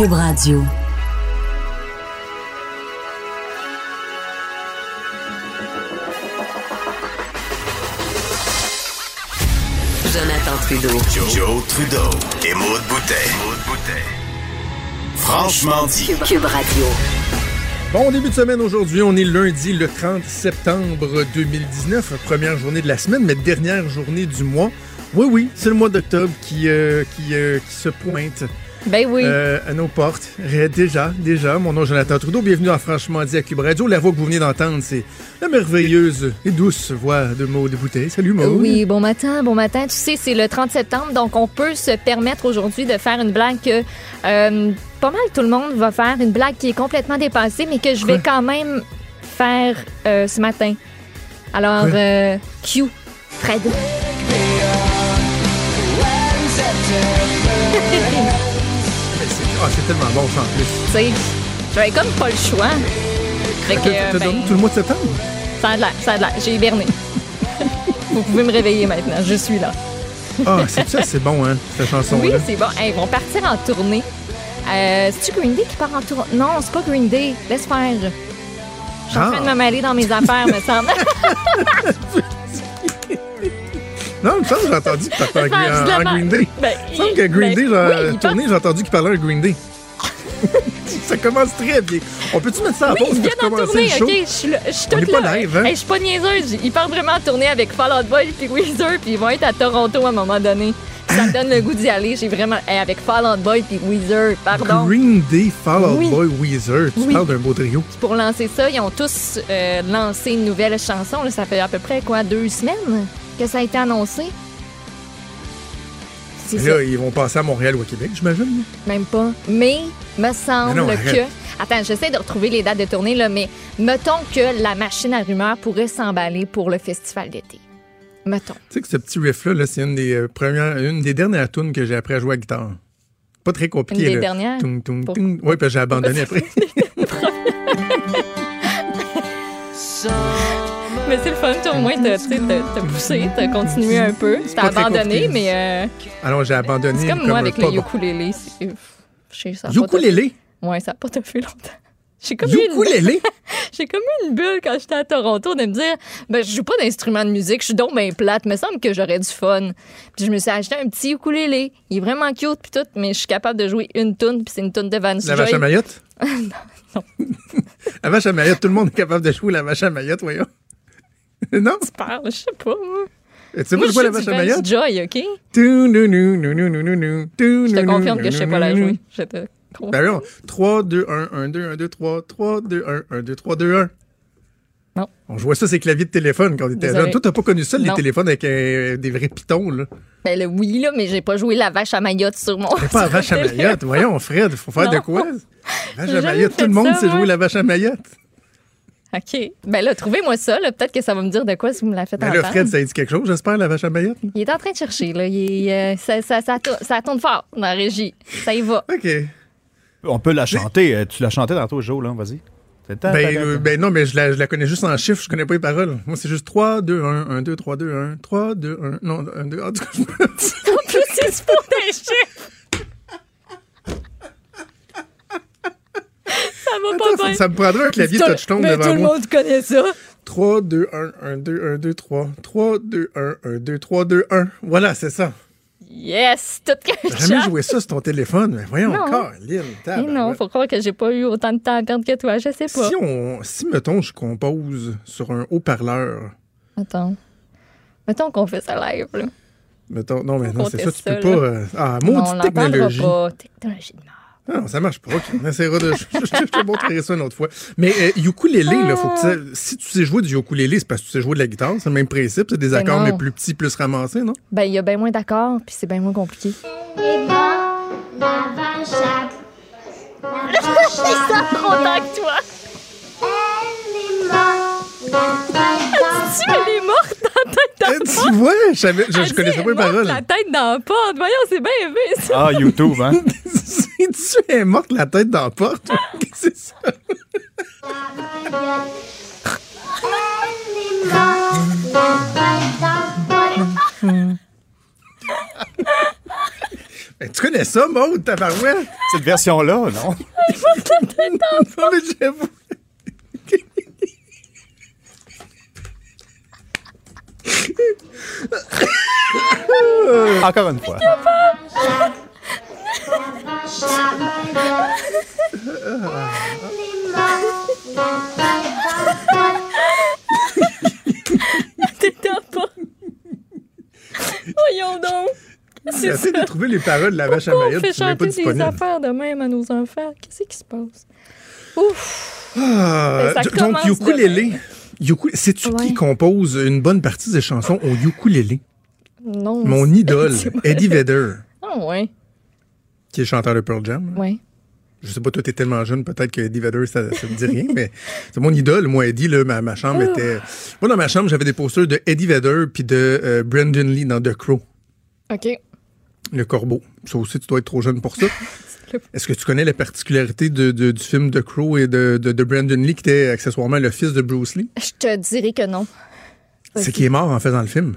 Cube Radio. Jonathan Trudeau. Joe, Trudeau et Maude Boutet. Franchement dit. Cube, Cube Radio. Bon début de semaine aujourd'hui, on est lundi le 30 septembre 2019, première journée de la semaine, mais dernière journée du mois. Oui, oui, c'est le mois d'octobre qui, euh, qui, euh, qui se pointe Ben oui. euh, à nos portes. Déjà, déjà, mon nom est Jonathan Trudeau, bienvenue à Franchement dit à Cube Radio. La voix que vous venez d'entendre, c'est la merveilleuse et douce voix de Maude Boutet. Salut Maude. Oui, bon matin, bon matin. Tu sais, c'est le 30 septembre, donc on peut se permettre aujourd'hui de faire une blague que euh, pas mal tout le monde va faire, une blague qui est complètement dépassée, mais que je vais quand même faire euh, ce matin. Alors, euh, Q, Fred. Ah, c'est tellement bon ça en plus. Tu sais, j'avais comme pas le choix. Fait que, euh, t'as ben, dormi tout le mois de septembre? ça a de l'air, ça a de l'air. J'ai hiberné. Vous pouvez me réveiller maintenant, je suis là. Ah, c'est ça, c'est bon, hein, cette Oui, chanson-là. c'est bon. Hey, ils vont partir en tournée. Euh, C'est-tu Green Day qui part en tournée? Non, c'est pas Green Day. Laisse faire. Je suis en Ah. train de me mêler dans mes affaires, me semble. Non, il me semble que j'ai entendu parlais Faire en, en Green Day. Ben, Il me semble que Green ben, Day, oui, il tournée, j'ai entendu qu'il parlait un Green Day. ça commence très bien. On peut-tu mettre ça à Oui, pause pour commencer tournée, le show? Je suis là- je suis toute pas là. live, hein? Hey, je suis pas niaiseuse. Ils partent vraiment en tournée avec Fall Out Boy puis Weezer, puis ils vont être à Toronto à un moment donné. Ça me donne le goût d'y aller. J'ai vraiment... Hey, avec Fall Out Boy puis Weezer, pardon. Green Day, Fall Out Oui. Boy, Weezer. Tu Oui. parles d'un beau trio. Pour lancer ça, ils ont tous euh, lancé une nouvelle chanson. là. ça fait à peu près, quoi, deux semaines? Que ça a été annoncé? C'est Mais ça. Là, ils vont passer à Montréal ou à Québec, j'imagine. Même pas. Mais me semble Mais non, que. Attends, j'essaie de retrouver les dates de tournée, là, mais mettons que la machine à rumeurs pourrait s'emballer pour le festival d'été. Mettons. Tu sais que ce petit riff-là, là, c'est une des euh, premières, une des dernières tunes que j'ai appris à jouer à guitare. Pas très compliqué. Une des là. dernières? Toum, toum, Pour- toum. Oui, puis j'ai abandonné après. Mais c'est le fun, toi, au moins, t'as poussé, t'as continué un peu. T'as abandonné, mais euh, Alors, j'ai abandonné. c'est comme moi avec le ukulélé. Ukulélé? tout- Ouais, ça a pas tout fait longtemps. J'ai comme, eu une... Ukulélé? j'ai comme eu une bulle quand j'étais à Toronto de me dire ben je joue pas d'instrument de musique, je suis donc bien plate, me semble que j'aurais du fun. Puis je me suis acheté un petit ukulélé, il est vraiment cute puis tout, mais je suis capable de jouer une tune puis c'est une tune de Vance La vache à. Mayotte? non. la vache à Mayotte, tout le monde est capable de jouer la vache à Mayotte, voyons. non? Tu parles, je sais pas. Tu sais pas je jouer la vache à Mayotte? Joy, OK? Je te confirme que je sais pas la jouer. Je te confirme. Ben non. 3, 2, 1, 1, 2, 1, 2, 3, 3, 2, 1, 1, 2, 3, 2, 1. Non. On jouait ça, c'est claviers de téléphone quand on était Désolé. jeune. Toi, t'as pas connu ça, les Non. téléphones avec euh, des vrais pitons, là? Ben le oui là, mais j'ai pas joué la vache à Mayotte sur mon. C'est pas la vache à Mayotte. Voyons, Fred, faut faire de Non. quoi? La vache à Mayotte. Tout le monde sait jouer la vache à Mayotte. OK. Ben là, trouvez-moi ça. Peut-être que ça va me dire de quoi si vous me la faites Ben entendre. là, Fred, ça dit quelque chose, j'espère, la vache à Mayotte? Il est en train de chercher, là. Il est, euh, ça, ça, ça, tourne- ça tourne fort dans la régie. Ça y va. OK. On peut la chanter. Euh, Tu l'as chanté tantôt, Joe, là. Vas-y. Ben, euh, ben non, mais je la, je la connais juste en chiffres, je connais pas les paroles. Moi, c'est juste 3, 2, 1, 1, 2, 3, 2, 1, 3, 2, 1, non, 1, 2, en tout cas, je me- En plus, c'est se pour des chiffres. Ça va pas bien. ça me prendrait un clavier mais devant tout le moi. monde connaît ça. 3, 2, 1, 1, 2, 1, 2, 3. 3, 2, 1, 1, 2, 3, 2, 1. Voilà, c'est ça. Yes, tout que J'ai jamais joué ça sur ton téléphone, mais voyons Non. encore, Lynn. Mais non, faut croire que j'ai pas eu autant de temps à perdre que toi, je sais pas. Si on, si mettons, je compose sur un haut-parleur, Attends. Mettons qu'on fait ça live, là. mettons, non, mais non, c'est ça, tu peux pas, euh, ah, maudite technologie. pas. Technologie de Non, ça marche pas. OK. On essaiera de. Je, je- je te montrerai ça une autre fois. Mais euh, ukulélé, là, faut que Ah. tu sais- si tu sais jouer du ukulélé, c'est parce que tu sais jouer de la guitare. C'est le même principe. C'est des Ben accords, non. mais plus petits, plus ramassés, non? Ben, il y a bien moins d'accords, puis c'est bien moins compliqué. Ça trop que toi. Elle est morte, la tête Tu elle est dans la tête Eh, dans tu vois, je, je, Elle je connaissais elle pas est les paroles. La tête dans la porte. Voyons, c'est bien élevé, ça. Ah, YouTube, hein? Elle est morte la tête dans la porte? Qu'est-ce que c'est ça? Elle est la tête dans Ben, tu connais ça, Maud, ta? Cette version-là, non? Non, mais j'avoue. Encore une fois. T'étais pas. Voyons donc. C'est J'essaie ça. de trouver les paroles de la vache à Pourquoi on Mayotte fait chanter des affaires de même à nos enfants? Qu'est-ce qui se passe? Ouf. Ah, Ça d- commence donc, ukulélé. Uku- Sais-tu Ouais. qui compose une bonne partie des chansons au ukulélé? Non. Mon idole. Eddie Vedder, Ah, ouais. qui est chanteur de Pearl Jam. Ouais. Je sais pas, toi, t'es tellement jeune, peut-être que Eddie Vedder, ça, ça me dit rien, mais c'est mon idole. Moi, Eddie, là, ma, ma chambre Oh. était... Moi, dans ma chambre, j'avais des posters de Eddie Vedder puis de euh, Brandon Lee dans The Crow, OK. Le corbeau. Ça aussi, tu dois être trop jeune pour ça. Est-ce que tu connais la particularité de- de- du film The Crow et de, de, de Brandon Lee, qui était accessoirement le fils de Bruce Lee? Je te dirais que non. C'est qu'il est mort en faisant le film?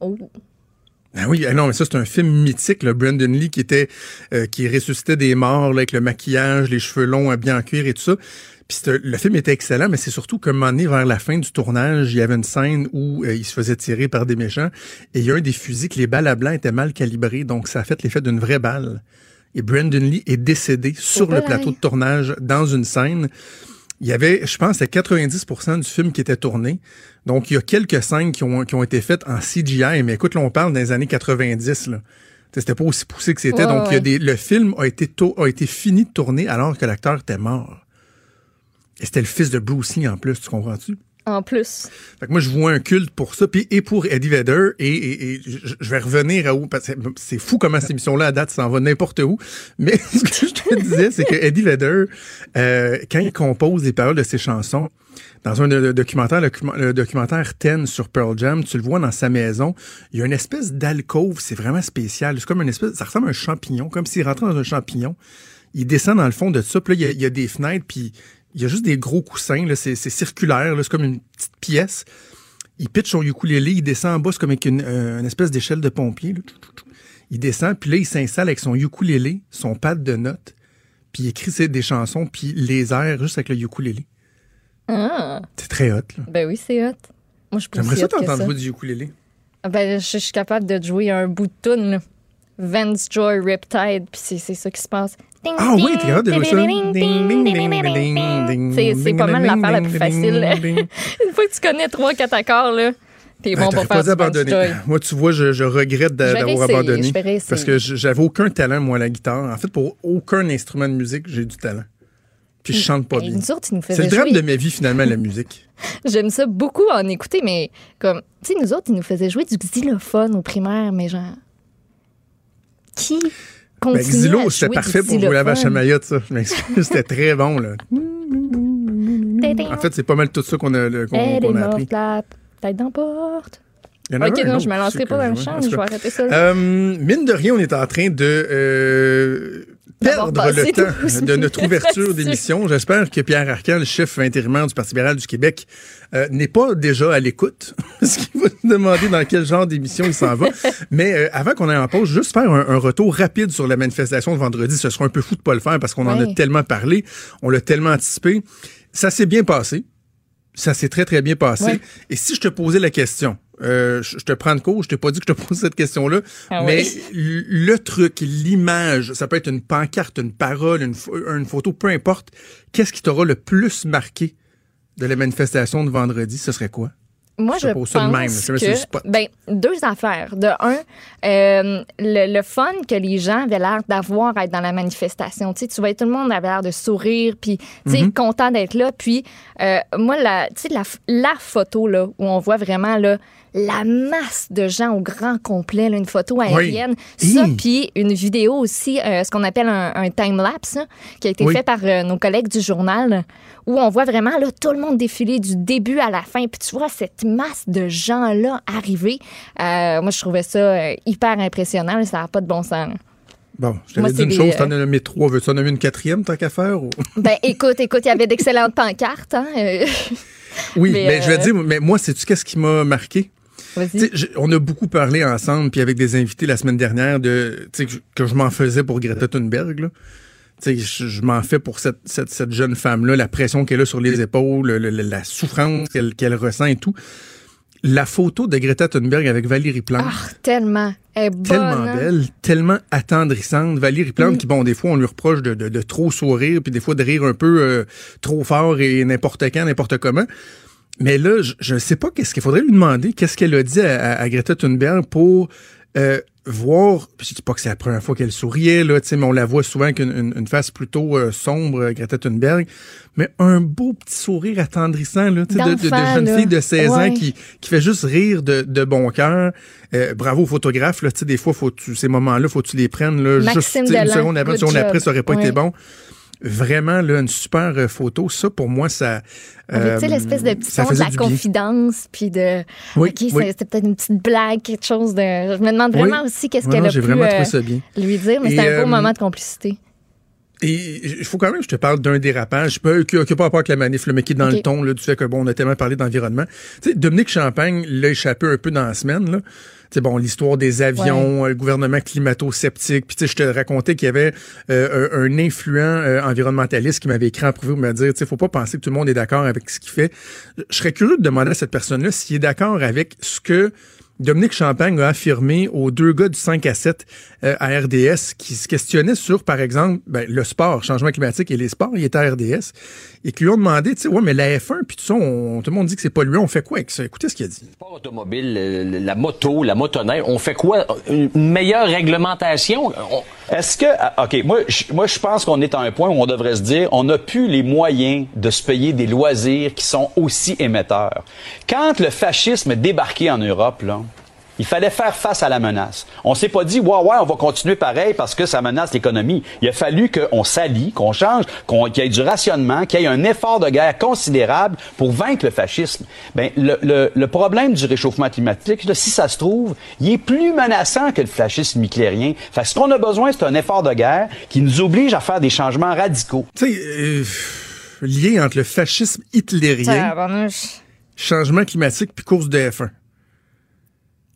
Oh. Ah oui, ah non, mais ça, c'est un film mythique, là, Brandon Lee, qui était, euh, qui ressuscitait des morts, là, avec le maquillage, les cheveux longs, habillés en cuir et tout ça. Puis le film était excellent, mais c'est surtout qu'à un moment donné, vers la fin du tournage, il y avait une scène où euh, il se faisait tirer par des méchants, et il y a un des fusils que les balles à blanc étaient mal calibrées, donc ça a fait l'effet d'une vraie balle. Et Brandon Lee est décédé sur le plateau de tournage dans une scène. Il y avait, je pense, c'est 90% du film qui était tourné. Donc, il y a quelques scènes qui ont, qui ont été faites en CGI, mais écoute, là, on parle des années 90, là. C'était pas aussi poussé que c'était. Ouais, Donc, il y a des, le film a été, a été fini de tourner alors que l'acteur était mort. Et c'était le fils de Bruce Lee en plus, tu comprends-tu? En plus. Fait que moi, je vois un culte pour ça, puis et pour Eddie Vedder, et, et- et je vais revenir à où, parce que c'est fou comment cette émission-là, à date, s'en va n'importe où. Mais ce que je te disais, c'est que Eddie Vedder, euh, quand il compose les paroles de ses chansons, dans un de- documentaire, le, document- le documentaire Ten sur Pearl Jam, tu le vois dans sa maison, il y a une espèce d'alcôve, c'est vraiment spécial. C'est comme une espèce, ça ressemble à un champignon, comme s'il rentrait dans un champignon. Il descend dans le fond de ça, puis là, il y a, il y a des fenêtres, puis il y a juste des gros coussins, là, c'est circulaire, là, c'est comme une petite pièce. Il pitch son ukulélé, il descend en bas, c'est comme avec une, euh, une espèce d'échelle de pompier. là. Il descend, puis là, il s'installe avec son ukulélé, son pad de notes, puis il écrit des chansons, puis les airs juste avec le ukulélé. Ah. C'est très hot, là. Ben oui, c'est hot. Moi, je J'aimerais ça t'entendre jouer du ukulélé. Ah, Ben, je, je suis capable de jouer un bout de tune, là. Vance Joy Riptide, puis c'est ça qui se passe. Ah oui, t'es capable de jouer ça. C'est pas mal l'affaire la plus facile. Une fois que tu connais trois, quatre accords, là, t'es Ben, bon t'aurais pour faire abandonner. Moi, tu vois, je, je regrette d'avoir abandonné. Parce que j'avais aucun talent, moi, à la guitare. En fait, pour aucun instrument de musique, j'ai du talent. Puis je chante pas bien. C'est le drame jouer. de ma vie, finalement, la musique. J'aime ça beaucoup en écouter, mais comme, tu sais, nous autres, ils nous faisaient jouer du xylophone au primaire, mais genre. Qui Ben, Xylo, c'était parfait pour jouer la vache à? Mayotte, ça. Je m'excuse, c'était très bon, là. En fait, c'est pas mal tout ça qu'on a, qu'on est a appris. la tête dans la porte. Il y en a Ok, non, je me lancerai pas dans le champ, je vais arrêter ça. Euh, mine de rien, on est en train de euh, perdre le temps 12 de notre ouverture d'émission. J'espère que Pierre Arcan, le chef intérimaire du Parti libéral du Québec, euh, n'est pas déjà à l'écoute, parce qu'il va nous demander dans quel genre d'émission il s'en va. Mais euh, avant qu'on aille en pause, juste faire un, un retour rapide sur la manifestation de vendredi. Ce sera un peu fou de pas le faire parce qu'on en a tellement parlé, on l'a tellement anticipé. Ça s'est bien passé. Ça s'est très, très bien passé. Ouais. Et si je te posais la question, euh, je te prends de cours, je t'ai pas dit que je te pose cette question-là, Ah mais oui. le truc, l'image, ça peut être une pancarte, une parole, une, une photo, peu importe, qu'est-ce qui t'aura le plus marqué? De la manifestation de vendredi, ce serait quoi? Moi, Je je pense ça de même, que, ben, deux affaires. De un, euh, le, le fun que les gens avaient l'air d'avoir à être dans la manifestation. Tu sais, tu voyais tout le monde avait l'air de sourire, puis tu sais, Mm-hmm. content d'être là. Puis euh, moi, la, tu sais, la, la photo là où on voit vraiment là la masse de gens au grand complet, là, une photo aérienne. Ça, puis une vidéo aussi, euh, ce qu'on appelle un, un time-lapse, hein, qui a été Oui. fait par euh, nos collègues du journal, où on voit vraiment là, tout le monde défiler du début à la fin. Puis tu vois cette masse de gens-là arriver. Euh, moi, je trouvais ça hyper impressionnant. là, ça n'a pas de bon sens. Bon, je t'avais dit une des, chose, t'en as nommé trois. Veux-tu en nommer une quatrième, tant qu'à faire? ou- Ben, écoute, écoute, il y avait d'excellentes pancartes. Hein? Oui, Mais, mais, je vais te dire, mais moi, sais-tu qu'est-ce qui m'a marqué? Je- on a beaucoup parlé ensemble, puis avec des invités la semaine dernière, de que, je- que je m'en faisais pour Greta Thunberg. Là. Je, je m'en fais pour cette, cette, cette jeune femme-là, la pression qu'elle a sur les épaules, le- le- la souffrance qu'elle qu'elle ressent et tout. La photo de Greta Thunberg avec Valérie Plante, Ah, tellement. Elle est bonne. tellement hein? belle, tellement attendrissante. Valérie Plante, Mm. qui, bon, des fois, on lui reproche de, de- de trop sourire, puis des fois de rire un peu euh, trop fort et n'importe quand, n'importe comment. Mais là, je ne sais pas qu'est-ce qu'il faudrait lui demander, qu'est-ce qu'elle a dit à, à- Greta Thunberg pour euh, voir, je dis pas que c'est la première fois qu'elle souriait, là, tu sais, mais on la voit souvent avec une, une- une face plutôt euh, sombre, euh, Greta Thunberg, mais un beau petit sourire attendrissant, là, de, de- de jeune là. fille de 16 ans qui, qui fait juste rire de, de bon cœur. Euh, bravo au photographe, là, tu sais, des fois, faut tu, ces moments-là, faut que tu les prennes, là, juste Maxime une seconde avant, une seconde après, ça aurait pas été bon. Vraiment, là, une super euh, photo. Ça, pour moi, ça. Avec, tu sais, euh, l'espèce de petit de la confidence, puis de. Oui, OK, c'est- oui. c'était peut-être une petite blague, quelque chose de. Je me demande vraiment aussi qu'est-ce qu'elle a pu euh, trouvé ça bien. lui dire, mais c'était un beau euh, moment de complicité. Et il faut quand même que je te parle d'un dérapage, pas, qui n'a pas rapport avec la manif, mais qui est dans le ton là, du fait que bon, on a tellement parlé d'environnement. Tu sais, Dominique Champagne l'a échappé un peu dans la semaine. Là. Sais, bon, l'histoire des avions, le gouvernement climato-sceptique. Puis tu sais, je te racontais qu'il y avait euh, un, un influent euh, environnementaliste qui m'avait écrit en privé pour me dire, tu sais, faut pas penser que tout le monde est d'accord avec ce qu'il fait. Je serais curieux de demander à cette personne-là s'il est d'accord avec ce que Dominique Champagne a affirmé aux deux gars du 5 à 7 euh, à RDS qui se questionnaient sur, par exemple, ben, le sport, changement climatique et les sports. Il était à RDS. Et qui lui ont demandé, tu sais, ouais, mais la F1, puis tout ça, on- tout le monde dit que c'est polluant. On fait quoi avec ça? Écoutez ce qu'il a dit. sport automobile, la moto, la motoneige, on fait quoi? Une meilleure réglementation? On- Est-ce que, ah, OK, moi, je, moi, je pense qu'on est à un point où on devrait se dire, on n'a plus les moyens de se payer des loisirs qui sont aussi émetteurs. Quand le fascisme est débarqué en Europe, là, il fallait faire face à la menace. On s'est pas dit, ouais, ouais, on va continuer pareil parce que ça menace l'économie. Il a fallu qu'on s'allie, qu'on change, qu'on, qu'il y ait du rationnement, qu'il y ait un effort de guerre considérable pour vaincre le fascisme. Ben, le, le, le problème du réchauffement climatique, là, si ça se trouve, il est plus menaçant que le fascisme hitlérien. Fait que ce qu'on a besoin, c'est un effort de guerre qui nous oblige à faire des changements radicaux. Tu sais, euh, lien entre le fascisme hitlérien, changement climatique puis course de F1.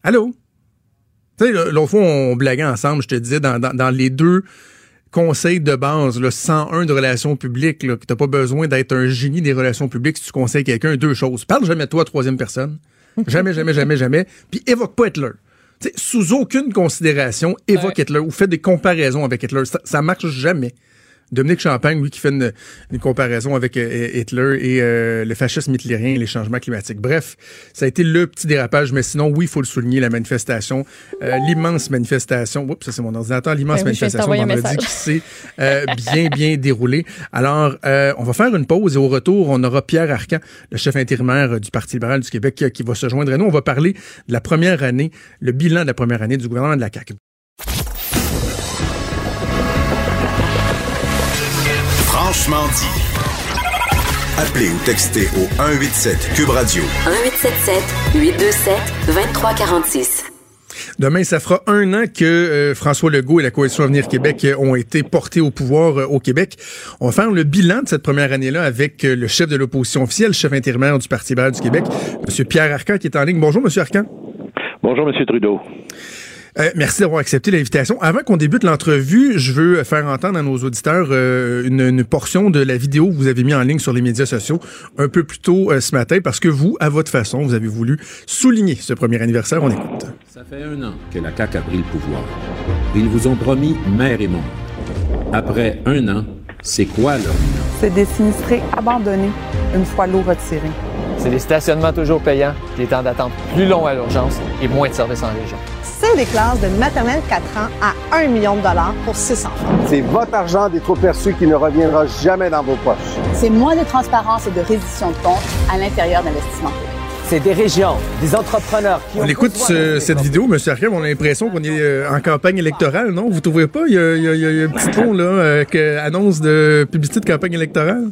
Allô? Tu sais, l'autre fois, on blaguait ensemble, je te disais, dans, dans, dans les deux conseils de base, le 101 de relations publiques, là, que t'as pas besoin d'être un génie des relations publiques si tu conseilles quelqu'un, deux choses. Parle jamais de toi à troisième personne. Jamais, jamais, jamais, jamais. Puis évoque pas Hitler. Tu sais, sous aucune considération, évoque Hitler ou fais des comparaisons avec Hitler. Ça, ça marche jamais. Dominique Champagne, lui, qui fait une, une comparaison avec euh, Hitler et euh, le fascisme hitlérien et les changements climatiques. Bref, ça a été le petit dérapage, mais sinon, oui, il faut le souligner, la manifestation, euh, l'immense manifestation, oups, ça c'est mon ordinateur, l'immense Ben oui, manifestation vendredi qui s'est euh, bien, bien déroulée. Alors, euh, on va faire une pause et au retour, on aura Pierre Arcan, le chef intérimaire du Parti libéral du Québec, qui, qui va se joindre à nous. On va parler de la première année, le bilan de la première année du gouvernement de la CAQ. Franchement dit. Appelez ou textez au 187 Cube Radio 1877 827 2346. Demain, ça fera un an que euh, François Legault et la Coalition Avenir Québec euh, ont été portés au pouvoir euh, au Québec. On va faire le bilan de cette première année-là avec euh, le chef de l'opposition officielle, chef intérimaire du Parti libéral du Québec, M. Pierre Arcan, qui est en ligne. Bonjour, M. Arcan. Bonjour, M. Trudeau. Euh, merci d'avoir accepté l'invitation. Avant qu'on débute l'entrevue, je veux faire entendre à nos auditeurs euh, une, une portion de la vidéo que vous avez mis en ligne sur les médias sociaux un peu plus tôt euh, ce matin parce que vous, à votre façon, vous avez voulu souligner ce premier anniversaire. On écoute. Ça fait un an que la CAQ a pris le pouvoir. Ils vous ont promis mer et monde. Après un an, c'est quoi leur bilan? C'est des sinistrés abandonnés une fois l'eau retirée. C'est des stationnements toujours payants, des temps d'attente plus longs à l'urgence et moins de services en région. C'est des classes de maternelle 4 ans à 1 million de dollars pour 6 enfants. C'est votre argent des trop perçus qui ne reviendra jamais dans vos poches. C'est moins de transparence et de reddition de comptes à l'intérieur d'investissements c'est des régions, des entrepreneurs qui On écoute ce- cette vidéo, M. Arkham, on a l'impression qu'on est euh, en campagne électorale, non? Vous trouvez pas? Il y a, il y a- il y a un petit ton, là, euh, que- annonce de publicité de campagne électorale?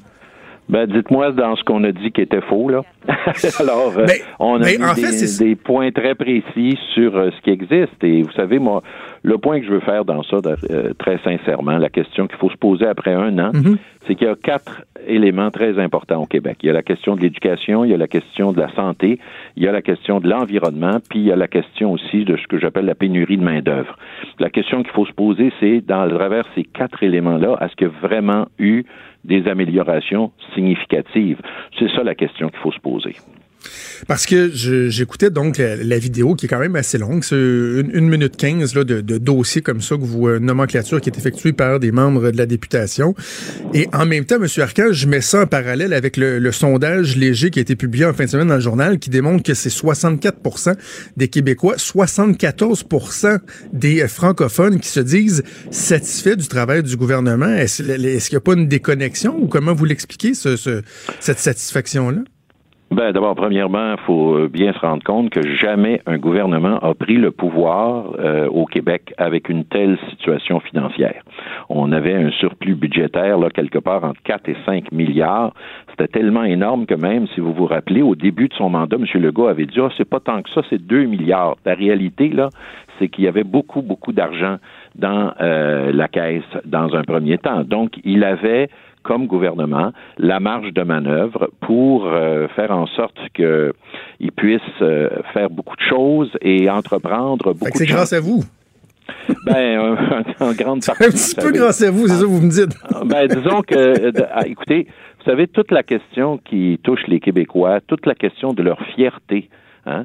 Ben, dites-moi dans ce qu'on a dit qui était faux, là. Alors, euh, Mais- on a mis fait, des points très précis sur euh, ce qui existe. Et vous savez, moi, le point que je veux faire dans ça, euh, très sincèrement, la question qu'il faut se poser après un an, Mhm. c'est qu'il y a quatre éléments très importants au Québec. Il y a la question de l'éducation, il y a la question de la santé, il y a la question de l'environnement, puis il y a la question aussi de ce que j'appelle la pénurie de main-d'œuvre. La question qu'il faut se poser, c'est dans le travers ces quatre éléments-là, est-ce qu'il y a vraiment eu des améliorations significatives? C'est ça la question qu'il faut se poser. Parce que j'écoutais donc la, la vidéo qui est quand même assez longue, c'est une, une minute quinze de, de dossiers comme ça que vous euh, nomenclature qui est effectuée par des membres de la députation. Et en même temps, M. Arcan, je mets ça en parallèle avec le, le sondage léger qui a été publié en fin de semaine dans le journal qui démontre que c'est 64% des Québécois, 74% des euh, francophones qui se disent satisfaits du travail du gouvernement. Est-ce est-ce qu'il n'y a pas une déconnexion ou comment vous l'expliquez, ce, ce- cette satisfaction-là? Ben, d'abord, premièrement, il faut euh, bien se rendre compte que jamais un gouvernement a pris le pouvoir euh, au Québec avec une telle situation financière. On avait un surplus budgétaire, là, quelque part entre 4 et 5 milliards. C'était tellement énorme que même, si vous vous rappelez, au début de son mandat, M. Legault avait dit, ah, c'est pas tant que ça, c'est 2 milliards. La réalité, là, c'est qu'il y avait beaucoup, beaucoup d'argent dans euh, la caisse dans un premier temps. Donc, il avait comme gouvernement la marge de manœuvre pour euh, faire en sorte qu'il puisse euh, faire beaucoup de choses et entreprendre beaucoup que c'est de grâce à vous. Ben, en, en grande partie. Un petit peu grâce à vous, c'est ça que vous me dites. Ben, disons que, euh, de- ah, écoutez, vous savez, toute la question qui touche les Québécois, toute la question de leur fierté, hein,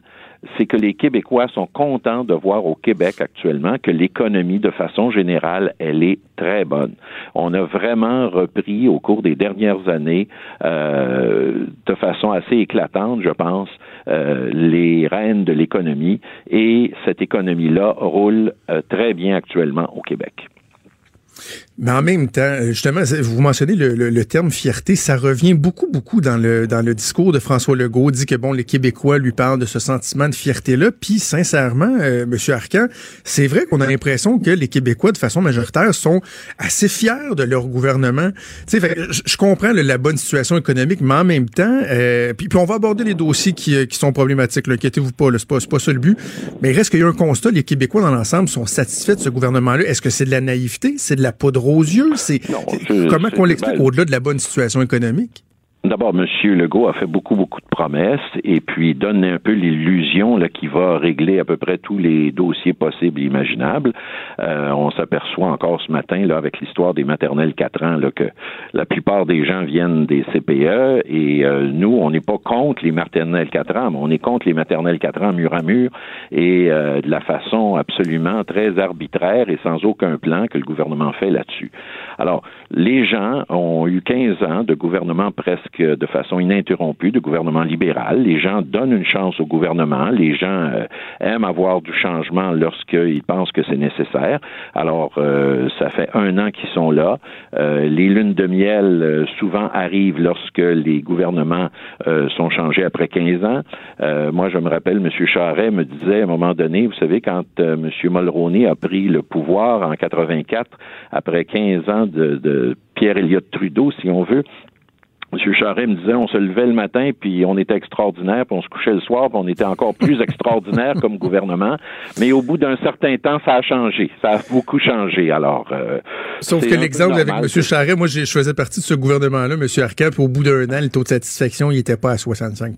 c'est que les Québécois sont contents de voir au Québec actuellement que l'économie, de façon générale, elle est très bonne. On a vraiment repris au cours des dernières années, euh, de façon assez éclatante, je pense, euh, les rênes de l'économie et cette économie-là roule euh, très bien actuellement au Québec. Mais en même temps, euh, justement, vous mentionnez le, le- le terme fierté, ça revient beaucoup, beaucoup dans le, dans le discours de François Legault, dit que bon, les Québécois lui parlent de ce sentiment de fierté-là. Puis, sincèrement, euh, Monsieur Arcan, c'est vrai qu'on a l'impression que les Québécois, de façon majoritaire, sont assez fiers de leur gouvernement. Tu sais, je, comprends la bonne situation économique, mais en même temps, euh, puis, puis on va aborder les dossiers qui, euh, qui sont problématiques. Inquiétez-vous pas, c'est pas, pas ça le but. Mais il reste qu'il y a un constat, les Québécois dans l'ensemble sont satisfaits de ce gouvernement-là. Est-ce que c'est de la naïveté, c'est de la poudre yeux, c'est comment qu'on l'explique ben, au-delà de la bonne situation économique? D'abord, M. Legault a fait beaucoup, beaucoup de promesses et puis donne un peu l'illusion qu'il va régler à peu près tous les dossiers possibles et imaginables. Euh, on s'aperçoit encore ce matin là avec l'histoire des maternelles 4 ans là, que la plupart des gens viennent des CPE et euh, nous, on n'est pas contre les maternelles 4 ans, mais on est contre les maternelles 4 ans mur à mur et euh, de la façon absolument très arbitraire et sans aucun plan que le gouvernement fait là-dessus. Alors, les gens ont eu 15 ans de gouvernement de façon ininterrompue, de gouvernement libéral. Les gens donnent une chance au gouvernement. Les gens euh, aiment avoir du changement lorsqu'ils pensent que c'est nécessaire. Alors, euh, ça fait un an qu'ils sont là. Euh, les lunes de miel euh, souvent arrivent lorsque les gouvernements euh, sont changés après 15 ans. Moi, je me rappelle, M. Charret me disait à un moment donné, vous savez, quand M. Mulroney a pris le pouvoir en 84, après 15 ans de, de Pierre Elliott Trudeau, si on veut, M. Charret me disait, on se levait le matin, puis on était extraordinaire, puis on se couchait le soir, puis on était encore plus extraordinaire comme gouvernement. Mais au bout d'un certain temps, ça a changé. Ça a beaucoup changé. Alors, euh, Sauf que l'exemple avec M. Charret, moi, j'ai- je faisais partie de ce gouvernement-là, M. Arcan, puis au bout d'un an, le taux de satisfaction, il n'était pas à 65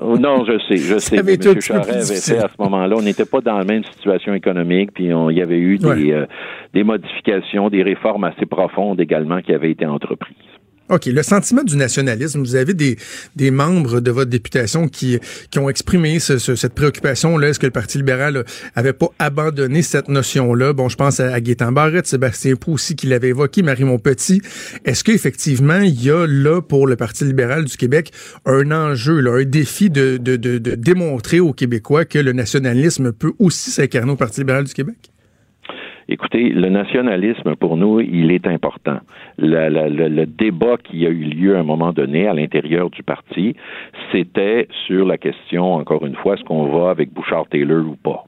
Oh, Non, je sais, je sais. mais M. plus avait fait à ce moment-là. On n'était pas dans la même situation économique, puis on- il y avait eu des, Ouais. euh, des modifications, des réformes assez profondes également qui avaient été entreprises. OK. Le sentiment du nationalisme, vous avez des, des membres de votre députation qui, qui ont exprimé ce- ce- cette préoccupation-là. Est-ce que le Parti libéral avait pas abandonné cette notion-là? Bon, je pense à, à Barrette, Sébastien Pou aussi qui l'avait évoqué, Marie Montpetit. Est-ce qu'effectivement, il y a là, pour le Parti libéral du Québec, un enjeu, là, un défi de, de démontrer aux Québécois que le nationalisme peut aussi s'incarner au Parti libéral du Québec? Écoutez, le nationalisme, pour nous, il est important. Le, le, le, débat qui a eu lieu à un moment donné à l'intérieur du parti, c'était sur la question, encore une fois, est-ce qu'on va avec Bouchard-Taylor ou pas?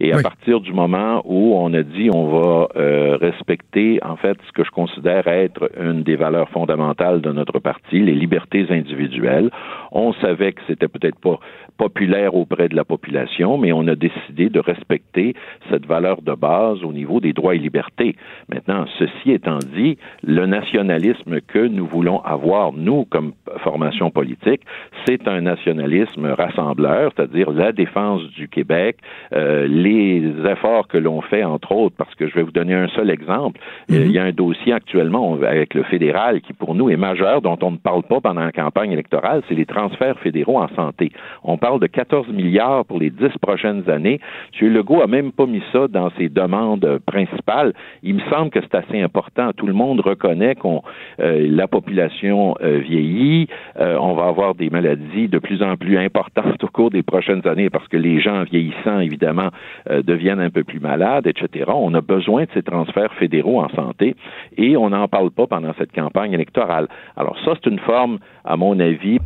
Et à partir du moment où on a dit on va euh, respecter en fait ce que je considère être une des valeurs fondamentales de notre parti, les libertés individuelles, on savait que c'était peut-être pas populaire auprès de la population, mais on a décidé de respecter cette valeur de base au niveau des droits et libertés. Maintenant, ceci étant dit, le nationalisme que nous voulons avoir, nous, comme formation politique, c'est un nationalisme rassembleur, c'est-à-dire la défense du Québec, euh, les efforts que l'on fait, entre autres, parce que je vais vous donner un seul exemple. Euh, il y a un dossier actuellement avec le fédéral qui, pour nous, est majeur, dont on ne parle pas pendant la campagne électorale, c'est les transferts fédéraux en santé. On parle de 14 milliards pour les 10 prochaines années. M. Legault a même pas mis ça dans ses demandes principales. Il me semble que c'est assez important. Tout le monde reconnaît qu'on euh, la population vieillit, on va avoir des maladies de plus en plus importantes au cours des prochaines années parce que les gens vieillissant, évidemment, euh, deviennent un peu plus malades, etc. On a besoin de ces transferts fédéraux en santé et on n'en parle pas pendant cette campagne électorale. Alors ça, c'est une forme, à mon avis,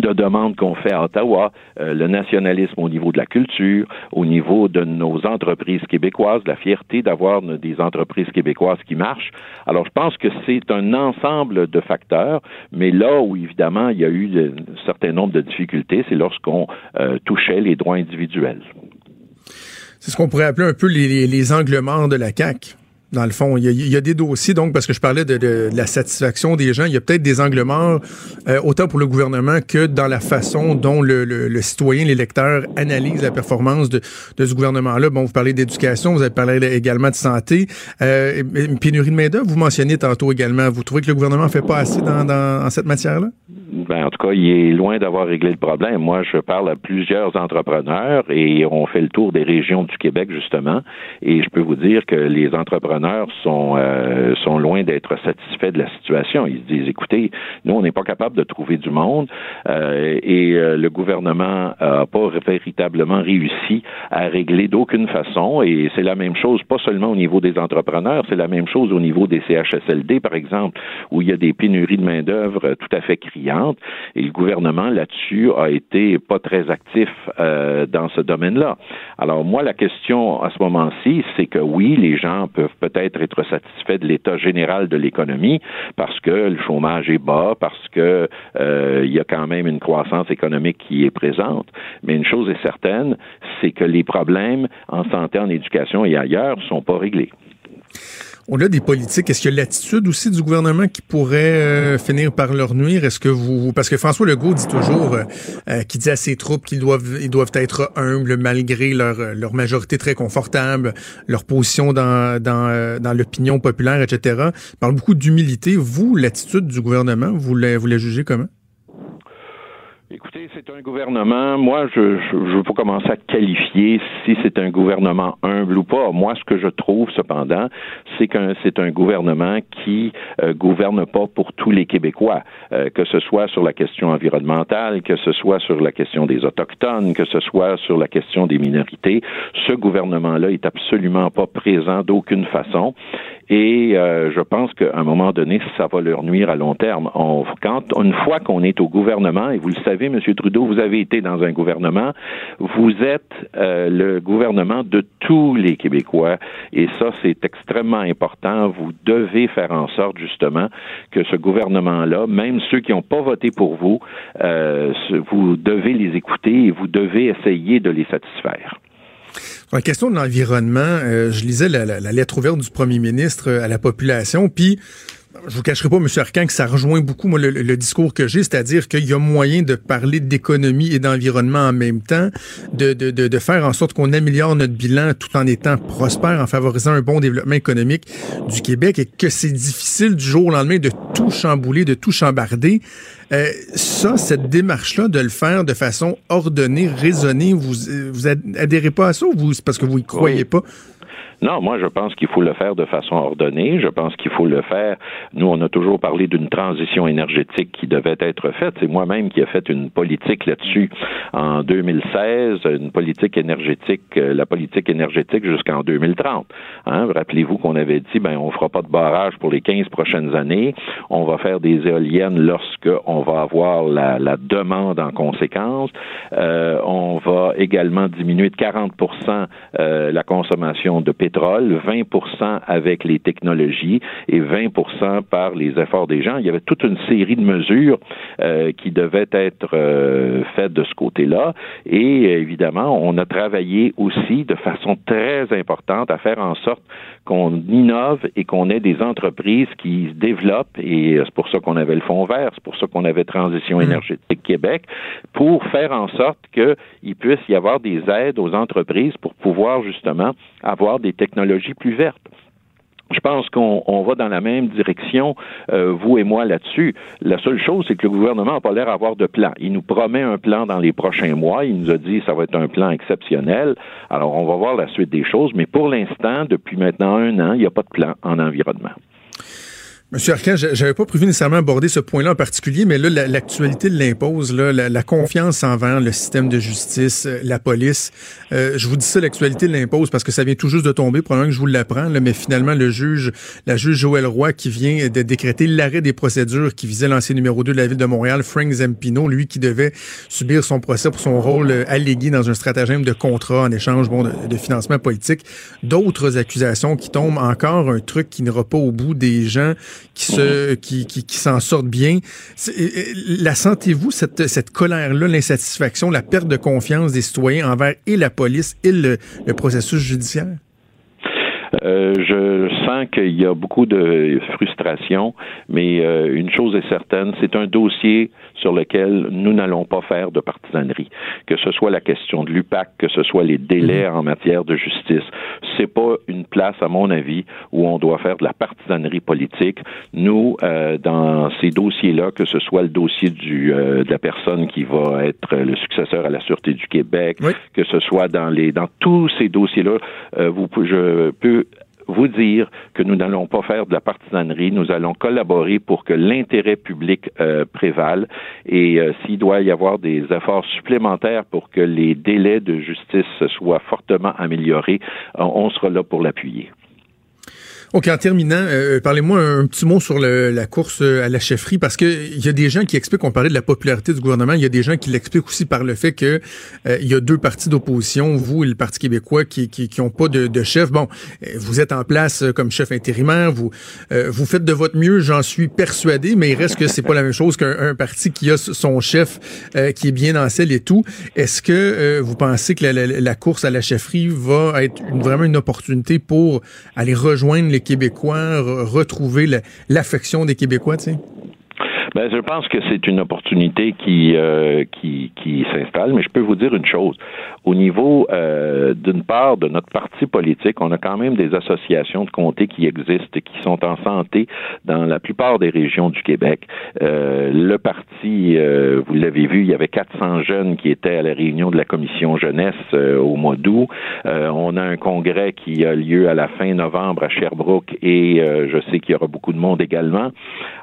de demande qu'on fait à Ottawa, euh, le nationalisme au niveau de la culture, au niveau de nos entreprises québécoises, la fierté d'avoir des entreprises québécoises qui marchent. Alors, je pense que c'est un ensemble de facteurs, mais là où, évidemment, il y a eu un certain nombre de difficultés, c'est lorsqu'on euh, touchait les droits individuels. C'est ce qu'on pourrait appeler un peu les, les, morts de la CAQ. Dans le fond, il y, a, des dossiers, donc, parce que je parlais de, la satisfaction des gens, il y a peut-être des angles morts, euh, autant pour le gouvernement que dans la façon dont le, citoyen, l'électeur analyse la performance de, ce gouvernement-là. Bon, vous parlez d'éducation, vous avez parlé également de santé, euh, une pénurie de main-d'œuvre, vous mentionnez tantôt également. Vous trouvez que le gouvernement ne fait pas assez dans, dans cette matière-là? Ben, en tout cas, il est loin d'avoir réglé le problème. Moi, je parle à plusieurs entrepreneurs et on fait le tour des régions du Québec, justement, et je peux vous dire que les entrepreneurs sont, euh, sont loin d'être satisfaits de la situation. Ils se disent, écoutez, nous, on n'est pas capable de trouver du monde euh, et euh, le gouvernement n'a pas véritablement réussi à régler d'aucune façon et c'est la même chose, pas seulement au niveau des entrepreneurs, c'est la même chose au niveau des CHSLD, par exemple, où il y a des pénuries de main-d'œuvre tout à fait criantes et le gouvernement là-dessus a été pas très actif euh, dans ce domaine-là. Alors moi, la question à ce moment-ci, c'est que oui, les gens peuvent peut-être être satisfaits de l'état général de l'économie parce que le chômage est bas, parce que euh, il y a quand même une croissance économique qui est présente. Mais une chose est certaine, c'est que les problèmes en santé, en éducation et ailleurs sont pas réglés. On a des politiques. Est-ce qu'il y a l'attitude aussi du gouvernement qui pourrait euh, finir par leur nuire? Est-ce que vous, parce que François Legault dit toujours, euh, euh qui dit à ses troupes qu'ils doivent, ils doivent être humbles malgré leur, leur majorité très confortable, leur position dans, dans, euh, l'opinion populaire, etc. Parle beaucoup d'humilité. Vous, l'attitude du gouvernement, vous la, vous la jugez comment? Écoutez, c'est un gouvernement. Moi, je, je, veux pas commencer à qualifier si c'est un gouvernement humble ou pas. Moi, ce que je trouve, cependant, c'est qu'un c'est un gouvernement qui euh, gouverne pas pour tous les Québécois, euh, que ce soit sur la question environnementale, que ce soit sur la question des autochtones, que ce soit sur la question des minorités. Ce gouvernement-là est absolument pas présent d'aucune façon. Et euh, je pense qu'à un moment donné, ça va leur nuire à long terme. Quand une fois qu'on est au gouvernement, et vous le savez, M. Trudeau, vous avez été dans un gouvernement, vous êtes euh, le gouvernement de tous les Québécois, et ça, c'est extrêmement important. Vous devez faire en sorte, justement, que ce gouvernement-là, même ceux qui n'ont pas voté pour vous, euh, vous devez les écouter et vous devez essayer de les satisfaire. La question de l'environnement, euh, je lisais la, la, lettre ouverte du premier ministre à la population, puis je vous cacherai pas, M. Arcan, que ça rejoint beaucoup moi, le, discours que j'ai, c'est-à-dire qu'il y a moyen de parler d'économie et d'environnement en même temps, de, de, de, de faire en sorte qu'on améliore notre bilan tout en étant prospère, en favorisant un bon développement économique du Québec, et que c'est difficile du jour au lendemain de tout chambouler, de tout chambarder. Euh, ça, cette démarche-là, de le faire de façon ordonnée, raisonnée, vous, vous adhérez pas à ça ou vous, c'est parce que vous y croyez pas? Non, moi, je pense qu'il faut le faire de façon ordonnée. Je pense qu'il faut le faire. Nous, on a toujours parlé d'une transition énergétique qui devait être faite. C'est moi-même qui ai fait une politique là-dessus en 2016, une politique énergétique, euh, la politique énergétique jusqu'en 2030. Hein? Rappelez-vous qu'on avait dit, ben, on fera pas de barrage pour les 15 prochaines années. On va faire des éoliennes lorsque on va avoir la, la demande en conséquence. Euh, on va également diminuer de 40% euh, la consommation de pétrole, 20% avec les technologies et 20% par les efforts des gens. Il y avait toute une série de mesures euh, qui devaient être euh, faites de ce côté-là. Et évidemment, on a travaillé aussi de façon très importante à faire en sorte qu'on innove et qu'on ait des entreprises qui se développent, et c'est pour ça qu'on avait le Fonds vert, c'est pour ça qu'on avait Transition mmh. énergétique Québec, pour faire en sorte qu'il puisse y avoir des aides aux entreprises pour pouvoir justement avoir des technologies plus vertes. Je pense qu'on va dans la même direction, euh, vous et moi, là-dessus. La seule chose, c'est que le gouvernement n'a pas l'air d'avoir de plan. Il nous promet un plan dans les prochains mois. Il nous a dit que ça va être un plan exceptionnel. Alors, on va voir la suite des choses. Mais pour l'instant, depuis maintenant un an, il n'y a pas de plan en environnement. Monsieur Arcan, j'avais pas prévu nécessairement aborder ce point-là en particulier, mais là, l'actualité l'impose, la, confiance envers le système de justice, euh, la police. Euh, je vous dis ça, l'actualité l'impose parce que ça vient tout juste de tomber, probablement que je vous l'apprends, mais finalement, le juge, la juge Joël Roy, qui vient de décréter l'arrêt des procédures qui visait l'ancien numéro 2 de la ville de Montréal, Frank Zampino, lui qui devait subir son procès pour son rôle euh, allégué dans un stratagème de contrat en échange bon, de, financement politique. D'autres accusations qui tombent, encore un truc qui n'ira pas au bout des gens qui se qui, qui, qui s'en sortent bien. La sentez-vous cette, cette colère-là, l'insatisfaction, la perte de confiance des citoyens envers et la police et le, le processus judiciaire? Euh, je sens qu'il y a beaucoup de frustration, mais euh, une chose est certaine, c'est un dossier sur lequel nous n'allons pas faire de partisanerie. Que ce soit la question de l'UPAC, que ce soit les délais en matière de justice, c'est pas une place, à mon avis, où on doit faire de la partisanerie politique. Nous, euh, dans ces dossiers-là, que ce soit le dossier du, de la personne qui va être le successeur à la Sûreté du Québec, que ce soit dans les dans tous ces dossiers-là, vous, je peux vous dire que nous n'allons pas faire de la partisanerie, nous allons collaborer pour que l'intérêt public euh, prévale et euh, s'il doit y avoir des efforts supplémentaires pour que les délais de justice soient fortement améliorés, on sera là pour l'appuyer. OK, en terminant, euh, parlez-moi un, petit mot sur la course euh, à la chefferie, parce que il y a des gens qui expliquent, on parlait de la popularité du gouvernement, il y a des gens qui l'expliquent aussi par le fait que euh, y a deux partis d'opposition, vous et le Parti québécois, qui qui, qui ont pas de, de, chef. Bon, vous êtes en place comme chef intérimaire, vous vous faites de votre mieux, j'en suis persuadé, mais il reste que c'est pas la même chose qu'un parti qui a son chef qui est bien en selle et tout. Est-ce que vous pensez que la, la, course à la chefferie va être vraiment une opportunité pour aller rejoindre les Québécois, retrouver l'affection des Québécois, tu sais? Ben, je pense que c'est une opportunité qui euh, qui, qui s'installe, mais je peux vous dire une chose. Au niveau euh, d'une part de notre parti politique, on a quand même des associations de comtés qui existent, qui sont en santé dans la plupart des régions du Québec. Euh, le parti, euh, vous l'avez vu, il y avait 400 jeunes qui étaient à la réunion de la commission jeunesse euh, au mois d'août. on a un congrès qui a lieu à la fin novembre à Sherbrooke et je sais qu'il y aura beaucoup de monde également.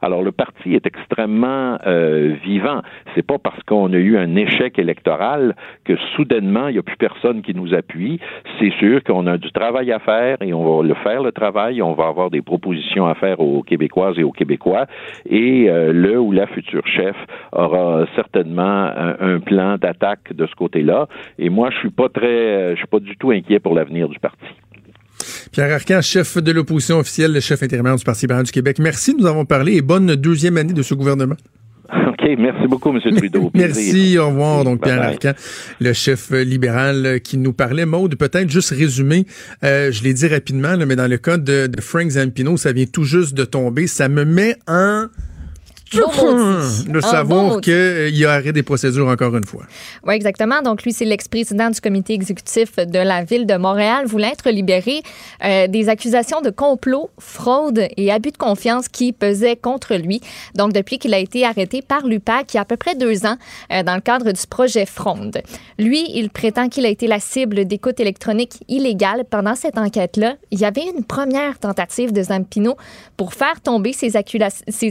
Alors le parti est extrêmement extrêmement euh, vivant. C'est pas parce qu'on a eu un échec électoral que soudainement il n'y a plus personne qui nous appuie. C'est sûr qu'on a du travail à faire et on va le faire le travail. On va avoir des propositions à faire aux Québécoises et aux Québécois. Et euh, le ou la future chef aura certainement un, plan d'attaque de ce côté-là. Et moi, je suis pas très, je suis pas du tout inquiet pour l'avenir du parti. Pierre Arcan, chef de l'opposition officielle, le chef intérimaire du Parti libéral du Québec. Merci, nous avons parlé et bonne deuxième année de ce gouvernement. OK, merci beaucoup, M. Trudeau. merci, au revoir. Donc, Pierre Arcan, le chef libéral qui nous parlait. Maude, peut-être juste résumer, euh, je l'ai dit rapidement, mais dans le cas de, de Frank Zampino, ça vient tout juste de tomber. Ça me met en Maudit. de savoir maudit. qu'il a arrêté des procédures encore une fois? Oui, exactement. Donc, lui, c'est l'ex-président du comité exécutif de la ville de Montréal, voulant être libéré euh, des accusations de complot, fraude et abus de confiance qui pesaient contre lui. Donc, depuis qu'il a été arrêté par l'UPAC il y a à peu près deux ans euh, dans le cadre du projet Fronde. Lui, il prétend qu'il a été la cible d'écoute électronique illégale. Pendant cette enquête-là, il y avait une première tentative de Zampino pour faire tomber ces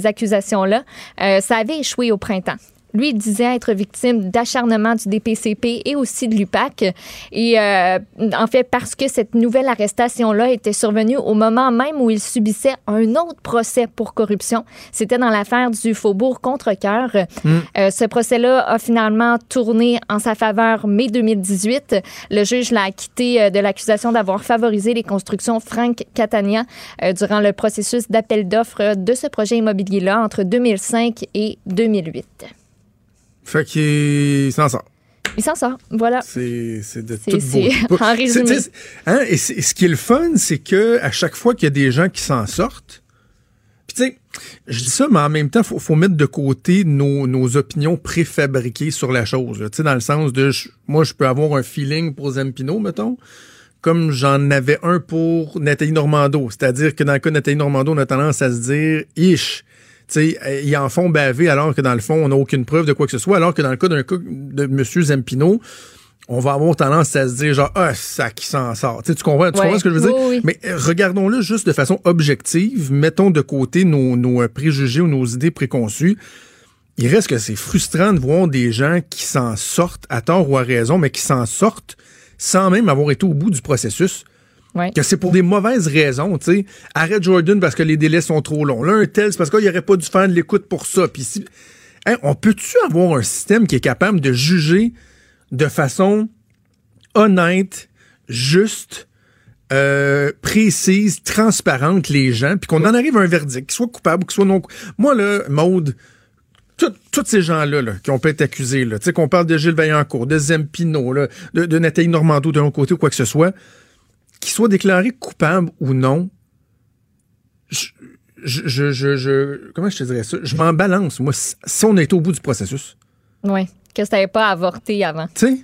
accusations-là. Euh, ça avait échoué au printemps. Lui, disait être victime d'acharnement du DPCP et aussi de l'UPAC. Et euh, en fait, parce que cette nouvelle arrestation-là était survenue au moment même où il subissait un autre procès pour corruption. C'était dans l'affaire du Faubourg Contrecoeur. Mm. Euh, ce procès-là a finalement tourné en sa faveur mai 2018. Le juge l'a acquitté euh, de l'accusation d'avoir favorisé les constructions Frank Catania euh, durant le processus d'appel d'offres de ce projet immobilier-là entre 2005 et 2008. Fait qu'il s'en sort. Il s'en sort, voilà. C'est de toute beauté. en résumé. Hein, et ce qui est le fun, c'est que à chaque fois qu'il y a des gens qui s'en sortent, puis tu sais, je dis ça, mais en même temps, faut, faut mettre de côté nos, nos opinions préfabriquées sur la chose. Tu sais, dans le sens de, je- moi, je peux avoir un feeling pour Zampino, mettons, comme j'en avais un pour Nathalie Normando. C'est-à-dire que dans le cas de Nathalie Normando, on a tendance à se dire, ish, sais, euh, ils en font baver alors que dans le fond, on n'a aucune preuve de quoi que ce soit, alors que dans le cas d'un cas de M. Zampino, on va avoir tendance à se dire genre ah ça qui s'en sort. Tu, comprends, tu Ouais. comprends ce que je veux dire? Oui, oui. Mais euh, regardons-le juste de façon objective, mettons de côté nos, nos euh, préjugés ou nos idées préconçues. Il reste que c'est frustrant de voir des gens qui s'en sortent à tort ou à raison, mais qui s'en sortent sans même avoir été au bout du processus. Que c'est pour des mauvaises raisons, tu sais. Arrête Jordan parce que les délais sont trop longs. Là, un tel, c'est parce qu'il aurait pas dû faire de l'écoute pour ça. Puis si... Hein, on peut-tu avoir un système qui est capable de juger de façon honnête, juste, euh, précise, transparente les gens, puis qu'on en arrive à un verdict, qu'ils soient coupables ou qu'ils soient non coupables. Moi, là, Maude, tous ces gens-là là, qui ont pu être accusés, là, qu'on parle de Gilles Vaillancourt, de Zempino, là, de, de Nathalie Normando d'un côté ou quoi que ce soit, qu'ils soient déclarés coupables ou non, je, je, je, je- comment je te dirais ça? Je m'en balance, moi, si, on est au bout du processus. Oui, que ça n'avait pas avorté avant. Tu sais?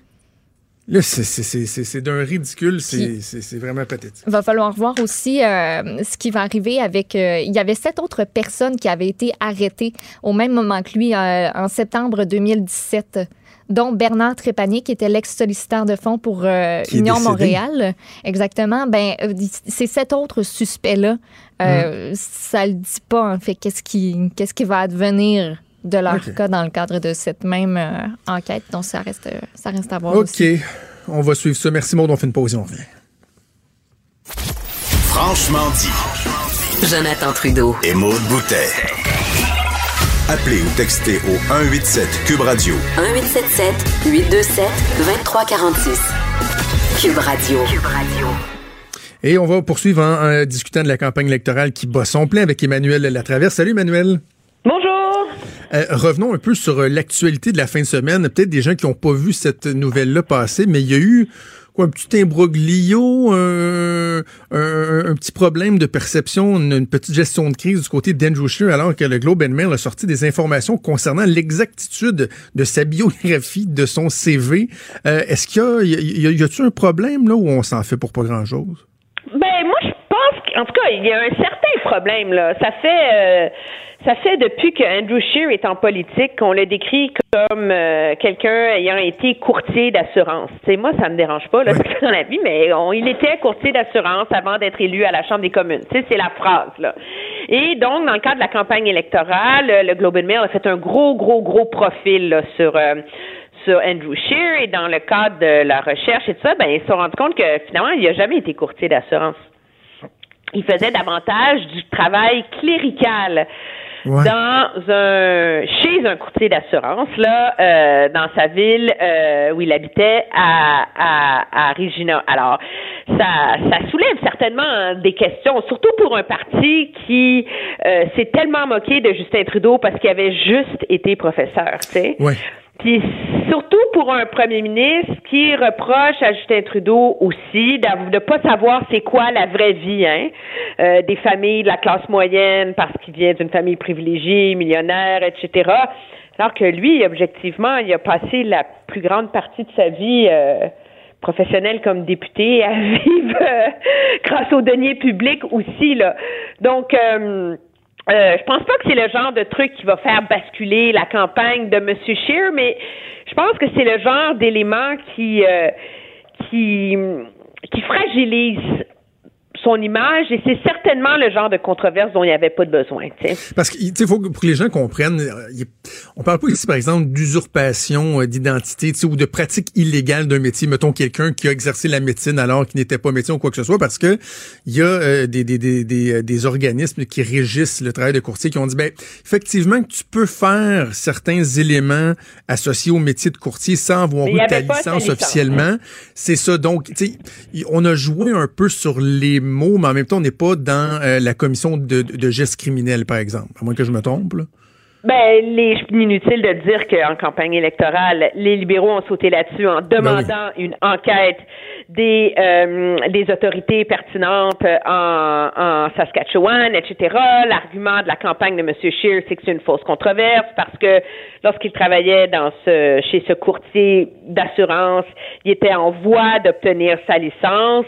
Là, c'est- d'un ridicule, c'est vraiment pathétique. Il va falloir voir aussi euh, ce qui va arriver avec. euh, il y avait sept autres personnes qui avaient été arrêtées au même moment que lui euh, en septembre 2017, dont Bernard Trépanier, qui était l'ex-solliciteur de fonds pour euh, Union. Montréal. Exactement. Ben, euh, ces sept autres suspects-là, euh, ça le dit pas, en fait, qu'est-ce qui, qu'est-ce qui va advenir de leur cas dans le cadre de cette même euh, enquête. Donc, ça reste, ça reste à voir aussi. OK. On va suivre ça. Merci, Maud. On fait une pause et on revient. Franchement dit. Jonathan Trudeau. Et Maud Boutet. Appelez ou textez au 187 Cube Radio 1877 827 2346. Cube Radio. Cube Radio. Et on va poursuivre en, en discutant de la campagne électorale qui bat son plein avec Emmanuel Latraverse. Salut, Emmanuel. Bonjour. Euh, revenons un peu sur euh, l'actualité de la fin de semaine. Peut-être des gens qui n'ont pas vu cette nouvelle-là passer, mais il y a eu un petit imbroglio, un, petit problème de perception, une, petite gestion de crise du côté d'Andrew Scheer, alors que le Globe and Mail a sorti des informations concernant l'exactitude de sa biographie, de son CV. Euh, Est-ce qu'il y a, y, a-tu un problème là où on s'en fait pour pas grand-chose? Qu'en tout cas il y a un certain problème là. Ça fait euh, ça fait depuis que Andrew Scheer est en politique qu'on le décrit comme euh, quelqu'un ayant été courtier d'assurance. C'est moi ça me dérange pas là dans la vie, mais on- il était courtier d'assurance avant d'être élu à la Chambre des communes. Tu sais, c'est la phrase là. Et donc dans le cadre de la campagne électorale, le Globe and Mail a fait un gros gros gros profil là, sur euh, sur Andrew Scheer et dans le cadre de la recherche et tout ça, ben ils se sont rendus compte que finalement il n'a jamais été courtier d'assurance. Il faisait davantage du travail clérical Ouais. dans un chez un courtier d'assurance là euh, dans sa ville euh, où il habitait à, à, à Regina. Alors ça ça soulève certainement des questions, surtout pour un parti qui euh, s'est tellement moqué de Justin Trudeau parce qu'il avait juste été professeur, tu sais. Ouais. Puis surtout pour un premier ministre qui reproche à Justin Trudeau aussi de ne pas savoir c'est quoi la vraie vie hein, euh, des familles de la classe moyenne parce qu'il vient d'une famille privilégiée, millionnaire, etc. Alors que lui, objectivement, il a passé la plus grande partie de sa vie euh, professionnelle comme député à vivre euh, grâce aux deniers publics aussi. Là. Donc, euh, je pense pas que c'est le genre de truc qui va faire basculer la campagne de M. Scheer, mais je pense que c'est le genre d'élément qui, euh, qui, qui fragilise son image et c'est certainement le genre de controverse dont il n'y avait pas de besoin. T'sais. Parce que il faut que pour que les gens comprennent, euh, on parle pas ici par exemple d'usurpation euh, d'identité ou de pratique illégale d'un métier. Mettons quelqu'un qui a exercé la médecine alors qu'il n'était pas médecin ou quoi que ce soit, parce que il y a euh, des, des, des, des, des organismes qui régissent le travail de courtier qui ont dit ben effectivement que tu peux faire certains éléments associés au métier de courtier sans avoir eu ta licence, officiellement. C'est ça. Donc, tu sais, on a joué un peu sur les mots, mais en même temps, on n'est pas dans euh, la commission de, de, gestes criminels, par exemple. À moins que je me trompe. Là. Ben, les, inutile de dire qu'en campagne électorale, les libéraux ont sauté là-dessus en demandant une enquête des, euh, des autorités pertinentes en, en Saskatchewan, etc. L'argument de la campagne de M. Scheer, c'est que c'est une fausse controverse parce que lorsqu'il travaillait dans ce, chez ce courtier d'assurance, il était en voie d'obtenir sa licence,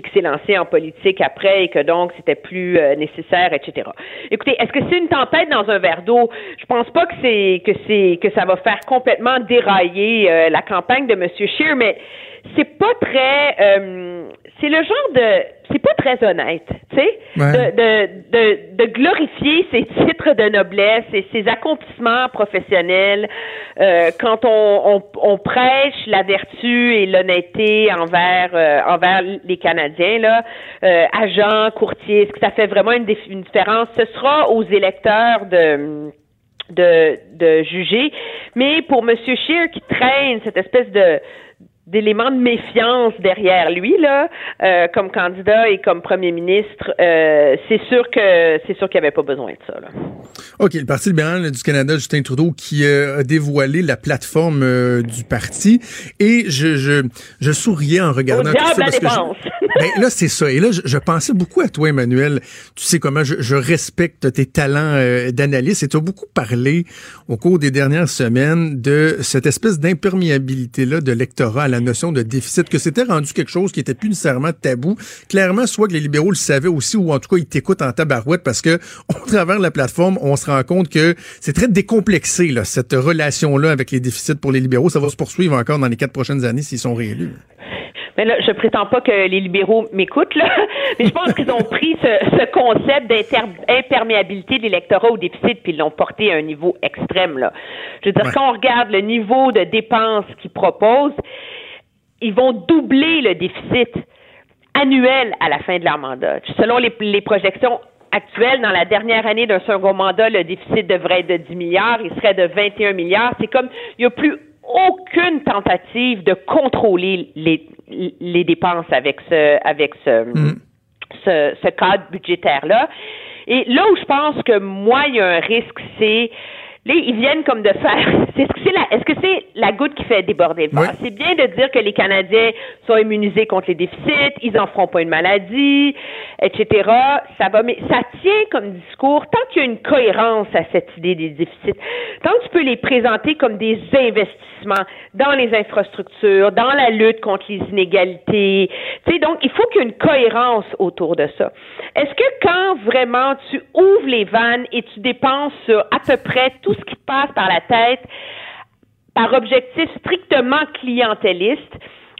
puis qu'il s'est lancé en politique après et que donc c'était plus euh, nécessaire, etc. Écoutez, est-ce que c'est une tempête dans un verre d'eau? Je pense pas que c'est que c'est que ça va faire complètement dérailler euh, la campagne de M. Scheer, mais c'est pas très euh, c'est le genre de c'est pas très honnête, tu sais, de, de, de, de, glorifier ses titres de noblesse et ses accomplissements professionnels euh, quand on, on, on, prêche la vertu et l'honnêteté envers euh, envers les Canadiens là, euh, agents, courtiers, est-ce que ça fait vraiment une, une différence? Ce sera aux électeurs de de, de juger, mais pour Monsieur Scheer qui traîne cette espèce de d'éléments de méfiance derrière lui là, euh, comme candidat et comme premier ministre, euh, c'est sûr que c'est sûr qu'il avait pas besoin de ça. Là. OK, le Parti libéral du Canada, Justin Trudeau, qui euh, a dévoilé la plateforme euh, du parti, et je, je, je souriais en regardant Au tout ça parce que je, ben, là c'est ça. Et là, je, je, pensais beaucoup à toi, Emmanuel. Tu sais comment je, je respecte tes talents euh, d'analyste, et tu as beaucoup parlé au cours des dernières semaines de cette espèce d'imperméabilité là de l'électorat à la notion de déficit, que c'était rendu quelque chose qui était plus nécessairement tabou. Clairement, soit que les libéraux le savaient aussi, ou en tout cas, ils t'écoutent en tabarouette parce que au travers de la plateforme, on se rend compte que c'est très décomplexé, là, cette relation-là avec les déficits pour les libéraux. Ça va se poursuivre encore dans les quatre prochaines années s'ils sont réélus. Mais là, je prétends pas que les libéraux m'écoutent, là, mais je pense qu'ils ont pris ce, ce concept d'imperméabilité de l'électorat au déficit puis ils l'ont porté à un niveau extrême, là. Je veux dire, ouais. quand on regarde le niveau de dépenses qu'ils proposent, ils vont doubler le déficit annuel à la fin de leur mandat. Selon les, les projections actuelles, dans la dernière année d'un second mandat, le déficit devrait être de 10 milliards, il serait de 21 milliards. C'est comme, il n'y a plus aucune tentative de contrôler les, les dépenses avec ce, avec ce, mm. ce, ce cadre budgétaire-là. Et là où je pense que moi, il y a un risque, c'est Là, ils viennent comme de faire. Est-ce que c'est la, est-ce que c'est la goutte qui fait déborder le? Oui. C'est bien de dire que les Canadiens sont immunisés contre les déficits, ils en feront pas une maladie, etc. Ça va, mais ça tient comme discours tant qu'il y a une cohérence à cette idée des déficits, tant que tu peux les présenter comme des investissements dans les infrastructures, dans la lutte contre les inégalités. Tu sais, donc il faut qu'il y ait une cohérence autour de ça. Est-ce que quand vraiment tu ouvres les vannes et tu dépenses sur à peu près tout ce qui passe par la tête par objectif strictement clientéliste,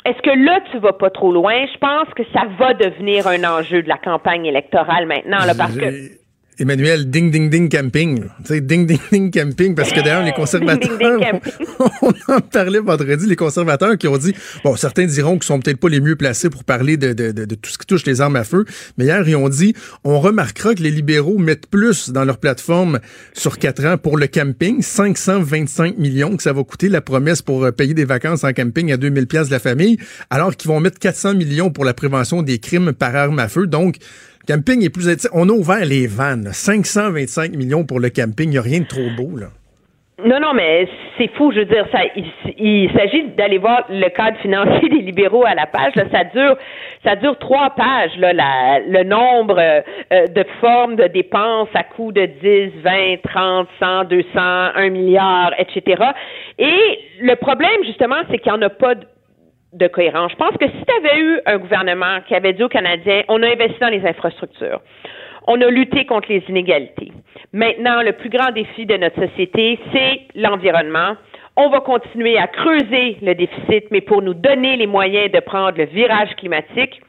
est-ce que là, tu vas pas trop loin? Je pense que ça va devenir un enjeu de la campagne électorale maintenant, parce que Emmanuel, ding ding ding camping. Tu sais, ding ding ding camping, parce que d'ailleurs, les conservateurs, ding, ding, ding on, en parlait vendredi, les conservateurs qui ont dit, bon, certains diront qu'ils sont peut-être pas les mieux placés pour parler de, de, de, de, tout ce qui touche les armes à feu, mais hier, ils ont dit, on remarquera que les libéraux mettent plus dans leur plateforme sur quatre ans pour le camping, 525 millions que ça va coûter la promesse pour payer des vacances en camping à 2000 pièces de la famille, alors qu'ils vont mettre 400 millions pour la prévention des crimes par arme à feu. Donc, camping est plus... On a ouvert les vannes. 525 millions pour le camping. Il n'y a rien de trop beau, là. Non, non, mais c'est fou, je veux dire, il, s'agit d'aller voir le cadre financier des libéraux à la page. Ça dure, trois pages. Là, le nombre euh, de formes de dépenses à coût de 10, 20, 30, 100, 200, 1 milliard, etc. Et le problème, justement, c'est qu'il n'y en a pas de de cohérence. Je pense que si tu avais eu un gouvernement qui avait dit aux Canadiens, on a investi dans les infrastructures, on a lutté contre les inégalités. Maintenant, le plus grand défi de notre société, c'est l'environnement. On va continuer à creuser le déficit, mais pour nous donner les moyens de prendre le virage climatique,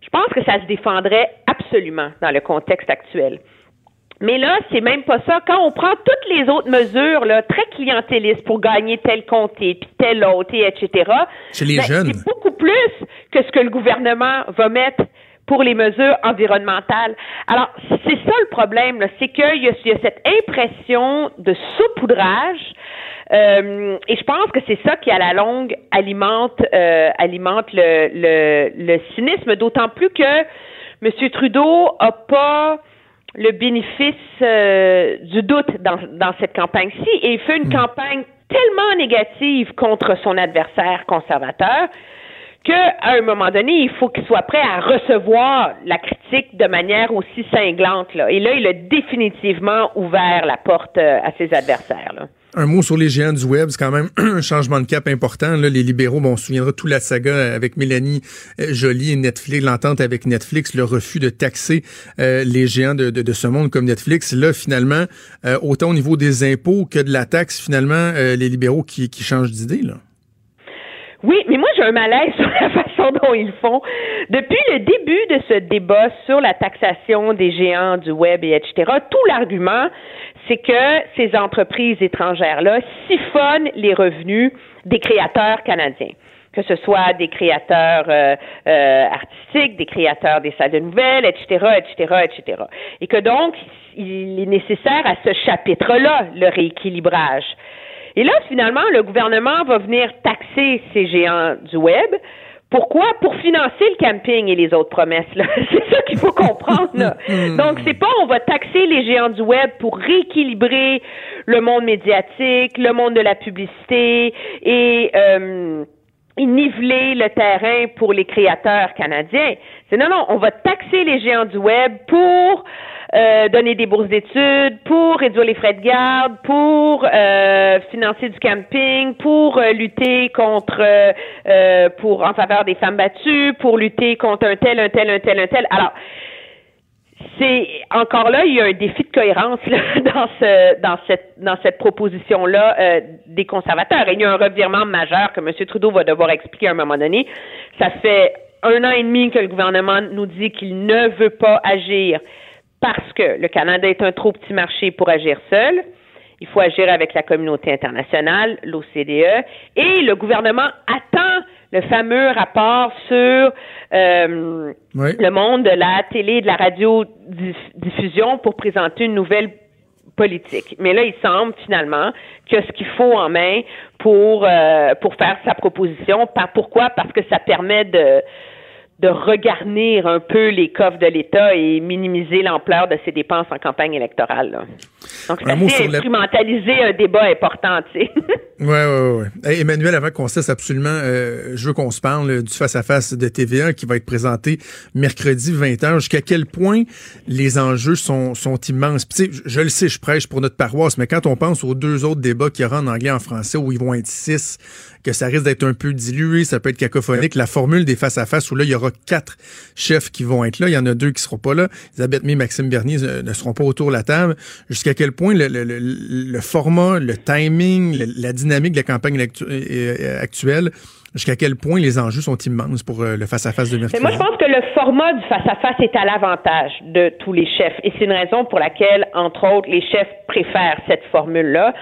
je pense que ça se défendrait absolument dans le contexte actuel. Mais là, c'est même pas ça. Quand on prend toutes les autres mesures là, très clientélistes pour gagner tel comté, puis tel autre, etc. Chez les ben, jeunes. C'est beaucoup plus que ce que le gouvernement va mettre pour les mesures environnementales. Alors, c'est ça le problème, c'est qu'il y, y, a cette impression de saupoudrage. Euh, et je pense que c'est ça qui, à la longue, alimente, euh, alimente le, le, le cynisme, d'autant plus que M. Trudeau a pas le bénéfice euh, du doute dans, dans cette campagne-ci et il fait une hmm. campagne tellement négative contre son adversaire conservateur qu'à un moment donné, il faut qu'il soit prêt à recevoir la critique de manière aussi cinglante. Là. Et là, il a définitivement ouvert la porte euh, à ses adversaires. Là. Un mot sur les géants du web, c'est quand même un changement de cap important. Les libéraux, bon, on se souviendra toute la saga avec Mélanie euh, Joly et Netflix, l'entente avec Netflix, le refus de taxer euh, les géants de, ce monde comme Netflix. Là, finalement, euh, autant au niveau des impôts que de la taxe, finalement, les libéraux qui, changent d'idée. là. Oui, mais moi j'ai un malaise sur la dont ils font. Depuis le début de ce débat sur la taxation des géants du web et etc., tout l'argument, c'est que ces entreprises étrangères-là siphonnent les revenus des créateurs canadiens que ce soit des créateurs euh, euh, artistiques, des créateurs des salles de nouvelles, etc., etc., etc. Et que donc, il est nécessaire à ce chapitre-là le rééquilibrage. Et là, finalement, le gouvernement va venir taxer ces géants du web pourquoi? Pour financer le camping et les autres promesses. Là. C'est ça qu'il faut comprendre. Là. Donc, c'est pas on va taxer les géants du web pour rééquilibrer le monde médiatique, le monde de la publicité et euh, niveler le terrain pour les créateurs canadiens. C'est non, non, on va taxer les géants du web pour euh, donner des bourses d'études, pour réduire les frais de garde, pour euh, financer du camping, pour euh, lutter contre, pour en faveur des femmes battues, pour lutter contre un tel, un tel, un tel, un tel. Alors, c'est encore là, il y a un défi de cohérence là, dans ce, dans cette, dans cette proposition là des conservateurs. Il y a un revirement majeur que M. Trudeau va devoir expliquer à un moment donné. Ça fait un an et demi que le gouvernement nous dit qu'il ne veut pas agir parce que le Canada est un trop petit marché pour agir seul. Il faut agir avec la communauté internationale, l'OCDE, et le gouvernement attend le fameux rapport sur euh, le monde de la télé et de la radiodiffusion pour présenter une nouvelle politique. Mais là, il semble finalement que ce qu'il faut en main pour euh, pour faire sa proposition. Pourquoi? Parce que ça permet de de regarnir un peu les coffres de l'État et minimiser l'ampleur de ses dépenses en campagne électorale. Donc, c'est assez instrumentaliser un débat important, tu sais. Oui, oui, oui. Emmanuel, avant qu'on cesse absolument, euh, je veux qu'on se parle du face-à-face de TVA qui va être présenté mercredi 20h. Jusqu'à quel point les enjeux sont, sont immenses? Puis, je, je le sais, je prêche pour notre paroisse, mais quand on pense aux deux autres débats qu'il y aura en anglais et en français, où ils vont être six, que ça risque d'être un peu dilué, ça peut être cacophonique. La formule des face-à-face où là, il y aura quatre chefs qui vont être là. Il y en a deux qui seront pas là. Elisabeth May, Maxime Bernier euh, ne seront pas autour de la table. Jusqu'à quel point le, le, format, le timing, la dynamique de la campagne euh, euh, actuelle jusqu'à quel point les enjeux sont immenses pour le face-à-face de mercredi. Moi, je pense que le format du face-à-face est à l'avantage de tous les chefs. Et c'est une raison pour laquelle, entre autres, les chefs préfèrent cette formule-là.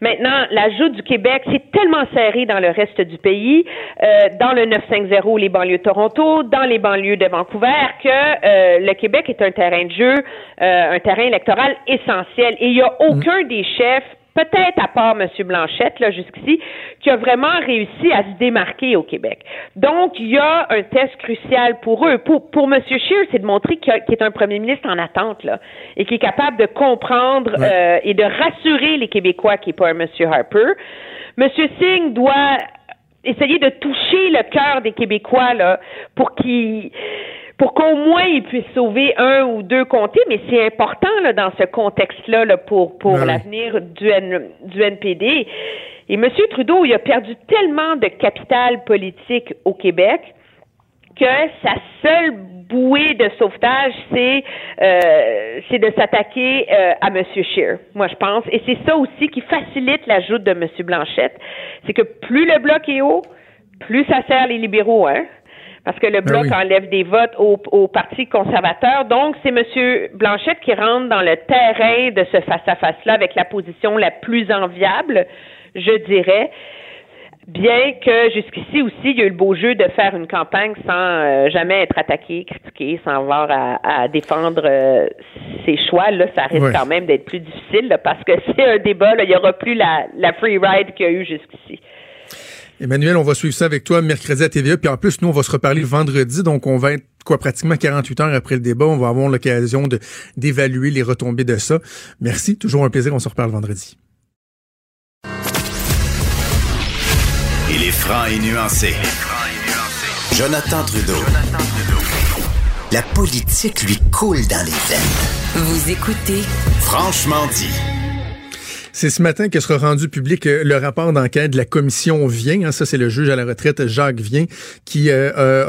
Maintenant, l'ajout du Québec, c'est tellement serré dans le reste du pays, euh, dans le 950, les banlieues de Toronto, dans les banlieues de Vancouver, que euh, le Québec est un terrain de jeu, euh, un terrain électoral essentiel. Et il n'y a aucun des chefs peut-être à part M. Blanchette, là, jusqu'ici, qui a vraiment réussi à se démarquer au Québec. Donc, il y a un test crucial pour eux. Pour, pour M. Scheer, c'est de montrer qu'il est un premier ministre en attente, là, et qui est capable de comprendre euh, et de rassurer les Québécois qui n'est pas un M. Harper. M. Singh doit essayer de toucher le cœur des Québécois là, pour qu'ils pour qu'au moins ils puissent sauver un ou deux comtés, mais c'est important là, dans ce contexte-là là, pour, pour Ben oui. l'avenir du, N- du NPD. Et M. Trudeau, il a perdu tellement de capital politique au Québec que sa seule bouée de sauvetage, c'est euh, c'est de s'attaquer euh, à M. Scheer, moi je pense. Et c'est ça aussi qui facilite l'ajout de M. Blanchette. C'est que plus le bloc est haut, plus ça sert les libéraux, hein? Parce que le bloc oui. enlève des votes au, au Parti conservateur. Donc, c'est M. Blanchette qui rentre dans le terrain de ce face-à-face-là avec la position la plus enviable, je dirais. Bien que jusqu'ici aussi, il y a eu le beau jeu de faire une campagne sans euh, jamais être attaqué, critiqué, sans avoir à, à défendre euh, ses choix. Là, ça risque quand même d'être plus difficile là, parce que c'est un débat. Là, il n'y aura plus la, la free ride qu'il y a eu jusqu'ici. Emmanuel, on va suivre ça avec toi mercredi à TVA. Puis en plus, nous, on va se reparler le vendredi. Donc, on va être quoi pratiquement 48 heures après le débat. On va avoir l'occasion de d'évaluer les retombées de ça. Merci. Toujours un plaisir. On se reparle vendredi. Il est franc et nuancé. Jonathan Trudeau. La politique lui coule dans les veines. Vous écoutez Franchement dit. C'est ce matin que sera rendu public euh, le rapport d'enquête de la commission Vien. hein. ça, c'est le juge à la retraite Jacques Vien qui euh, a,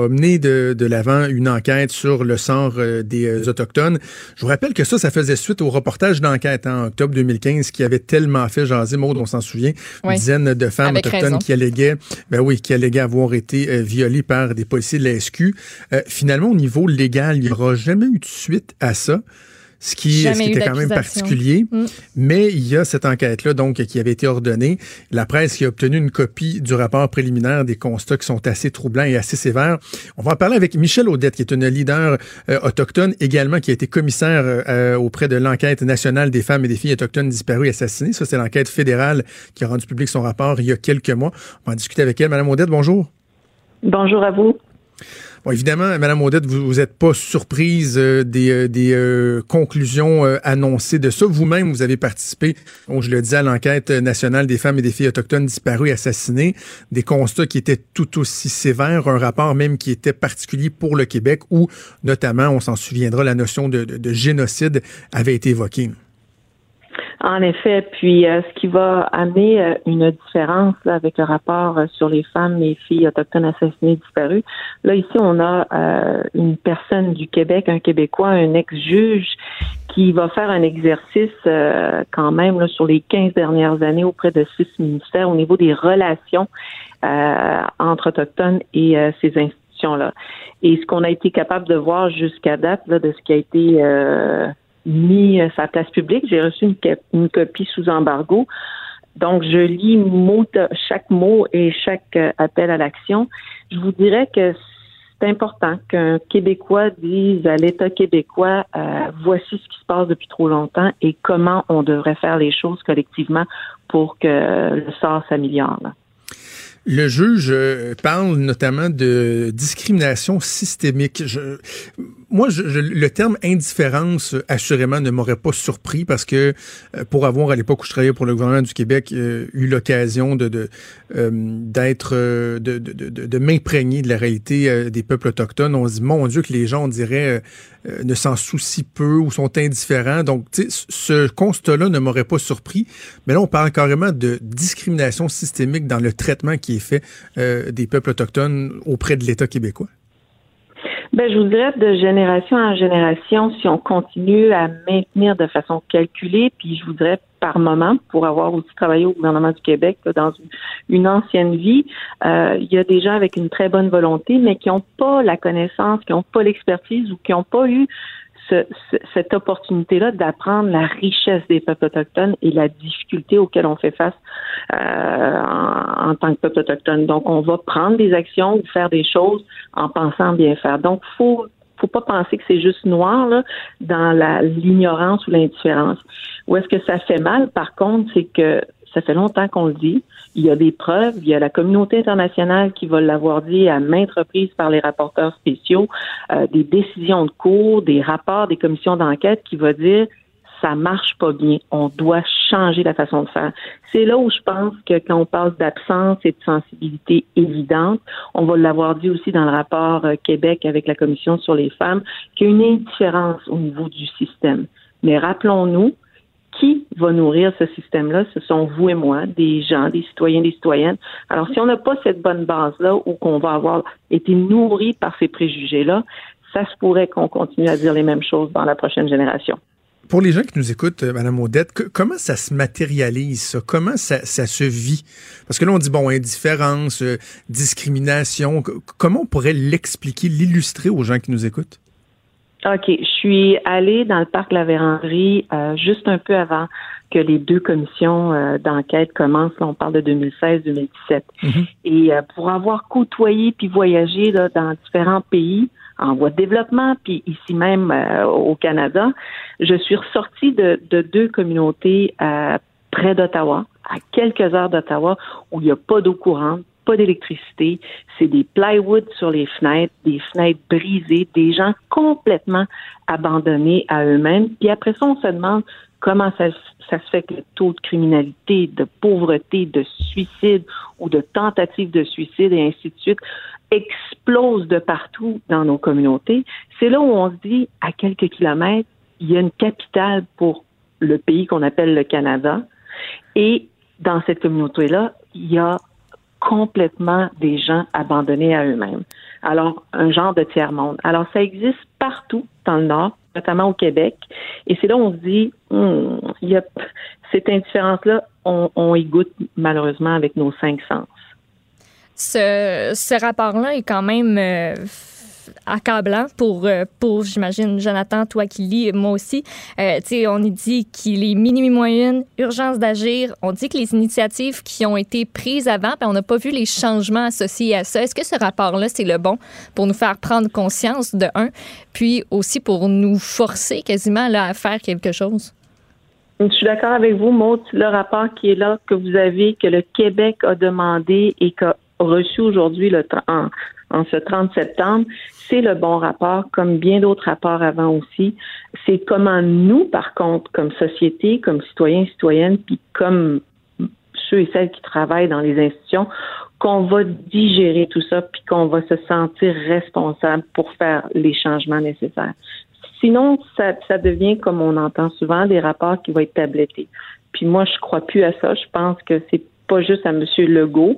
a- a mené de, de l'avant une enquête sur le sort euh, des Autochtones. Je vous rappelle que ça, ça faisait suite au reportage d'enquête hein, en octobre 2015 qui avait tellement fait jaser, Maud, on s'en souvient, une Oui. dizaine de femmes Avec autochtones raison. qui alléguaient, ben oui, qui alléguaient avoir été violées par des policiers de la SQ. Euh, finalement, au niveau légal, il n'y aura jamais eu de suite à ça. Ce qui, ce était quand même particulier. Mm. Mais il y a cette enquête-là, donc, qui avait été ordonnée. La presse qui a obtenu une copie du rapport préliminaire des constats qui sont assez troublants et assez sévères. On va en parler avec Michel Audette, qui est une leader euh, autochtone également, qui a été commissaire euh, auprès de l'enquête nationale des femmes et des filles autochtones disparues et assassinées. Ça, c'est l'enquête fédérale qui a rendu public son rapport il y a quelques mois. On va en discuter avec elle. Madame Audette, bonjour. Bonjour à vous. Bon, évidemment, Madame Audette, vous n'êtes pas surprise euh, des, euh, des euh, conclusions annoncées de ça. Vous-même, vous avez participé, donc je le disais, à l'enquête nationale des femmes et des filles autochtones disparues et assassinées, des constats qui étaient tout aussi sévères, un rapport même qui était particulier pour le Québec, où notamment, on s'en souviendra, la notion de, de- de génocide avait été évoquée. En effet, puis euh, ce qui va amener euh, une différence là, avec le rapport euh, sur les femmes et filles autochtones assassinées disparues. Là, ici, on a euh, une personne du Québec, un Québécois, un ex-juge qui va faire un exercice euh, quand même là, sur les 15 dernières années auprès de six ministères au niveau des relations euh, entre autochtones et ces institutions-là. Et ce qu'on a été capable de voir jusqu'à date là, de ce qui a été mis à sa place publique. J'ai reçu une, une copie sous embargo. Donc, je lis chaque mot et chaque euh, appel à l'action. Je vous dirais que c'est important qu'un Québécois dise à l'État québécois euh, voici ce qui se passe depuis trop longtemps et comment on devrait faire les choses collectivement pour que le sort s'améliore. Le juge euh, parle notamment de discrimination systémique. Moi, je, je- le terme indifférence, euh, assurément, ne m'aurait pas surpris parce que euh, pour avoir, à l'époque où je travaillais pour le gouvernement du Québec, euh, eu l'occasion de d'être, de, de, de, m'imprégner de la réalité des peuples autochtones, on se dit, mon Dieu, que les gens, on dirait, ne s'en soucient peu ou sont indifférents. Donc, ce constat-là ne m'aurait pas surpris. Mais là, on parle carrément de discrimination systémique dans le traitement qui est fait des peuples autochtones auprès de l'État québécois. Ben, je vous dirais de génération en génération, si on continue à maintenir de façon calculée, puis je vous dirais par moment, pour avoir aussi travaillé au gouvernement du Québec là, dans une, une ancienne vie, euh, il y a des gens avec une très bonne volonté, mais qui n'ont pas la connaissance, qui n'ont pas l'expertise ou qui n'ont pas eu ce- ce- cette opportunité-là d'apprendre la richesse des peuples autochtones et la difficulté auxquelles on fait face euh, en, en tant que peuple autochtone. Donc, on va prendre des actions ou faire des choses en pensant bien faire. Donc, faut faut pas penser que c'est juste noir là, dans l'ignorance ou l'indifférence. Où est-ce que ça fait mal, par contre, c'est que ça fait longtemps qu'on le dit. Il y a des preuves. Il y a la communauté internationale qui va l'avoir dit à maintes reprises par les rapporteurs spéciaux, euh, des décisions de cours, des rapports des commissions d'enquête qui va dire ça marche pas bien. On doit changer la façon de faire. C'est là où je pense que quand on parle d'absence et de sensibilité évidente, on va l'avoir dit aussi dans le rapport euh, Québec avec la Commission sur les femmes, qu'il y a une indifférence au niveau du système. Mais rappelons-nous, qui va nourrir ce système-là? Ce sont vous et moi, des gens, des citoyens, des citoyennes. Alors, si on n'a pas cette bonne base-là ou qu'on va avoir été nourri par ces préjugés-là, ça se pourrait qu'on continue à dire les mêmes choses dans la prochaine génération. Pour les gens qui nous écoutent, euh, Madame Odette, comment ça se matérialise, ça? Comment ça, se vit? Parce que là, on dit, bon, indifférence, euh, discrimination. comment on pourrait l'expliquer, l'illustrer aux gens qui nous écoutent? OK. Je suis allée dans le parc La Vérandrie euh, juste un peu avant que les deux commissions euh, d'enquête commencent. Là, on parle de 2016-2017. Mm-hmm. Et euh, pour avoir côtoyé puis voyagé là, dans différents pays en voie de développement, puis ici même au Canada, je suis ressortie de, de deux communautés près d'Ottawa, à quelques heures d'Ottawa, où il n'y a pas d'eau courante, pas d'électricité, c'est des plywood sur les fenêtres, des fenêtres brisées, des gens complètement abandonnés à eux-mêmes. Puis après ça, on se demande comment ça, ça, se fait que le taux de criminalité, de pauvreté, de suicide ou de tentative de suicide et ainsi de suite explose de partout dans nos communautés. C'est là où on se dit, à quelques kilomètres, il y a une capitale pour le pays qu'on appelle le Canada. Et dans cette communauté-là, il y a complètement des gens abandonnés à eux-mêmes. Alors, un genre de tiers-monde. Alors, ça existe partout dans le Nord, notamment au Québec. Et c'est là où on se dit, il y cette indifférence-là, on, on y goûte malheureusement avec nos cinq sens. Ce, ce rapport-là est quand même euh, accablant pour, euh, pour j'imagine, Jonathan, toi qui lis, moi aussi. Euh, on dit qu'il est minuit moyenne, urgence d'agir. On dit que les initiatives qui ont été prises avant, ben, on n'a pas vu les changements associés à ça. Est-ce que ce rapport-là, c'est le bon pour nous faire prendre conscience de un, puis aussi pour nous forcer quasiment là, à faire quelque chose? Je suis d'accord avec vous, Maud. Le rapport qui est là, que vous avez, que le Québec a demandé et qu'a reçu aujourd'hui le en ce 30 septembre, c'est le bon rapport, comme bien d'autres rapports avant aussi. C'est comment nous, par contre, comme société, comme citoyens, citoyennes, puis comme ceux et celles qui travaillent dans les institutions, qu'on va digérer tout ça, puis qu'on va se sentir responsable pour faire les changements nécessaires. Sinon, ça, ça devient, comme on entend souvent, des rapports qui vont être tablettés. Puis moi, je crois plus à ça. Je pense que c'est pas juste à M. Legault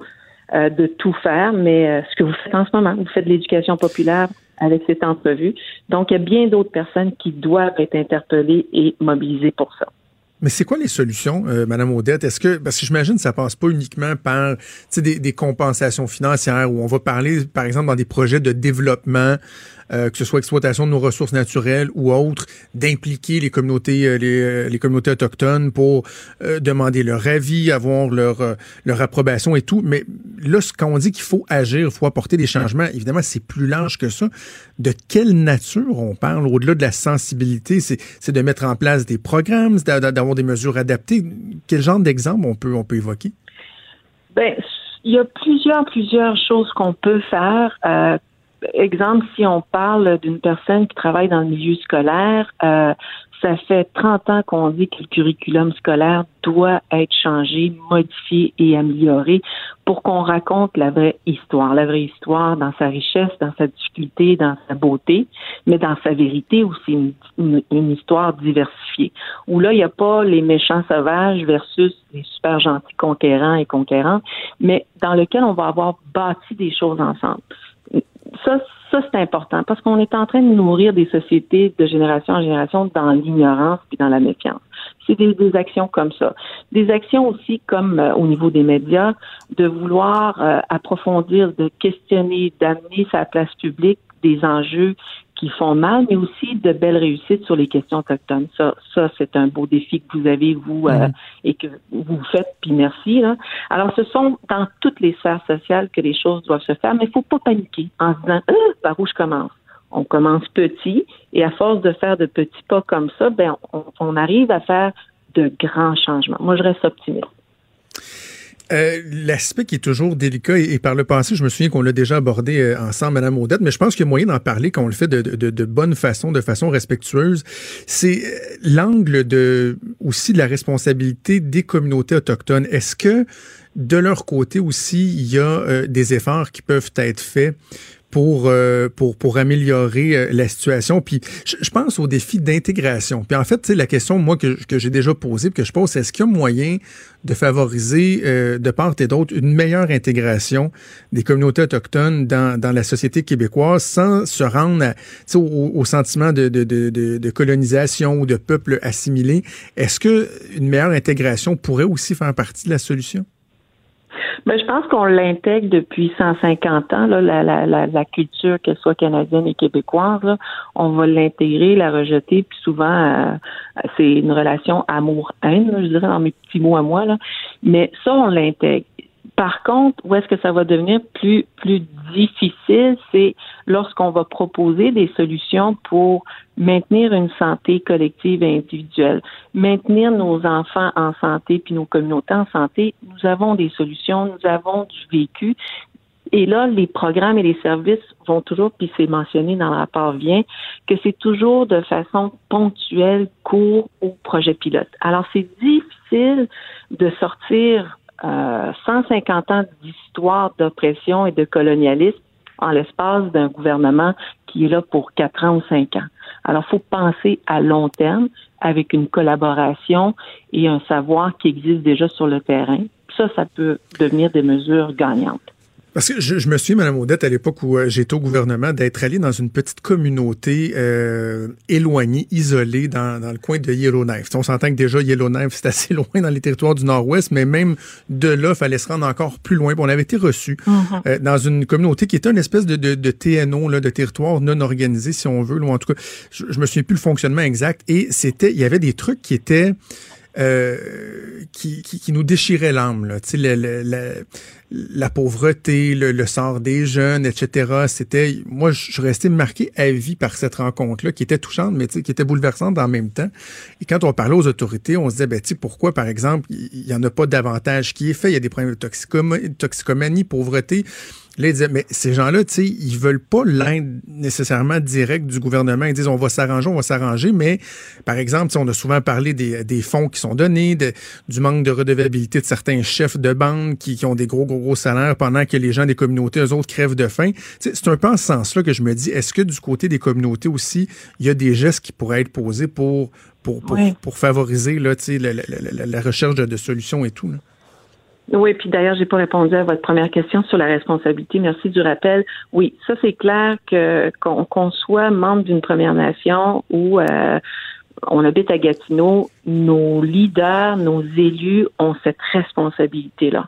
euh, de tout faire, mais euh, ce que vous faites en ce moment, vous faites de l'éducation populaire avec cette entrevue. Donc, il y a bien d'autres personnes qui doivent être interpellées et mobilisées pour ça. Mais c'est quoi les solutions, euh, Madame Odette? Est-ce que, parce que j'imagine que ça passe pas uniquement par des, des compensations financières où on va parler, par exemple, dans des projets de développement euh, que ce soit exploitation de nos ressources naturelles ou autres, d'impliquer les communautés, euh, les, euh, les, communautés autochtones pour demander leur avis, avoir leur, leur approbation et tout. Mais là, quand on dit qu'il faut agir, il faut apporter des changements, évidemment, c'est plus large que ça. De quelle nature on parle au-delà de la sensibilité? C'est de mettre en place des programmes, d'avoir des mesures adaptées. Quel genre d'exemple on peut, on peut évoquer? Ben, il y a plusieurs, plusieurs choses qu'on peut faire. Exemple, si on parle d'une personne qui travaille dans le milieu scolaire, euh, ça fait 30 ans qu'on dit que le curriculum scolaire doit être changé, modifié et amélioré pour qu'on raconte la vraie histoire, la vraie histoire dans sa richesse, dans sa difficulté, dans sa beauté, mais dans sa vérité aussi une, une, histoire diversifiée. Où là, il n'y a pas les méchants sauvages versus les super gentils conquérants et conquérantes, mais dans lequel on va avoir bâti des choses ensemble ça, ça c'est important parce qu'on est en train de nourrir des sociétés de génération en génération dans l'ignorance et dans la méfiance. C'est des, des, actions comme ça. Des actions aussi comme euh, au niveau des médias, de vouloir euh, approfondir, de questionner, d'amener sa place publique des enjeux qui font mal, mais aussi de belles réussites sur les questions autochtones. Ça, ça c'est un beau défi que vous avez, vous, euh, mm-hmm. et que vous faites, puis merci. Là. Alors, ce sont dans toutes les sphères sociales que les choses doivent se faire, mais il faut pas paniquer en se disant, euh, par où je commence? On commence petit et à force de faire de petits pas comme ça, ben on, on arrive à faire de grands changements. Moi, je reste optimiste. Euh, L'aspect qui est toujours délicat, et, par le passé, je me souviens qu'on l'a déjà abordé euh, ensemble, Madame Audette, mais je pense qu'il y a moyen d'en parler quand on le fait de, bonne façon, de façon respectueuse. C'est euh, l'angle de aussi de la responsabilité des communautés autochtones. Est-ce que de leur côté aussi, il y a des efforts qui peuvent être faits pour, euh, pour, pour améliorer euh, la situation. Puis je, pense au défi d'intégration. Puis en fait, la question, moi, que, que j'ai déjà posée, que je pose, est-ce qu'il y a moyen de favoriser euh, de part et d'autre une meilleure intégration des communautés autochtones dans, dans la société québécoise sans se rendre à, au, au, sentiment de, de, de, de, colonisation ou de peuple assimilé? Est-ce que une meilleure intégration pourrait aussi faire partie de la solution? Ben, je pense qu'on l'intègre depuis 150 ans, là, la, la, la, la culture, qu'elle soit canadienne et québécoise. Là, on va l'intégrer, la rejeter, puis souvent, euh, c'est une relation amour-haine, je dirais dans mes petits mots à moi. Là. Mais ça, on l'intègre. Par contre, où est-ce que ça va devenir plus difficile, c'est lorsqu'on va proposer des solutions pour maintenir une santé collective et individuelle, maintenir nos enfants en santé puis nos communautés en santé. Nous avons des solutions, nous avons du vécu. Et là, les programmes et les services vont toujours, puis c'est mentionné dans le rapport vient, que c'est toujours de façon ponctuelle, court ou projet pilote. Alors, c'est difficile de sortir 150 euh, ans d'histoire d'oppression et de colonialisme en l'espace d'un gouvernement qui est là pour quatre ans ou cinq ans. Alors, il faut penser à long terme avec une collaboration et un savoir qui existe déjà sur le terrain. Ça, ça peut devenir des mesures gagnantes. Parce que je, je, me suis, Mme Audette, à l'époque où euh, j'étais au gouvernement, d'être allé dans une petite communauté euh, éloignée, isolée, dans, dans, le coin de Yellowknife. On s'entend que déjà, Yellowknife, c'est assez loin dans les territoires du Nord-Ouest, mais même de là, il fallait se rendre encore plus loin. on avait été reçu mm-hmm. euh, dans une communauté qui était une espèce de, de, de TNO, là, de territoire non organisé, si on veut, ou en tout cas, je, je me souviens plus le fonctionnement exact. Et c'était, il y avait des trucs qui étaient... Euh, qui, qui, nous déchirait l'âme. Le, le, la pauvreté, le, sort des jeunes, etc. C'était, moi, je resté marqué à vie par cette rencontre-là, qui était touchante, mais qui était bouleversante en même temps. Et quand on parlait aux autorités, on se disait, ben, pourquoi, par exemple, il n'y en a pas davantage qui est fait? Il y a des problèmes de toxicomanie pauvreté. Là, mais ces gens-là, tu sais, ils veulent pas l'aide nécessairement directe du gouvernement. Ils disent, on va s'arranger, on va s'arranger, mais par exemple, on a souvent parlé des, des fonds qui sont donnés, de, du manque de redevabilité de certains chefs de bande qui, qui, ont des gros, gros, gros salaires pendant que les gens des communautés, eux autres, crèvent de faim. C'est un peu en ce sens-là que je me dis, est-ce que du côté des communautés aussi, il y a des gestes qui pourraient être posés pour, pour, pour, pour favoriser là, la, la, la, la, recherche de, de solutions et tout? Là? Oui, puis d'ailleurs, j'ai pas répondu à votre première question sur la responsabilité. Merci du rappel. Oui, ça c'est clair que qu'on soit membre d'une Première Nation ou euh, on habite à Gatineau, nos leaders, nos élus ont cette responsabilité-là.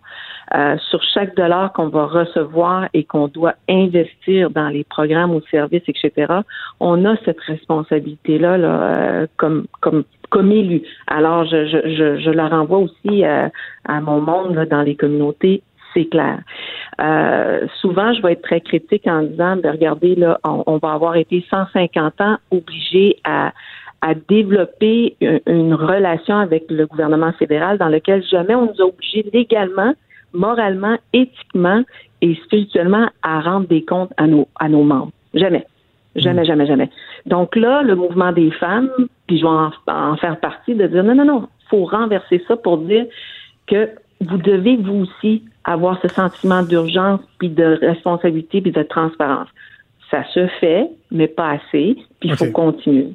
Euh, sur chaque dollar qu'on va recevoir et qu'on doit investir dans les programmes ou services, etc., on a cette responsabilité-là là, euh, comme, comme, comme élu. Alors, je, je, je, la renvoie aussi à, à mon monde là, dans les communautés c'est clair. Euh, souvent, je vais être très critique en disant, ben, regardez, là, on, on, va avoir été 150 ans obligés à, à développer une, relation avec le gouvernement fédéral dans lequel jamais on nous a obligés légalement, moralement, éthiquement et spirituellement à rendre des comptes à nos, à nos membres. Jamais. Jamais, mm. jamais, jamais. Donc là, le mouvement des femmes, puis je vais en, en faire partie, de dire non, non, non, faut renverser ça pour dire que vous devez vous aussi avoir ce sentiment d'urgence, puis de responsabilité, puis de transparence. Ça se fait, mais pas assez, puis il faut continuer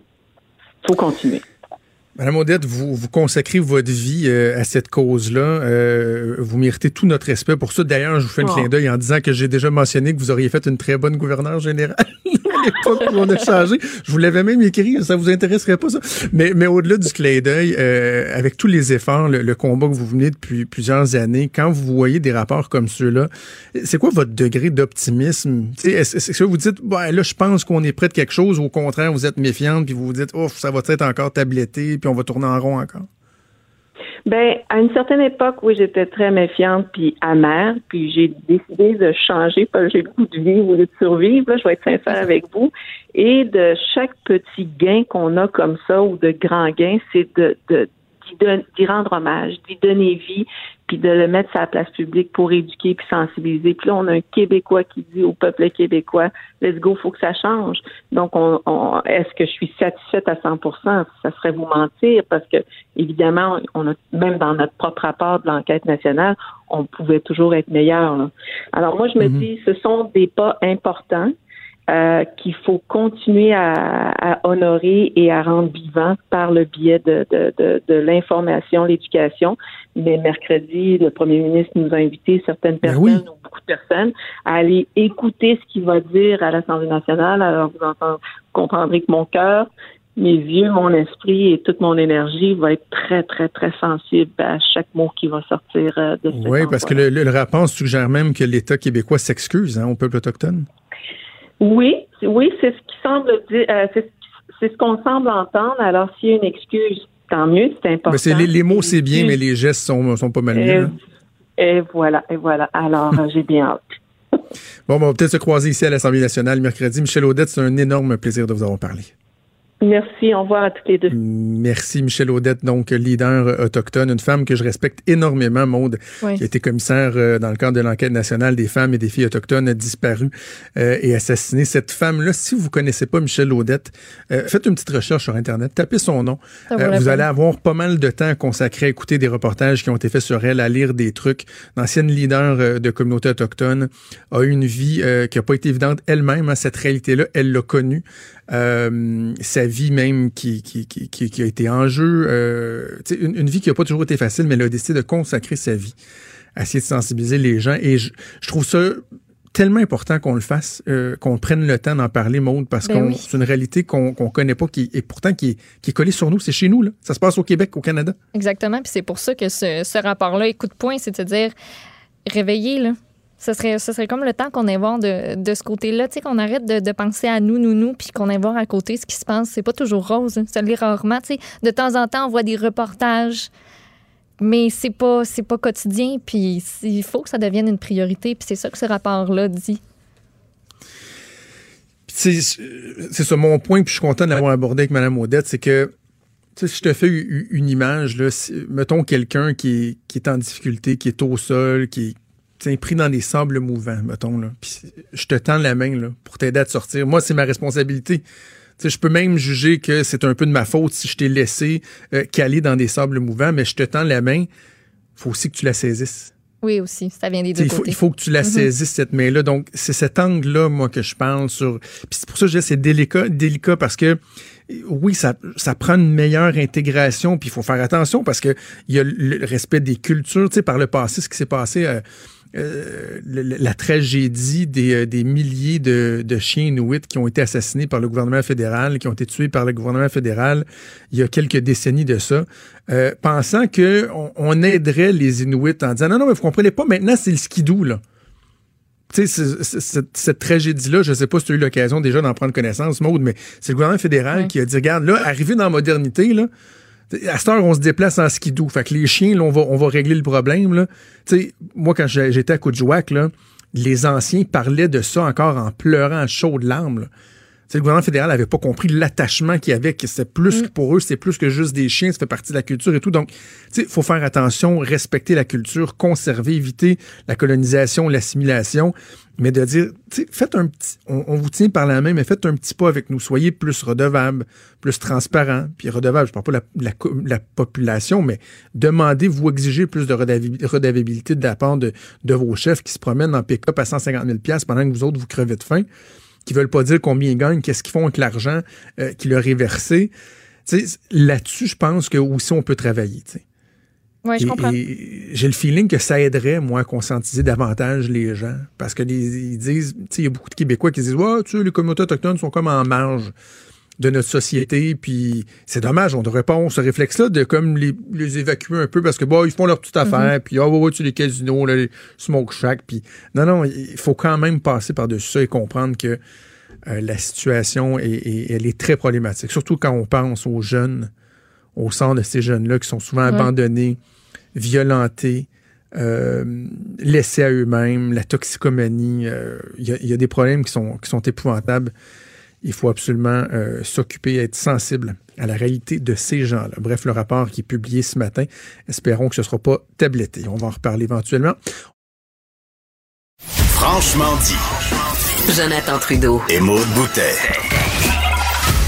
faut continuer. Madame Odette, vous, vous consacrez votre vie euh, à cette cause-là. Euh, vous méritez tout notre respect pour ça. D'ailleurs, je vous fais un oh. clin d'œil en disant que j'ai déjà mentionné que vous auriez fait une très bonne gouverneure générale Je vous l'avais même écrit, ça vous intéresserait pas ça. Mais, mais au-delà du clin d'œil, euh, avec tous les efforts, le, combat que vous venez depuis plusieurs années, quand vous voyez des rapports comme ceux-là, c'est quoi votre degré d'optimisme? Est-ce que vous dites, bah, là, je pense qu'on est près de quelque chose, ou au contraire, vous êtes méfiante, puis vous vous dites, oh, ça va être encore tabletté, on va tourner en rond encore? Ben, à une certaine époque, oui, j'étais très méfiante puis amère, puis j'ai décidé de changer parce que j'ai le goût de vivre ou de survivre. Là, je vais être sincère avec vous. Et de chaque petit gain qu'on a comme ça ou de grand gain, c'est de, de d'y rendre hommage, d'y donner vie, puis de le mettre sur la place publique pour éduquer puis sensibiliser. Puis là, on a un Québécois qui dit au peuple québécois, let's go, faut que ça change. Donc, on, on- est-ce que je suis satisfaite à 100% Ça serait vous mentir parce que, évidemment, on a, même dans notre propre rapport de l'enquête nationale, on pouvait toujours être meilleur. là. Alors, moi, je me dis, ce sont des pas importants. Euh, qu'il faut continuer à, à honorer et à rendre vivant par le biais de, de, de, de l'information, l'éducation. Mais mercredi, le premier ministre nous a invité certaines personnes ou beaucoup de personnes à aller écouter ce qu'il va dire à l'Assemblée nationale. Alors vous entendez, vous comprendrez que mon cœur, mes yeux, mon esprit et toute mon énergie va être très, très, très sensible à chaque mot qui va sortir euh, de ce Oui, parce que le, le- le rapport suggère même que l'État québécois s'excuse hein, au peuple autochtone. Oui, oui, c'est ce qui semble dire, euh, c'est c'est ce qu'on semble entendre. Alors, s'il y a une excuse, tant mieux, c'est important. Mais c'est, les, les mots, c'est bien, mais les gestes sont, sont pas mal mieux. Et, hein. et voilà, et voilà. Alors, euh, j'ai bien hâte. Bon, ben, on va peut-être se croiser ici à l'Assemblée nationale mercredi. Michel Audette, c'est un énorme plaisir de vous avoir parlé. Merci, au revoir à toutes les deux. Merci, Michel Audette, donc leader autochtone, une femme que je respecte énormément, Maude, Oui. qui a été commissaire euh, dans le cadre de l'enquête nationale des femmes et des filles autochtones disparues euh, et assassinées. Cette femme-là, si vous connaissez pas Michel Audette, euh, faites une petite recherche sur Internet, tapez son nom. Euh, vous peine. allez avoir pas mal de temps consacré à écouter des reportages qui ont été faits sur elle, à lire des trucs. L'ancienne leader euh, de communauté autochtone a eu une vie euh, qui a pas été évidente elle-même. hein, cette réalité-là, elle l'a connue. Euh, sa vie même qui, qui, qui, qui, a été en jeu. Euh, une, une vie qui n'a pas toujours été facile, mais elle a décidé de consacrer sa vie à essayer de sensibiliser les gens. Et je, je trouve ça tellement important qu'on le fasse, euh, qu'on prenne le temps d'en parler, Maude, parce Ben oui. c'est une réalité qu'on qu'on connaît pas, qui, et pourtant qui, est- qui est collée sur nous. C'est chez nous, là. Ça se passe au Québec, au Canada. Exactement. Puis c'est pour ça que ce, ce rapport-là, point, c'est de se dire réveillez, là. Ce serait, ce serait comme le temps qu'on aille voir de, de ce côté-là, tu sais, qu'on arrête de, de penser à nous, nous, nous, puis qu'on aille voir à côté ce qui se passe. C'est pas toujours rose, hein. ça l'est rarement, tu sais. De temps en temps, on voit des reportages, mais c'est pas, c'est pas quotidien, puis il faut que ça devienne une priorité, puis c'est ça que ce rapport-là dit. Puis c'est c'est ça mon point, puis je suis content de l'avoir abordé avec Mme Audette, c'est que tu sais, si je te fais une image, là, si- mettons quelqu'un qui est, qui est en difficulté, qui est au sol, qui pris dans des sables mouvants, mettons, là, puis je te tends la main là, pour t'aider à te sortir. Moi, c'est ma responsabilité. Tu sais, je peux même juger que c'est un peu de ma faute si je t'ai laissé euh, caler dans des sables mouvants, mais je te tends la main, faut aussi que tu la saisisses. Oui, aussi, ça vient des T'sais, deux il, faut, côtés. il faut que tu la Mhm. saisisses, cette main-là. Donc, c'est cet angle-là, moi, que je parle sur. Puis c'est pour ça que je dis c'est délicat, délicat parce que oui, ça, ça prend une meilleure intégration, puis il faut faire attention parce que il y a le respect des cultures. Tu sais, par le passé, ce qui s'est passé. euh, euh, la tragédie des, euh, des milliers de, de chiens inuits qui ont été assassinés par le gouvernement fédéral, qui ont été tués par le gouvernement fédéral il y a quelques décennies de ça, euh, pensant que on, on aiderait les Inuits en disant non, non, mais vous comprenez pas, maintenant c'est le skidoo, là. Tu sais, cette, cette tragédie-là, je sais pas si tu as eu l'occasion déjà d'en prendre connaissance, Maude, mais c'est le gouvernement fédéral qui a dit, regarde, là, arrivé dans la modernité, là, à cette heure, on se déplace en skidoo. Fait que les chiens, là, on va, on va régler le problème. Là. Tu sais, moi, quand j'étais à Coudjouac, là, les anciens parlaient de ça encore en pleurant à chaudes larmes. là. Tu sais, le gouvernement fédéral n'avait pas compris l'attachement qu'il y avait, que c'était plus que pour eux, c'est plus que juste des chiens, ça fait partie de la culture et tout. Donc, il faut faire attention, respecter la culture, conserver, éviter la colonisation, l'assimilation, mais de dire, faites un petit, on, on vous tient par la main, mais faites un petit pas avec nous, soyez plus redevables, plus transparents, puis redevable, je parle pas de la, la, la population, mais demandez, vous exigez plus de redevabilité de la part de, de vos chefs qui se promènent en pick-up à 150 000 pendant que vous autres, vous crevez de faim qui veulent pas dire combien ils gagnent, qu'est-ce qu'ils font avec l'argent euh, qui leur est versé. Là-dessus, je pense que aussi on peut travailler. Oui, je comprends. J'ai le feeling que ça aiderait, moi, à conscientiser davantage les gens. Parce que les- ils disent, tu sais, il y a beaucoup de Québécois qui disent, ouais, tu sais, les communautés autochtones sont comme en marge de notre société, puis c'est dommage, on devrait pas avoir ce réflexe-là de comme les, les évacuer un peu parce que bon, ils font leur petite affaire, Mhm. puis ah ouais, ouais, tu les casinos, là, les smoke shack, puis non, non, il faut quand même passer par-dessus ça et comprendre que euh, la situation est, est- elle est très problématique, surtout quand on pense aux jeunes, au sein de ces jeunes-là qui sont souvent Ouais. abandonnés violentés, euh, laissés à eux-mêmes, la toxicomanie. euh, Il y, a, il y a des problèmes qui sont, qui sont épouvantables. Il faut absolument euh, s'occuper et être sensible à la réalité de ces gens-là. Bref, le rapport qui est publié ce matin, espérons que ce ne sera pas tabletté. On va en reparler éventuellement. Franchement dit. Jonathan Trudeau. Et Maude Boutet.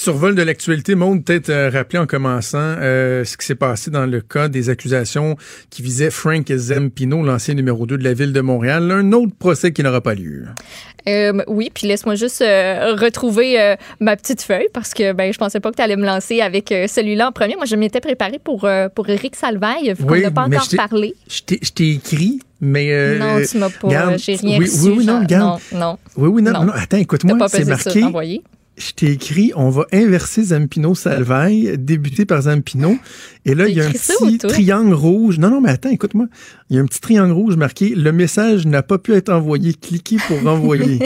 Survol de l'actualité, monde peut-être euh, rappeler en commençant euh, ce qui s'est passé dans le cas des accusations qui visaient Frank Zempino, l'ancien numéro 2 de la ville de Montréal. Un autre procès qui n'aura pas lieu. Euh, oui, puis laisse-moi juste euh, retrouver euh, ma petite feuille parce que ben je pensais pas que tu allais me lancer avec euh, celui-là en premier. Moi, je m'étais préparée pour pour Éric Salvaille, vu qu'on n'a pas mais encore parlé. Je t'ai- écrit, mais... euh, non, tu m'as pas, regarde, j'ai rien oui, reçu. Oui, oui, non, genre, regarde. non, non. Oui, oui, non, Non. non, attends, écoute-moi, pas c'est marqué... Je t'ai écrit, on va inverser Zampino Salvaille, débuter par Zampino. Et là, il y a un petit triangle rouge. Non, non, mais attends, écoute-moi. Il y a un petit triangle rouge marqué Le message n'a pas pu être envoyé. Cliquez pour renvoyer.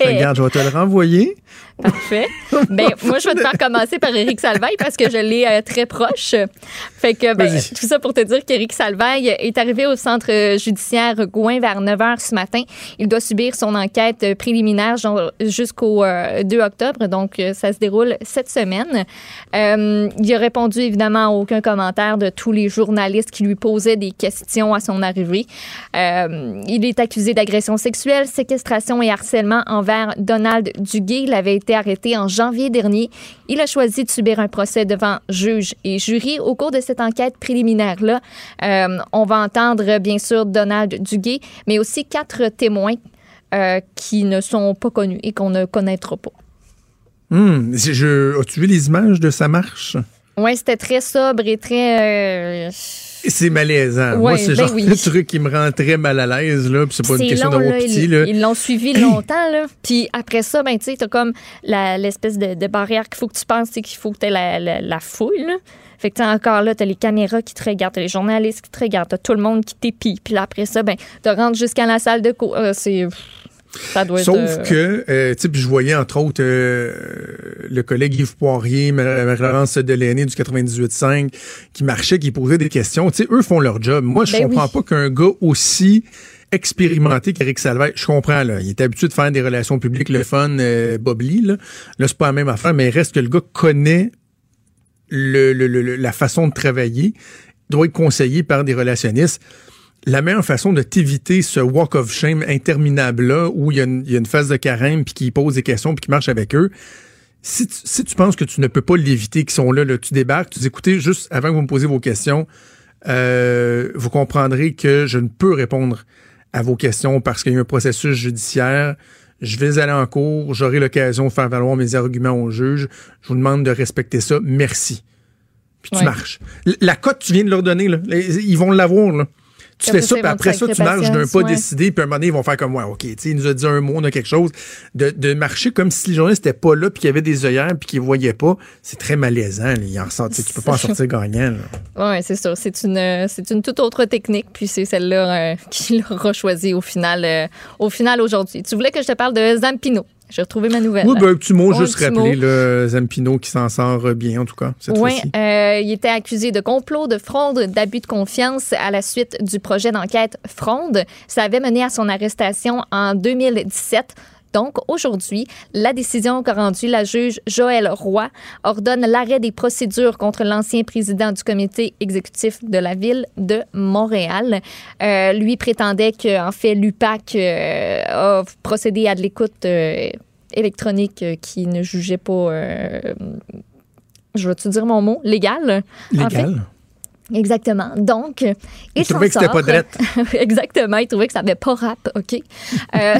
Regarde, je vais te le renvoyer. Parfait. ben, moi, je vais te faire commencer par Éric Salvaille parce que je l'ai euh, très proche. Fait que, ben, tout ça pour te dire qu'Éric Salvaille est arrivé au centre euh, judiciaire Gouin vers 9 h ce matin. Il doit subir son enquête euh, préliminaire jusqu'au euh, 2 octobre. Donc, euh, ça se déroule cette semaine. Euh, il a répondu évidemment à aucun commentaire de tous les journalistes qui lui posaient des questions à son arrivée. Euh, il est accusé d'agression sexuelle, séquestration et harcèlement envers Donald Duguay. Il avait été arrêté en janvier dernier. Il a choisi de subir un procès devant juge et jury. Au cours de cette enquête préliminaire-là, on va entendre bien sûr Donald Duguay, mais aussi quatre témoins qui ne sont pas connus et qu'on ne connaîtra pas. Hum, je- As-tu vu les images de sa marche? Oui, c'était très sobre et très... euh, C'est malaisant. Moi, Ouais, c'est ben genre oui. le truc qui me rend très mal à l'aise, là. Puis c'est pas une question long, d'avoir là, pitié, ils, là. ils l'ont suivi longtemps, là. Puis après ça, ben, tu sais, t'as comme l'espèce de, de barrière qu'il faut que tu penses, c'est qu'il faut que t'aies la, la, la foule, là. Fait que encore là, t'as les caméras qui te regardent, t'as les journalistes qui te regardent, t'as tout le monde qui t'épie. Puis là, après ça, ben, tu rentres jusqu'à la salle de cours. Euh, c'est... Ça doit Sauf être... euh, que, euh, tu je voyais entre autres euh, le collègue Yves Poirier, Marie-Laurence Delaney du 98.5 qui marchait, qui posait des questions. Tu sais, eux font leur job. Moi, je Ben comprends oui. pas qu'un gars aussi expérimenté qu'Éric Salvaire, je comprends, là, il est habitué de faire des relations publiques, le fun, euh, Bob Lee, là. Là, c'est pas la même affaire, mais il reste que le gars connaît le- le- le- la façon de travailler, doit être conseillé par des relationnistes la meilleure façon de t'éviter ce walk of shame interminable-là où il y, a une- il y a une phase de carême puis qui pose des questions puis qui marche avec eux, si tu, si tu penses que tu ne peux pas l'éviter, qu'ils sont là, là, tu débarques, tu dis écoutez, juste avant que vous me posiez vos questions, euh, vous comprendrez que je ne peux répondre à vos questions parce qu'il y a un processus judiciaire. Je vais aller en cours, j'aurai l'occasion de faire valoir mes arguments au juge. Je vous demande de respecter ça. Merci. Puis tu marches. La cote, tu viens de leur donner, là. Ils vont l'avoir, là. Tu fais ça, puis après ça, tu marches d'un pas ouais. décidé, puis à un moment donné, ils vont faire comme, ouais, OK, tu sais, il nous a dit un mot, on a quelque chose. De, de marcher comme si les journalistes n'étaient pas là, puis qu'il y avait des œillères, puis qu'ils ne voyaient pas, c'est très malaisant. Il en ressort, tu tu peux pas en sortir gagnant. Oui, c'est sûr. C'est une, euh, c'est une toute autre technique, puis c'est celle-là euh, qu'il aura choisie au final, euh, au final aujourd'hui. Tu voulais que je te parle de Zampino? J'ai retrouvé ma nouvelle. Oui, ben, un petit mot, juste rappeler, mot. là, Zampino qui s'en sort bien, en tout cas, cette Oui, fois-ci. euh, il était accusé de complot, de fraude, d'abus de confiance à la suite du projet d'enquête Fronde. Ça avait mené à son arrestation en 2017. Donc, aujourd'hui, la décision qu'a rendue la juge Joëlle Roy ordonne l'arrêt des procédures contre l'ancien président du comité exécutif de la ville de Montréal. Euh, lui prétendait que, en fait, l'UPAC euh, a procédé à de l'écoute euh, électronique qui ne jugeait pas je vais-tu dire mon mot, légal? fait. Exactement. Donc, il, trouvait que c'était pas drette. Exactement. Il trouvait que ça n'avait pas rap. OK? Euh,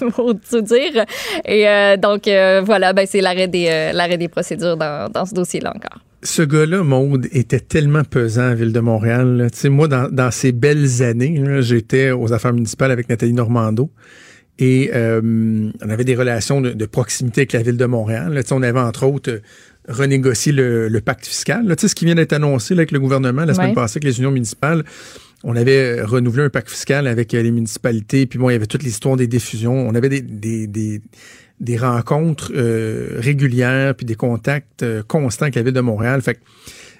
pour tout dire. Et euh, donc, euh, voilà, ben, c'est l'arrêt des, l'arrêt des procédures dans, dans ce dossier-là encore. Ce gars-là, Maude, était tellement pesant à Ville de Montréal. Tu sais, moi, dans, dans ces belles années, là, j'étais aux affaires municipales avec Nathalie Normando. Et euh, on avait des relations de, de proximité avec la Ville de Montréal. là. On avait, entre autres, euh, renégocié le, le pacte fiscal. Là, tu sais, ce qui vient d'être annoncé là, avec le gouvernement la semaine Ouais. passée avec les unions municipales. on avait renouvelé un pacte fiscal avec euh, les municipalités, puis bon, il y avait toute l'histoire des diffusions. On avait des, des, des, des rencontres euh, régulières, puis des contacts euh, constants avec la ville de Montréal. Fait que,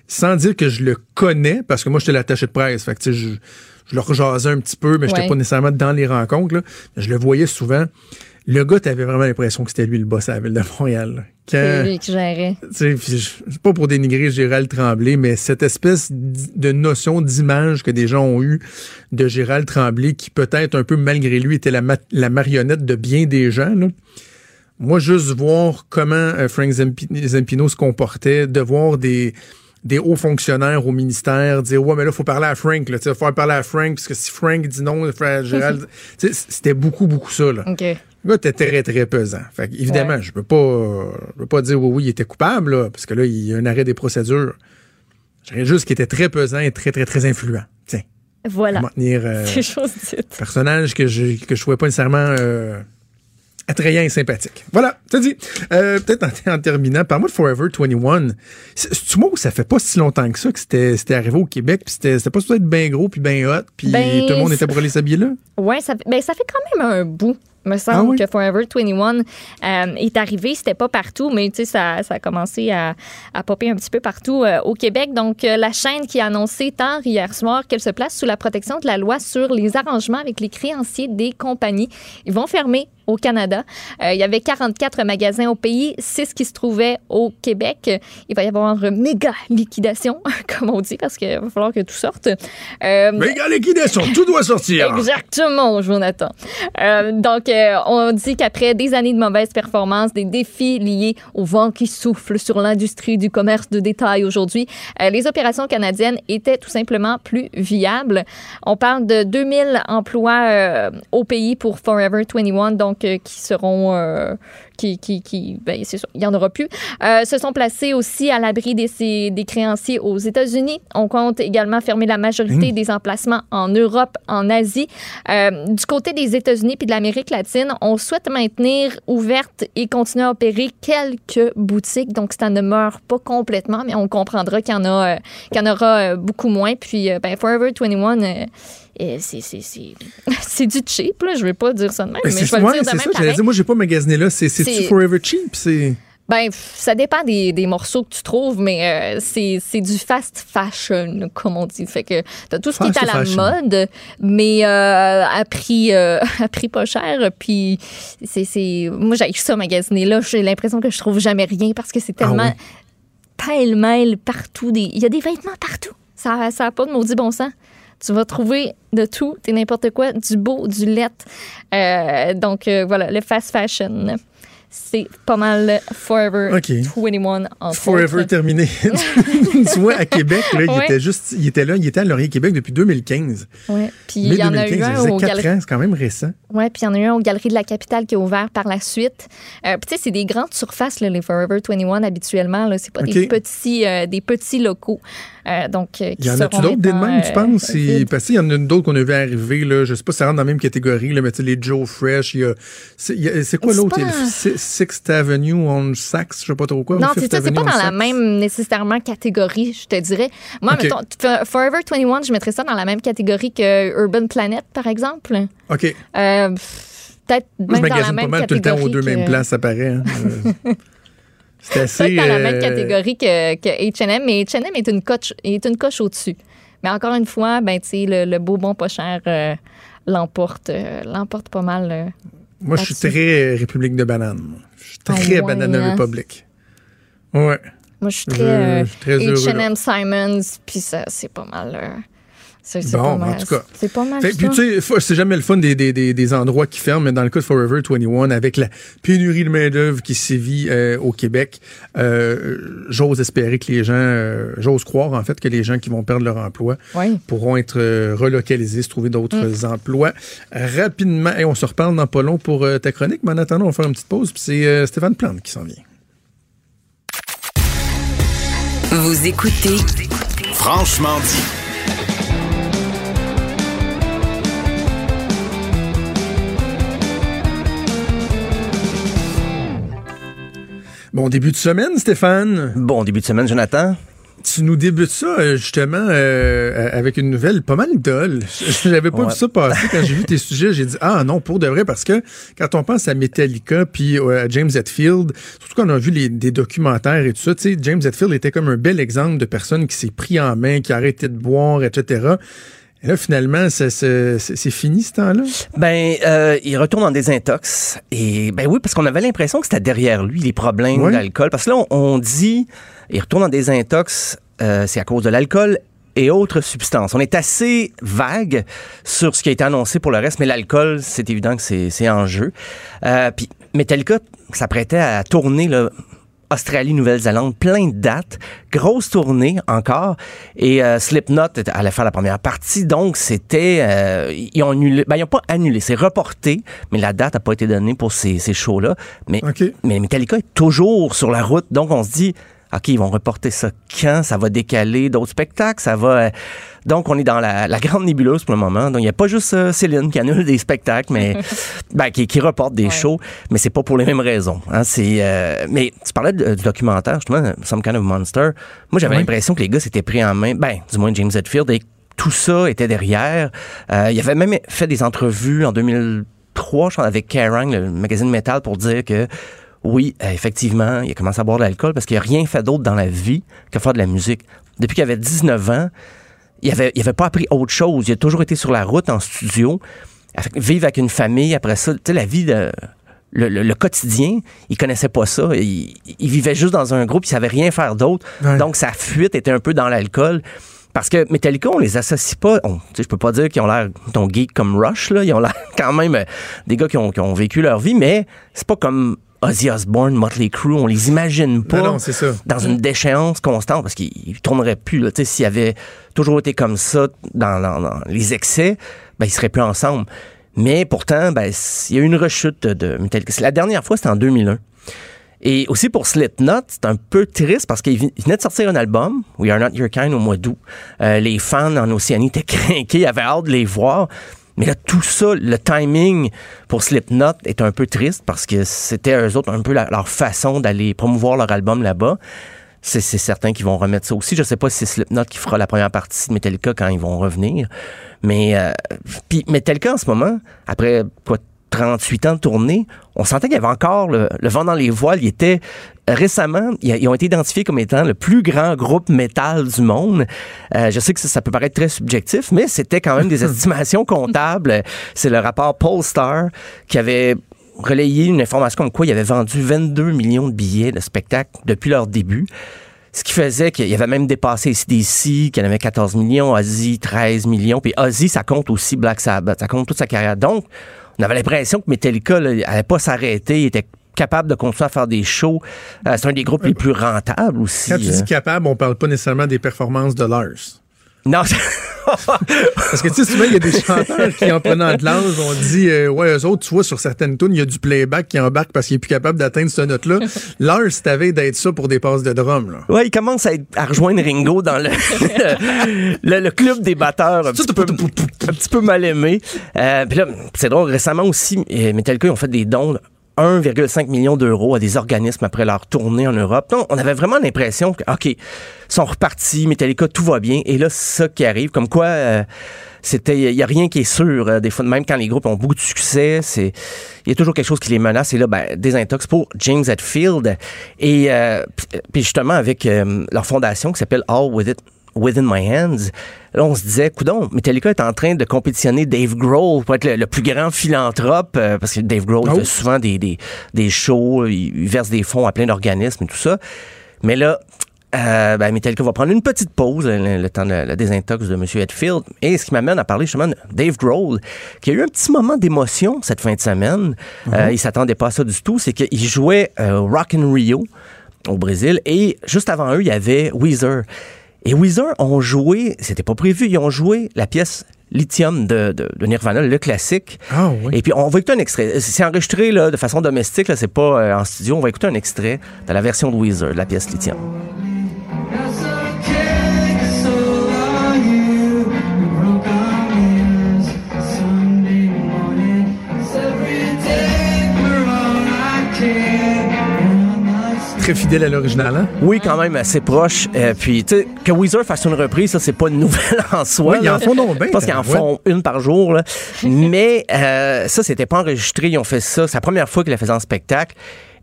sans dire que je le connais, parce que moi, j'étais l'attaché de presse. Fait que, tu sais, je, je le rejasais un petit peu, mais j'étais Ouais. pas nécessairement dans les rencontres. Là. Je le voyais souvent. Le gars, t'avais vraiment l'impression que c'était lui le boss à la ville de Montréal. C'est lui qui gérait. c'est pas pour dénigrer Gérald Tremblay, mais cette espèce de notion d'image que des gens ont eue de Gérald Tremblay, qui peut-être un peu malgré lui était la, ma- la marionnette de bien des gens. là. Moi, juste voir comment euh, Frank Zampi- Zampino se comportait, de voir des, des hauts fonctionnaires au ministère dire Ouais, mais là, il faut parler à Frank. Là, il faut parler à Frank, parce que si Frank dit non, à Gérald. Tu C'était beaucoup, beaucoup ça. Là. OK. Le gars était très, très pesant. Fait évidemment, Ouais. je peux pas, je peux pas dire oui, oui, il était coupable, là, parce que là, il y a un arrêt des procédures. Je dirais juste qu'il était très pesant et très, très, très influent. Tiens, Voilà. tenir euh, dite. personnage que je que je trouvais pas nécessairement euh, attrayant et sympathique. Voilà, c'est dit. Euh, Peut-être en, en terminant, parle-moi de Forever 21. C'est- C'est-tu moi où ça fait pas si longtemps que ça que c'était arrivé au Québec, puis c'était pas supposé être bien gros, puis bien hot, puis Ben, tout le monde était pour aller s'habiller là? Ouais, ça, ben, ça fait quand même un bout. Me semble Ah oui? que Forever 21 euh, est arrivé. C'était pas partout, mais tu sais, ça, ça a commencé à, à popper un petit peu partout euh, au Québec. Donc, euh, la chaîne qui a annoncé tard hier soir qu'elle se place sous la protection de la loi sur les arrangements avec les créanciers des compagnies. Ils vont fermer au Canada. Euh, il y avait 44 magasins au pays, 6 qui se trouvaient au Québec. Il va y avoir une méga liquidation, comme on dit, parce qu'il va falloir que tout sorte. Euh, Méga liquidation, tout doit sortir. Exactement, Jonathan. Euh, donc, euh, on dit qu'après des années de mauvaise performance, des défis liés au vent qui souffle sur l'industrie du commerce de détail aujourd'hui, euh, les opérations canadiennes étaient tout simplement plus viables. On parle de 2000 emplois euh, au pays pour Forever 21, donc qui seront... qui, qui, qui ben, c'est sûr, il n'y en aura plus, euh, se sont placés aussi à l'abri des, des créanciers aux États-Unis. On compte également fermer la majorité Mmh. des emplacements en Europe, en Asie. Euh, du côté des États-Unis puis de l'Amérique latine, on souhaite maintenir ouvertes et continuer à opérer quelques boutiques. Donc, ça ne meurt pas complètement, mais on comprendra qu'il y en, a, euh, qu'il y en aura beaucoup moins. Puis, ben, Forever 21, euh, euh, c'est, c'est, c'est, c'est du cheap, là. Je ne vais pas dire ça de même, mais, Ben, c'est je vais le dire de c'est même ça, j'allais pareil. dire, moi, j'ai pas magasiné là. C'est- C'est-tu C'est- Forever Cheap? C'est. Ben, ça dépend des, des morceaux que tu trouves, mais euh, c'est c'est du fast fashion, comme on dit. Fait que t'as tout ce qui est à la fashion. mode, mais euh, à prix euh, à prix pas cher. Puis c'est c'est moi j'ai ça magasiner là. J'ai l'impression que je trouve jamais rien parce que c'est tellement Ah pêle-mêle partout. Des il y a des vêtements partout. Ça ça a pas de maudit bon sens. Tu vas trouver de tout, t'es n'importe quoi, du beau, du let. Euh, donc euh, voilà, le fast fashion. C'est pas mal Forever OK. 21 en Forever terminé. tu vois, à Québec, là, il était juste, il était là, il était à Laurier Québec depuis 2015. Ouais. Puis il y en a eu 2015, ça un au 4 galerie. ans, c'est quand même récent. Ouais, puis il y en a eu un aux Galeries de la Capitale qui a ouvert par la suite. Euh, puis tu sais, c'est des grandes surfaces, là, les Forever 21 habituellement. Là, c'est pas des petits, euh, des petits locaux. Euh, donc, euh, Il y en a-tu d'autres des de maintenant, même, tu euh, penses? Parce qu'il y en a d'autres qu'on a vu arriver, là. Je sais pas si ça rentre dans la même catégorie, là, mais tu sais, les Joe Fresh, il y a. C'est quoi l'autre? Sixth Avenue on Saks, je sais pas trop quoi. Non, c'est ça, c'est pas dans la même nécessairement catégorie, je te dirais. Moi, mettons, Forever 21, je mettrais ça dans la même catégorie que Urban Planet, par exemple. OK. Euh, Peut-être je même dans la magasine pas même mal tout le temps aux deux que- mêmes places, ça paraît. hein. C'est assez. Dans la même euh, catégorie que, que H&M, mais H&M est une coche, est une coche au-dessus. Mais encore une fois, ben, le, le beau bon pas cher euh, l'emporte, euh, l'emporte pas mal. euh. Moi, je suis très République de banane. Je suis Ah très ouais, Banana hein? Republic. Ouais. Moi, je suis très. H&M Simons, puis ça, c'est pas mal. C'est Bon, pas en mal. tout cas. C'est pas mal Fait- puis tu sais, c'est jamais le fun des, des, des, des endroits qui ferment, mais dans le cas de Forever 21, avec la pénurie de main-d'œuvre qui sévit euh, au Québec, euh, j'ose espérer que les gens, euh, j'ose croire en fait que les gens qui vont perdre leur emploi Oui. pourront être euh, relocalisés, se trouver d'autres Mm. emplois rapidement. Et on se reparle dans pas long pour euh, ta chronique, mais en attendant, on va faire une petite pause, puis c'est euh, Stéphane Plante qui s'en vient. Vous écoutez Franchement dit. Bon début de semaine, Stéphane. Bon début de semaine, Jonathan. tu nous débutes ça euh, justement euh, avec une nouvelle pas mal dolle. J'avais pas Ouais. vu ça passer quand j'ai vu tes sujets. J'ai dit ah non pour de vrai parce que quand on pense à Metallica puis euh, à James Hetfield, surtout quand on a vu les, des documentaires et tout ça, tu sais James Hetfield était comme un bel exemple de personne qui s'est pris en main, qui a arrêté de boire, etc. Et là finalement ça- ça- c'est fini ce temps-là? Ben, euh, il retourne en désintox. Et ben oui, parce qu'on avait l'impression que c'était derrière lui les problèmes Ouais. d'alcool. Parce que là, on, on dit, il retourne en désintox, euh, c'est à cause de l'alcool et autres substances. On est assez vague sur ce qui a été annoncé pour le reste, mais l'alcool, c'est évident que c'est en jeu. Euh, Puis Metallica s'apprêtait à tourner là, Australie, Nouvelle-Zélande, plein de dates, grosse tournée encore, et euh, Slipknot allait faire la première partie, donc c'était, euh, ils ont annulé, ben ils ont pas annulé, c'est reporté, mais la date n'a pas été donnée pour ces, ces shows-là, mais, mais Metallica est toujours sur la route, donc on se dit, OK, ils vont reporter ça quand? Ça va décaler d'autres spectacles? Ça va. euh, Donc, on est dans la, la grande nébuleuse pour le moment. Donc, il n'y a pas juste euh, Céline qui annule des spectacles, mais ben, qui, qui reporte des shows, mais c'est pas pour les mêmes raisons. hein. C'est, euh, mais tu parlais de- du documentaire, justement, Some Kind of Monster. Moi, j'avais Oui. l'impression que les gars s'étaient pris en main, ben, du moins James Hetfield, et tout ça était derrière. Euh, il avait même fait des entrevues en 2003, je pense, avec Kerrang, le magazine Metal, pour dire que oui, euh, effectivement, il a commencé à boire de l'alcool parce qu'il n'a rien fait d'autre dans la vie que faire de la musique. Depuis qu'il avait 19 ans, il avait, il avait pas appris autre chose. Il a toujours été sur la route, en studio, avec- vivre avec une famille. Après ça, tu sais, la vie de... Le, le- le quotidien, il connaissait pas ça. Il, il vivait juste dans un groupe, il savait rien faire d'autre. Ouais. Donc, sa fuite était un peu dans l'alcool. Parce que Metallica, on les associe pas. on- tu sais, je peux pas dire qu'ils ont l'air ton geek comme Rush, là. Ils ont l'air quand même euh, des gars qui ont, qui ont vécu leur vie, mais c'est pas comme Ozzy Osbourne, Motley Crue. On les imagine pas Non, non, c'est ça. dans une déchéance constante parce qu'ils ils tourneraient plus. S'ils avaient toujours été comme ça dans, dans- dans les excès, ben, ils seraient plus ensemble. Mais pourtant, ben, il y a eu une rechute de Metallica. C'est La dernière fois, c'était en 2001. Et aussi pour Slipknot, c'est un peu triste parce qu'il vi- il venait de sortir un album, We Are Not Your Kind, au mois d'août. Euh, les fans en Océanie étaient craqués, ils avaient hâte de les voir. Mais là, tout ça, le timing pour Slipknot est un peu triste parce que c'était eux autres un peu leur façon d'aller promouvoir leur album là-bas. C'est c'est certain qu'ils vont remettre ça aussi. Je sais pas si c'est Slipknot qui fera la première partie de Metallica quand ils vont revenir. Mais euh, puis Metallica en ce moment, après quoi 38 ans de tournée, on sentait qu'il y avait encore le, le vent dans les voiles. Il était récemment, ils, ont été identifiés comme étant le plus grand groupe métal du monde. Euh, je sais que ça, ça peut paraître très subjectif, mais c'était quand même des estimations comptables. C'est le rapport Polestar qui avait relayé une information comme quoi il avait vendu 22 millions de billets de spectacle depuis leur début. Ce qui faisait qu'il avait même dépassé CDC, qu'il en avait 14 millions, Ozzy 13 millions, puis Ozzy, ça compte aussi Black Sabbath, ça compte toute sa carrière. Donc, on avait l'impression que Metallica n'allait pas s'arrêter, il était capable de continuer à faire des shows. Euh, c'est un des groupes les plus rentables aussi. Quand tu hein. dis capable, on parle pas nécessairement des performances de Lars. Non, Parce que tu sais, souvent, il y a des chanteurs qui, en prenant de l'âge, on dit, euh, ouais, eux autres, tu vois, sur certaines tunes, il y a du playback qui embarque parce qu'il est plus capable d'atteindre cette note-là. Lars, t'avais d'être ça pour des passes de drum, là. Ouais, il commence à, être- à rejoindre Ringo dans le, le, le club des batteurs, un petit peu, un petit peu mal aimé. Euh, Puis là, c'est drôle, récemment aussi, euh, Metallica, ils ont fait des dons 1,5 million d'euros à des organismes après leur tournée en Europe. Donc, on avait vraiment l'impression que, OK, ils sont repartis, Metallica, tout va bien. Et là, c'est ça qui arrive. Comme quoi, euh, c'était, il y a rien qui est sûr. euh, Des fois, même quand les groupes ont beaucoup de succès, c'est, il y a toujours quelque chose qui les menace. Et là, ben, des intox pour James Hetfield. Et euh, puis justement, avec leur fondation qui s'appelle All With It Within My Hands, là, on se disait, coudon, Metallica est en train de compétitionner Dave Grohl pour être le, le plus grand philanthrope, euh, parce que Dave Grohl Oh. fait souvent des, des, des shows, il, il verse des fonds à plein d'organismes et tout ça. Mais là, euh, ben, Metallica va prendre une petite pause, le, le temps de la désintox de M. Hetfield. Et ce qui m'amène à parler justement de Dave Grohl, qui a eu un petit moment d'émotion cette fin de semaine. Euh, il s'attendait pas à ça du tout. C'est qu'il jouait euh, Rock in Rio au Brésil. Et juste avant eux, il y avait Weezer. Et Weezer ont joué, c'était pas prévu, ils ont joué la pièce Lithium de, de, de Nirvana, le classique. Ah oui. Et puis on va écouter un extrait. C'est enregistré là, de façon domestique, c'est pas euh, en studio. On va écouter un extrait de la version de Weezer, de la pièce Lithium. Très fidèle à l'original, hein? Oui, quand même assez proche. Euh, puis, tu sais, que Weezer fasse une reprise, ça, c'est pas une nouvelle en soi. Oui, ils en font donc bien, pense qu'ils en ouais. font une par jour. là. Mais euh, ça, c'était pas enregistré. Ils ont fait ça. C'est la première fois qu'ils le faisaient en spectacle.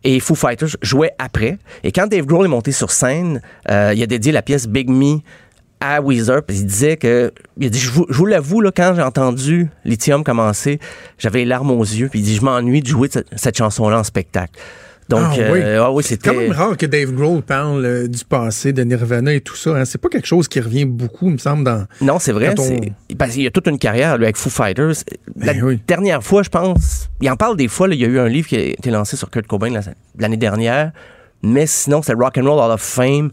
Et Foo Fighters jouait après. Et quand Dave Grohl est monté sur scène, euh, il a dédié la pièce Big Me à Weezer. Puis il disait que. Il a dit Je vous, vous l'avoue, là, quand j'ai entendu Lithium commencer, j'avais les larmes aux yeux. Puis il dit Je m'ennuie de jouer cette, cette chanson-là en spectacle. Donc, Ah, euh, oui. ah oui, C'est c'était. quand même rare que Dave Grohl parle euh, du passé, de Nirvana et tout ça. hein. C'est pas quelque chose qui revient beaucoup, il me semble, dans. Non, c'est vrai. On- c'est- Parce qu'il y a toute une carrière lui, avec Foo Fighters. La Ben dernière fois, je pense, il en parle des fois. là, il y a eu un livre qui a été lancé sur Kurt Cobain la- l'année dernière. Mais sinon, c'est Rock and Roll Hall of Fame.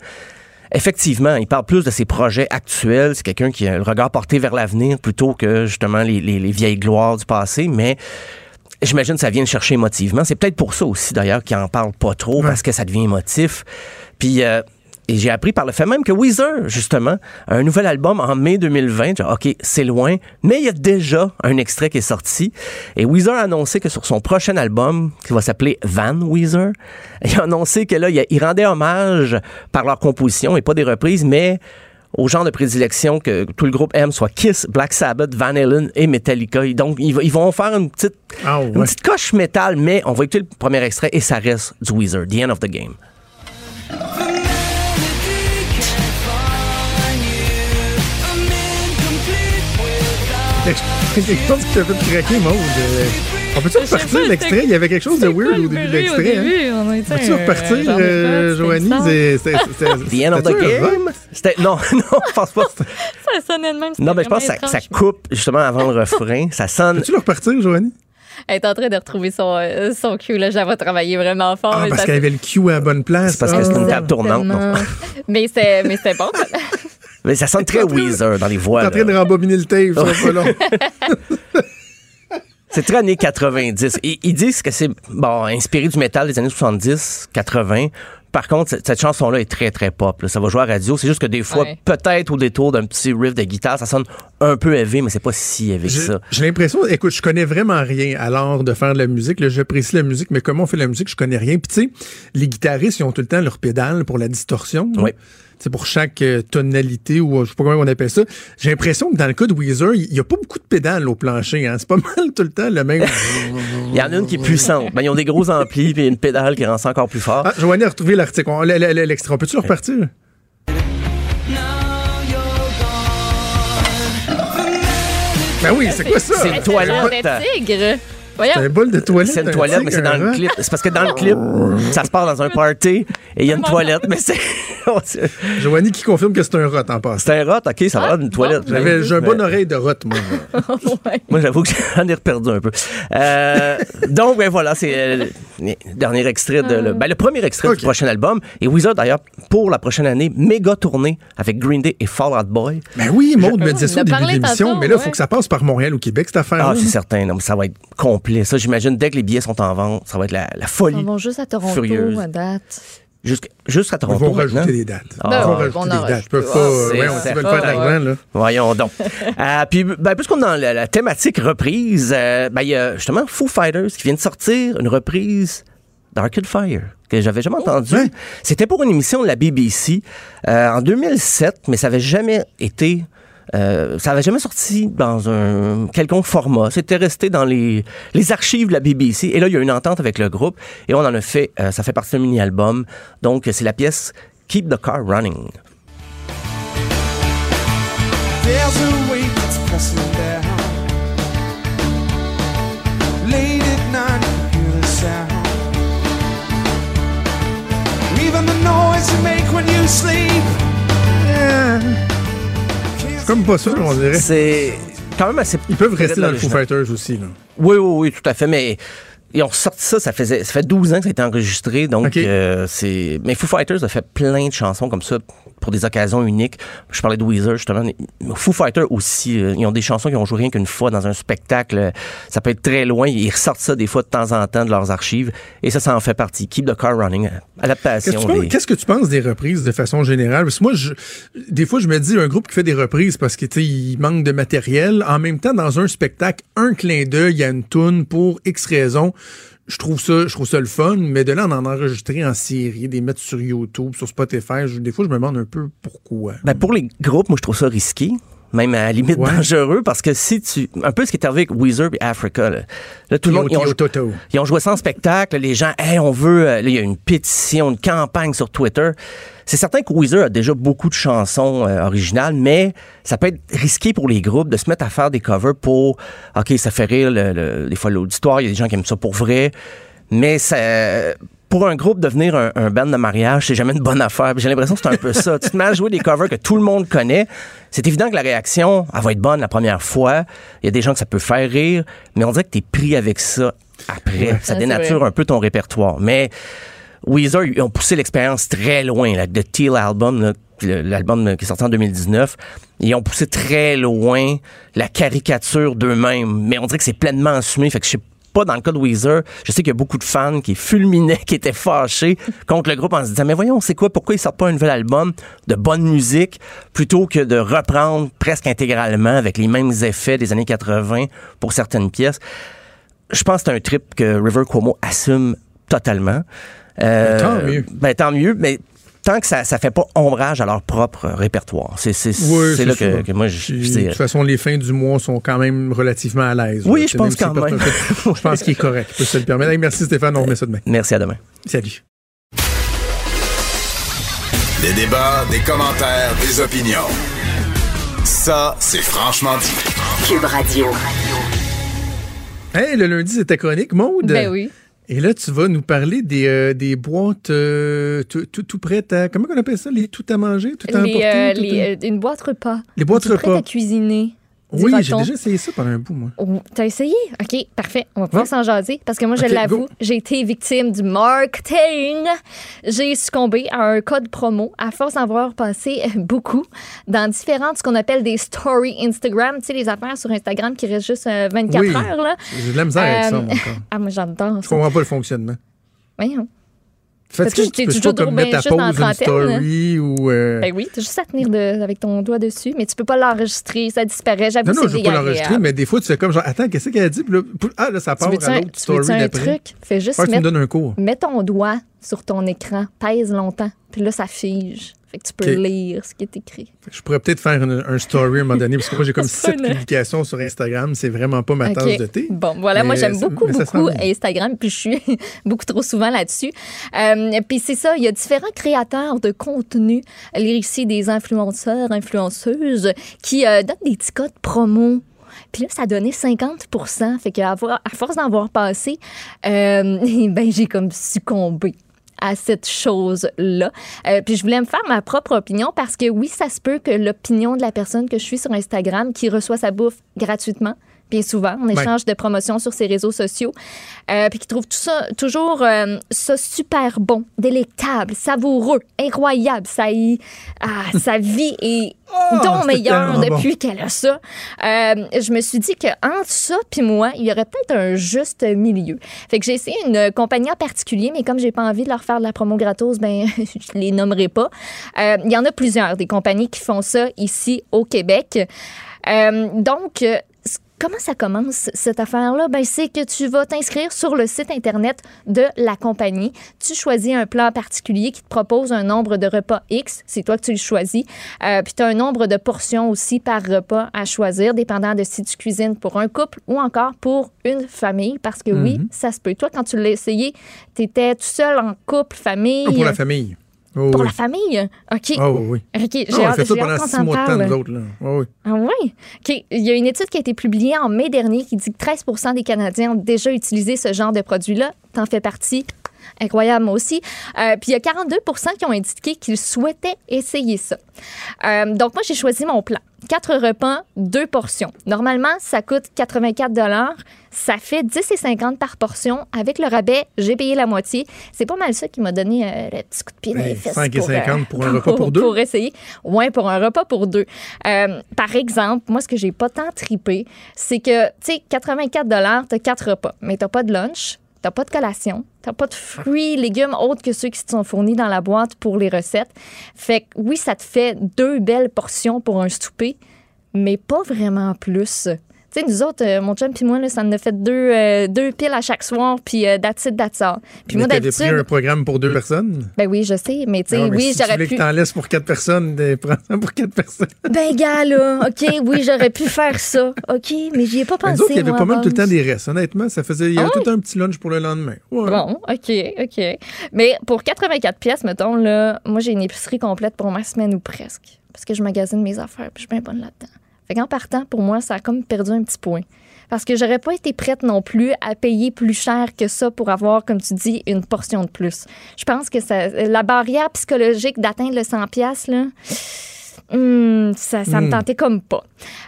Effectivement, il parle plus de ses projets actuels. C'est quelqu'un qui a le regard porté vers l'avenir plutôt que justement les, les- les vieilles gloires du passé. Mais j'imagine que ça vient le chercher émotivement. C'est peut-être pour ça aussi, d'ailleurs, qu'il en parle pas trop, parce que ça devient émotif. Puis, euh, et j'ai appris par le fait même que Weezer, justement, a un nouvel album en mai 2020. Genre, OK, c'est loin, mais il y a déjà un extrait qui est sorti. Et Weezer a annoncé que sur son prochain album, qui va s'appeler Van Weezer, il a annoncé que là, il, il rendait hommage par leur composition, et pas des reprises, mais au genre de prédilection que tout le groupe aime, soit Kiss, Black Sabbath, Van Halen et Metallica. Et Donc, ils, vont faire une petite, Ah, une petite coche métal, mais on va écouter le premier extrait et ça reste du Weezer, The End of the Game. fait craquer, Maude. On peut-tu repartir l'extrait? c'était- Il y avait quelque chose de c'était weird au début de l'extrait. hein? On Peux-tu euh, repartir, euh, c'était Joanie? c'est- The End of the? Game? C'était, non, non, je pense pas. Ça sonnait de même. Non, mais je pense que ça, coupe justement avant le refrain. Ça sonne. Peux-tu le repartir, Joanie? Elle est en train de retrouver son, euh, son cue. Là, j'avais travaillé vraiment fort. Ah, mais parce ça- qu'elle avait le cue à la bonne place. C'est parce que c'est une table tournante. non? Mais c'est mais c'est bon. Mais ça sonne très Weezer dans les voix. T'es en train de rembobiner le tape, ça va pas long. C'est très années 90. Ils, ils disent que c'est bon, inspiré du métal des années 70, 80. Par contre, cette, chanson-là est très, très pop. là. Ça va jouer à la radio. C'est juste que des fois, Ouais. peut-être au détour d'un petit riff de guitare, ça sonne un peu élevé, mais c'est pas si élevé que J'ai ça. j'ai l'impression, écoute, je connais vraiment rien à l'art de faire de la musique. Là, J'apprécie la musique, mais comment on fait la musique, je connais rien. Puis tu sais, les guitaristes, ils ont tout le temps leur pédale pour la distorsion. là. C'est pour chaque euh, tonalité ou euh, je sais pas comment on appelle ça. J'ai l'impression que dans le cas de Weezer, il y a pas beaucoup de pédales au plancher. Hein. C'est pas mal tout le temps le même. Il y en a une qui est puissante. Ben, ils ont des gros amplis puis une pédale qui rend ça encore plus fort. Ah, Joanie a retrouvé l'article. On- L'extrait. On peut-tu le repartir? Ben oui, c'est quoi ça? C'est une toilette. tigre. C'est un bol de toilette. C'est une un toilette, mais c'est dans le rat. clip. C'est parce que dans le clip, ça se passe dans un party et il y a une toilette, mais c'est. Joanie qui confirme que c'est un rot en passant. C'est un rot, ok, ça va, une toilette. J'avais j'ai un Mais- bon oreille de rot, moi. Moi, j'avoue que j'en ai perdu un peu. Euh, donc, ben voilà, c'est euh, le dernier extrait de le, ben, le premier extrait du prochain album. Et Weezer, d'ailleurs, pour la prochaine année, méga tournée avec Green Day et Fall Out Boy. Ben oui, Maud me disait ça au début de l'émission, mais là, il faut que ça passe par Montréal ou Québec, cette affaire-là. Ah, c'est certain, non, mais ça va être complet. Ça, j'imagine, dès que les billets sont en vente, ça va être la, la Ils folie. vont juste à Toronto Furieuse. à date. Jusqu'à jusqu'à Ils Toronto. vont rajouter maintenant. des dates. Ah. Ils vont rajouter on des dates. Ils peuvent Ah, pas. euh, c'est ouais, on veulent faire de l'argent, là. Voyons donc. Euh, puis, ben, puisqu'on est dans la, la thématique reprise, euh, ben, il y a justement Foo Fighters qui vient de sortir une reprise d'Arcade Fire que j'avais jamais entendu. C'était pour une émission de la BBC euh, en 2007, mais ça avait jamais été... euh, ça avait jamais sorti dans un quelconque format. C'était resté dans les, les archives de la BBC. Et là, il y a une entente avec le groupe et on en a fait, euh, ça fait partie d'un mini-album. Donc, c'est la pièce Keep the Car Running. There's a weight that's pressing down. Late at night, you hear the sound. Even the noise you make when you sleep. Comme pas sûr, on dirait. C'est quand même assez. Ils peuvent rester dans le Foo. Fighters aussi, là. Oui, oui, oui, tout à fait. Mais ils ont sorti ça, ça, faisait, ça fait 12 ans que ça a été enregistré. Donc, Ok. euh, c'est. Mais Foo Fighters a fait plein de chansons comme ça pour des occasions uniques. Je parlais de Weezer, justement. Foo Fighters aussi, euh, ils ont des chansons qui ont joué rien qu'une fois dans un spectacle. Ça peut être très loin. Ils ressortent ça des fois de temps en temps de leurs archives. Et ça, ça en fait partie. Keep the car running. Adaptation. des- qu'est-ce que tu penses des reprises de façon générale? Parce que moi, je, des fois, je me dis, un groupe qui fait des reprises parce que, tu sais, il manque de matériel. En même temps, dans un spectacle, un clin d'œil à une toune pour X raison, Je trouve ça, je trouve ça le fun, mais de là, en en enregistrer en série, des mettre sur YouTube, sur Spotify, je- des fois, je me demande un peu pourquoi. Ben, pour les groupes, moi, je trouve ça risqué. Même à la limite Ouais. dangereux parce que si tu. Un peu ce qui est arrivé avec Weezer et Africa. Là, Là, tout le monde. Ils ont, Toto. ils ont joué en spectacle. Les gens, hey, on veut. euh, là, il y a une pétition, une campagne sur Twitter. C'est certain que Weezer a déjà beaucoup de chansons euh, originales, mais ça peut être risqué pour les groupes de se mettre à faire des covers pour. OK, ça fait rire le- le- des fois l'auditoire. Il y a des gens qui aiment ça pour vrai. Mais ça, pour un groupe, devenir un, un band de mariage, c'est jamais une bonne affaire. J'ai l'impression que c'est un peu ça. Tu te mets à jouer des covers que tout le monde connaît. C'est évident que la réaction, elle va être bonne la première fois. Il y a des gens que ça peut faire rire, mais on dirait que tu es pris avec ça après. Ça c'est dénature un peu ton répertoire. Mais Weezer, ils ont poussé l'expérience très loin. Là, The Teal Album, l'album qui est sorti en 2019, ils ont poussé très loin la caricature d'eux-mêmes. Mais on dirait que c'est pleinement assumé. Fait que je sais pas dans le cas de Weezer, je sais qu'il y a beaucoup de fans qui fulminaient, qui étaient fâchés contre le groupe en se disant mais voyons c'est quoi? Pourquoi ils sortent pas un nouvel album de bonne musique plutôt que de reprendre presque intégralement avec les mêmes effets des années 80 pour certaines pièces? Je pense que c'est un trip que River Cuomo assume totalement. Euh, tant mieux. Ben, tant mieux, mais tant que ça ça fait pas ombrage à leur propre répertoire. C'est Oui, c'est là ça. que, que moi je, je de toute façon, les fins du mois sont quand même relativement à l'aise. Oui, là. je pense quand même. je pense qu'il est correct. Peut se le permettre. Merci Stéphane, on remet ça demain. Merci à demain. Salut. Des débats, des commentaires, des opinions. Ça, c'est franchement dit. Cube Radio. Hey, le lundi, c'était chronique, Maude. Ben oui. Et là, tu vas nous parler des, euh, des boîtes euh, tout, tout, tout prêtes à. Comment on appelle ça? Les tout à manger? Tout à Les, emporter? euh, tout les, à- une boîte repas. Les boîtes repas. à cuisiner. Oui, j'ai déjà essayé ça pendant un bout, moi. Oh, T'as essayé? OK, parfait. On va pouvoir s'en jaser. Parce que moi, je l'avoue, j'ai été victime du marketing. J'ai succombé à un code promo à force d'en avoir passé euh, beaucoup dans différentes, ce qu'on appelle des stories Instagram. Tu sais, les affaires sur Instagram qui restent juste euh, 24 Oui. heures, là. J'ai de la misère avec ça, Euh, encore. Ah, moi, j'adore Je comprends pas le fonctionnement. Voyons. Que t'es tu peux toujours pas comme ben, mettre dans la pause une trentaine, story ou... euh, Ben oui, t'as juste à tenir de- avec ton doigt dessus, mais tu peux pas l'enregistrer, ça disparaît. J'avoue, Non, non, je veux pas l'enregistrer, mais des fois, tu fais comme genre, attends, qu'est-ce qu'elle a dit? Puis là, ah, là, ça Tu part veux-tu à tu un truc? Fais juste Ouais, tu me mettre, donnes un cours. mets ton doigt sur ton écran, pèse longtemps, puis là, ça fige. Fait que tu peux lire ce qui est écrit. Je pourrais peut-être faire une- un story à un moment donné, parce que moi, j'ai comme sept une- publications sur Instagram. C'est vraiment pas ma tasse de thé. Bon, voilà, moi j'aime ça- beaucoup, beaucoup. Instagram, puis je suis beaucoup trop souvent là-dessus. Euh, puis c'est ça, il y a différents créateurs de contenu, lire ici des influenceurs, influenceuses, qui euh, donnent des petits codes promo. Puis là, ça donnait 50 Fait qu'à avoir- à force d'en voir passer, euh, ben, j'ai comme succombé à cette chose-là. Euh, puis je voulais me faire ma propre opinion parce que oui, ça se peut que l'opinion de la personne que je suis sur Instagram qui reçoit sa bouffe gratuitement, bien souvent, en échange de promotions sur ses réseaux sociaux, euh, puis qui trouve tout ça toujours euh, ça super bon, délectable, savoureux, incroyable. Ça y, ah, sa vie est donc c'était meilleure depuis qu'elle a ça. Euh, je me suis dit que entre ça puis moi, il y aurait peut-être un juste milieu. Fait que j'ai essayé une compagnie en particulier, mais comme j'ai pas envie de leur faire de la promo gratos, ben je les nommerai pas. Euh, Il y en a plusieurs des compagnies qui font ça ici au Québec. Euh, donc Comment ça commence, cette affaire-là? Ben, c'est que tu vas t'inscrire sur le site Internet de la compagnie. Tu choisis un plan particulier qui te propose un nombre de repas X. C'est toi que tu le choisis. Euh, puis tu as un nombre de portions aussi par repas à choisir, dépendant de si tu cuisines pour un couple ou encore pour une famille. Parce que oui, Mhm. ça se peut. Toi, quand tu l'as essayé, tu étais tout seul en couple, famille. Ah, Pour la famille. Oh, Pour oui. la famille? OK. Ah, oui, oui. OK, j'ai on a hâte, pendant six mois de temps, nous autres. Là. Ah, oui. Ah oui? OK. Il y a une étude qui a été publiée en mai dernier qui dit que 13% des Canadiens ont déjà utilisé ce genre de produit-là. T'en fais partie. Incroyable, moi aussi. Euh, puis il y a 42% qui ont indiqué qu'ils souhaitaient essayer ça. Euh, donc, moi, j'ai choisi mon plan. Quatre repas, deux portions. Normalement, ça coûte 84 Ça fait 10,50 par portion. Avec le rabais, j'ai payé la moitié. C'est pas mal ça qui m'a donné euh, le petit coup de pied dans les Ben, fesses. 5,50 pour un euh, repas pour deux? Pour essayer. Ouais, pour un repas pour deux. Euh, par exemple, moi, ce que j'ai pas tant tripé, c'est que, tu sais, 84 t'as quatre repas, mais t'as pas de lunch, t'as pas de collation, t'as pas de fruits, légumes autres que ceux qui te sont fournis dans la boîte pour les recettes. Fait que oui, ça te fait deux belles portions pour un souper, mais pas vraiment plus. Tu sais, nous autres, euh, mon chum puis moi, là, ça en a fait deux, euh, deux piles à chaque soir, puis euh, that's it, that's all. Puis moi, t'avais pris un d'habitude... programme pour deux personnes? Ben oui, je sais, mais tu sais, Ah, mais oui, si tu j'aurais voulais pu... que t'en laisses pour quatre personnes, ben, prends ça pour quatre personnes. Ben, gars, là, OK, oui, j'aurais pu faire ça. OK, mais j'y ai pas pensé, nous autres, il y avait moi, pas mal tout le temps des restes. Honnêtement, ça faisait. Il y avait Ah tout un petit lunch pour le lendemain. Ouais. Bon, OK, OK. Mais pour 84 pièces, mettons, là, moi, j'ai une épicerie complète pour ma semaine ou presque. Parce que je magasine mes affaires, puis je suis bien bonne là-dedans. Fait qu'en partant, pour moi, ça a comme perdu un petit point. Parce que j'aurais pas été prête non plus à payer plus cher que ça pour avoir, comme tu dis, une portion de plus. Je pense que ça, la barrière psychologique d'atteindre le 100 pièces là, hum, ça, ça me Hmm. tentait comme pas.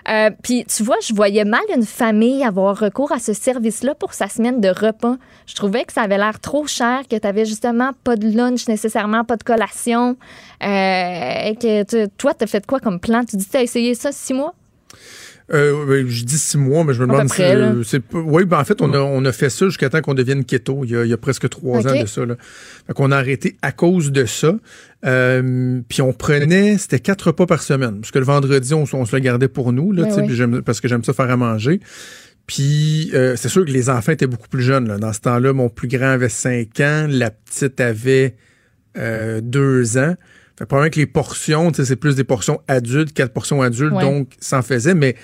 Euh, Puis tu vois, je voyais mal une famille avoir recours à ce service-là pour sa semaine de repas. Je trouvais que ça avait l'air trop cher, que tu avais justement pas de lunch nécessairement, pas de collation. Euh, et que tu- toi, tu as fait quoi comme plan? Tu dis, tu as essayé ça six mois? Euh, je dis six mois, mais je me demande si. euh, c'est oui, ben, en fait, on a, on a fait ça jusqu'à temps qu'on devienne keto. Il y a, il y a presque trois ans de ça. Là. Fait qu'on a arrêté à cause de ça. Euh, puis on prenait, c'était quatre repas par semaine. Parce que le vendredi, on, on se le gardait pour nous, là, Ben oui. j'aime- parce que j'aime ça faire à manger. Puis euh, c'est sûr que les enfants étaient beaucoup plus jeunes. là. Dans ce temps-là, mon plus grand avait cinq ans, la petite avait euh, deux ans. Fait probablement que les portions, c'est plus des portions adultes, quatre portions adultes, Ouais. donc ça en faisait, mais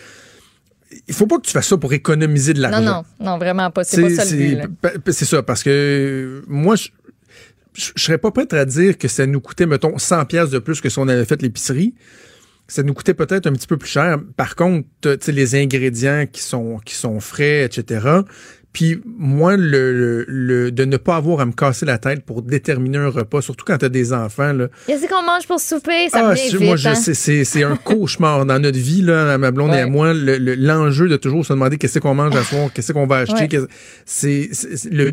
il faut pas que tu fasses ça pour économiser de l'argent. Non, non, non, vraiment pas. C'est pas ça. C'est ça, parce que moi, je, je je serais pas prête à dire que ça nous coûtait, mettons, 100 pièces de plus que si on avait fait l'épicerie. Ça nous coûtait peut-être un petit peu plus cher. Par contre, les ingrédients qui sont, qui sont frais, etc. Puis moi, le, le- le- de ne pas avoir à me casser la tête pour déterminer un repas, surtout quand tu as des enfants, là, Qu'est-ce qu'on mange pour souper? Ça ah, vite, moi, hein? c'est, un cauchemar dans notre vie, là, à ma blonde et à moi. le- le- l'enjeu de toujours se demander qu'est-ce qu'on mange à soir, qu'est-ce qu'on va acheter. Ouais. C'est,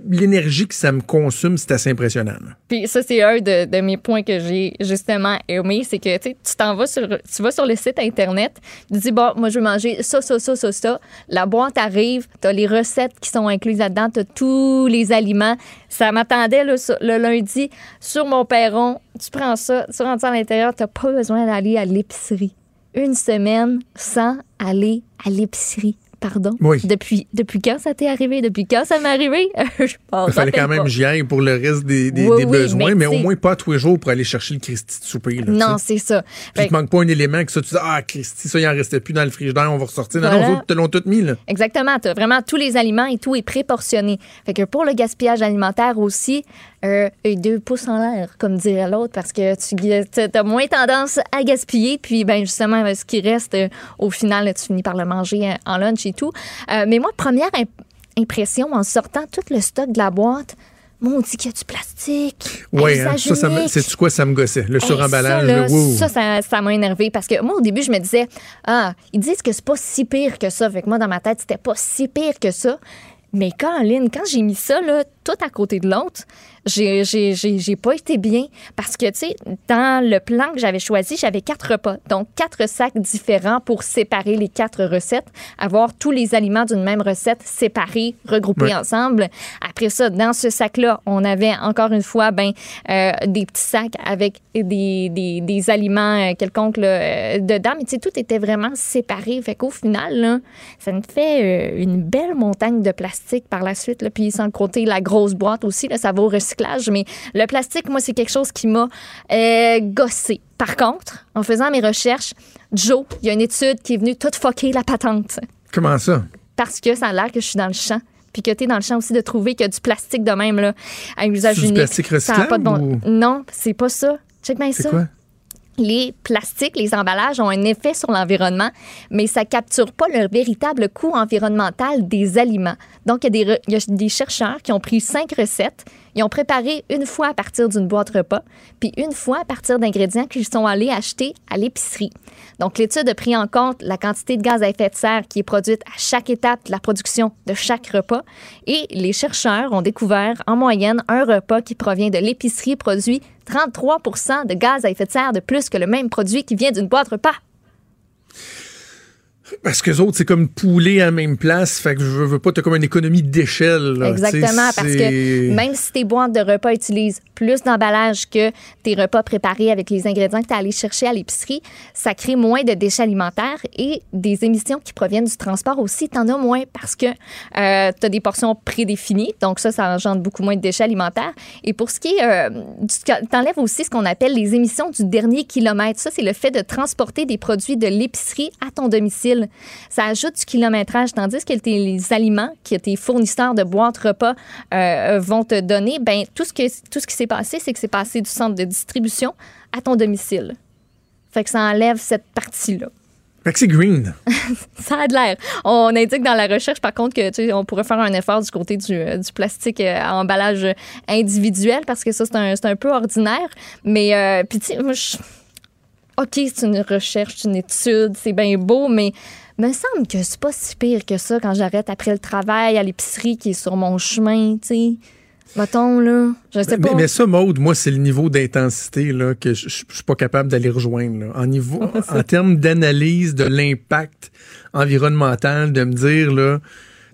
l'énergie que ça me consume, c'est assez impressionnant. là. Puis ça, c'est un de, de mes points que j'ai justement aimé, c'est que tu t'en vas sur, tu vas sur le site Internet, tu dis, bon, moi, je veux manger ça, ça, ça, ça, ça. La boîte arrive, tu as les recettes qui sont incluses là-dedans, tu as tous les aliments. Ça m'attendait sur- le lundi sur mon perron. Tu prends ça, tu rentres à l'intérieur, tu n'as pas besoin d'aller à l'épicerie. Une semaine sans aller à l'épicerie. Pardon? Oui. Depuis, depuis quand ça t'est arrivé? Depuis quand ça m'est arrivé? je pense. Il fallait quand même que j'y aille pour le reste des, des- Oui, des oui, besoins, mais au moins pas tous les jours pour aller chercher le Christy de souper. Là, Non, c'est ça. Puis il te manque pas un élément que ça, tu dis, ah, Christy, ça, il en restait plus dans le frigidaire, on va ressortir. Non, Voilà. non, autres te l'ont tout mis, là. Exactement. Tu as vraiment tous les aliments et tout est préportionné. Fait que pour le gaspillage alimentaire aussi, euh, et deux pouces en l'air, comme dirait l'autre, parce que tu as moins tendance à gaspiller. Puis, ben justement, euh, ce qui reste, euh, au final, tu finis par le manger en lunch et tout. Euh, mais moi, première imp- impression en sortant tout le stock de la boîte, mon dit qu'il y a du plastique. Oui, hein, ça, c'est quoi, ça me gossait. Le Hey, suremballage, ça, là, là, wow. ça, ça, ça m'a énervé parce que moi, au début, je me disais, ah, ils disent que c'est pas si pire que ça. Fait que moi, dans ma tête, c'était pas si pire que ça. Mais Caroline, quand j'ai mis ça, là, tout à côté de l'autre, j'ai, j'ai, j'ai, j'ai pas été bien parce que, tu sais, dans le plan que j'avais choisi, j'avais quatre repas. Donc, quatre sacs différents pour séparer les quatre recettes, avoir tous les aliments d'une même recette séparés, regroupés ensemble. Après ça, dans ce sac-là, on avait encore une fois ben, euh, des petits sacs avec des, des, des aliments euh, quelconques là, euh, dedans. Mais tu sais, tout était vraiment séparé. Fait qu'au final, là, ça nous fait euh, une belle montagne de plastique par la suite. Là. Puis sans compter la grosse boîte aussi, là, ça va au recyclage. Mais le plastique, moi, c'est quelque chose qui m'a euh, gossé. Par contre, en faisant mes recherches, Joe, il y a une étude qui est venue toute fucker la patente Comment ça? parce que ça a l'air que je suis dans le champ. Puis que tu es dans le champ aussi de trouver qu'il y a du plastique de même là, à usage C'est du unique. plastique Ça a pas de bon... recyclable Non, c'est pas ça. Check bien ça. quoi? Les plastiques, les emballages ont un effet sur l'environnement, mais ça capture pas le véritable coût environnemental des aliments. Donc, y, il y a des chercheurs qui ont pris cinq recettes, ils ont préparé une fois à partir d'une boîte repas, puis une fois à partir d'ingrédients qu'ils sont allés acheter à l'épicerie. Donc, l'étude a pris en compte la quantité de gaz à effet de serre qui est produite à chaque étape de la production de chaque repas. Et les chercheurs ont découvert en moyenne un repas qui provient de l'épicerie produit 33% de gaz à effet de serre de plus que le même produit qui vient d'une boîte repas. Parce que les autres, c'est comme pouler à la même place. Fait que je veux, veux pas, t'as comme une économie d'échelle. Exactement, parce que même si tes boîtes de repas utilisent plus d'emballage que tes repas préparés avec les ingrédients que tu allé chercher à l'épicerie, ça crée moins de déchets alimentaires et des émissions qui proviennent du transport aussi, tu en as moins parce que tu as des portions prédéfinies. Donc ça, ça engendre beaucoup moins de déchets alimentaires. Et pour ce qui est, euh, tu enlèves aussi ce qu'on appelle les émissions du dernier kilomètre. Ça, c'est le fait de transporter des produits de l'épicerie à ton domicile. Ça ajoute du kilométrage, tandis que tes, les aliments que tes fournisseurs de boîtes repas euh, vont te donner, ben tout ce, que, tout ce qui s'est passé, c'est que c'est passé du centre de distribution à ton domicile. Fait que ça enlève cette partie-là. Fait que c'est green. Ça a de l'air. On indique dans la recherche, par contre, que tu sais, on pourrait faire un effort du côté du, euh, du plastique euh, à emballage individuel parce que ça, c'est un, c'est un peu ordinaire. Mais, euh, puis, tu sais, moi, je- OK, c'est une recherche, c'est une étude, c'est bien beau, mais me semble que c'est pas si pire que ça quand j'arrête après le travail à l'épicerie qui est sur mon chemin, tu sais. Mettons, là, je sais Mais, pas. mais ça, Maude, moi, c'est le niveau d'intensité là, que je je- je suis pas capable d'aller rejoindre. là. En, niveau, en termes d'analyse de l'impact environnemental, de me dire, là,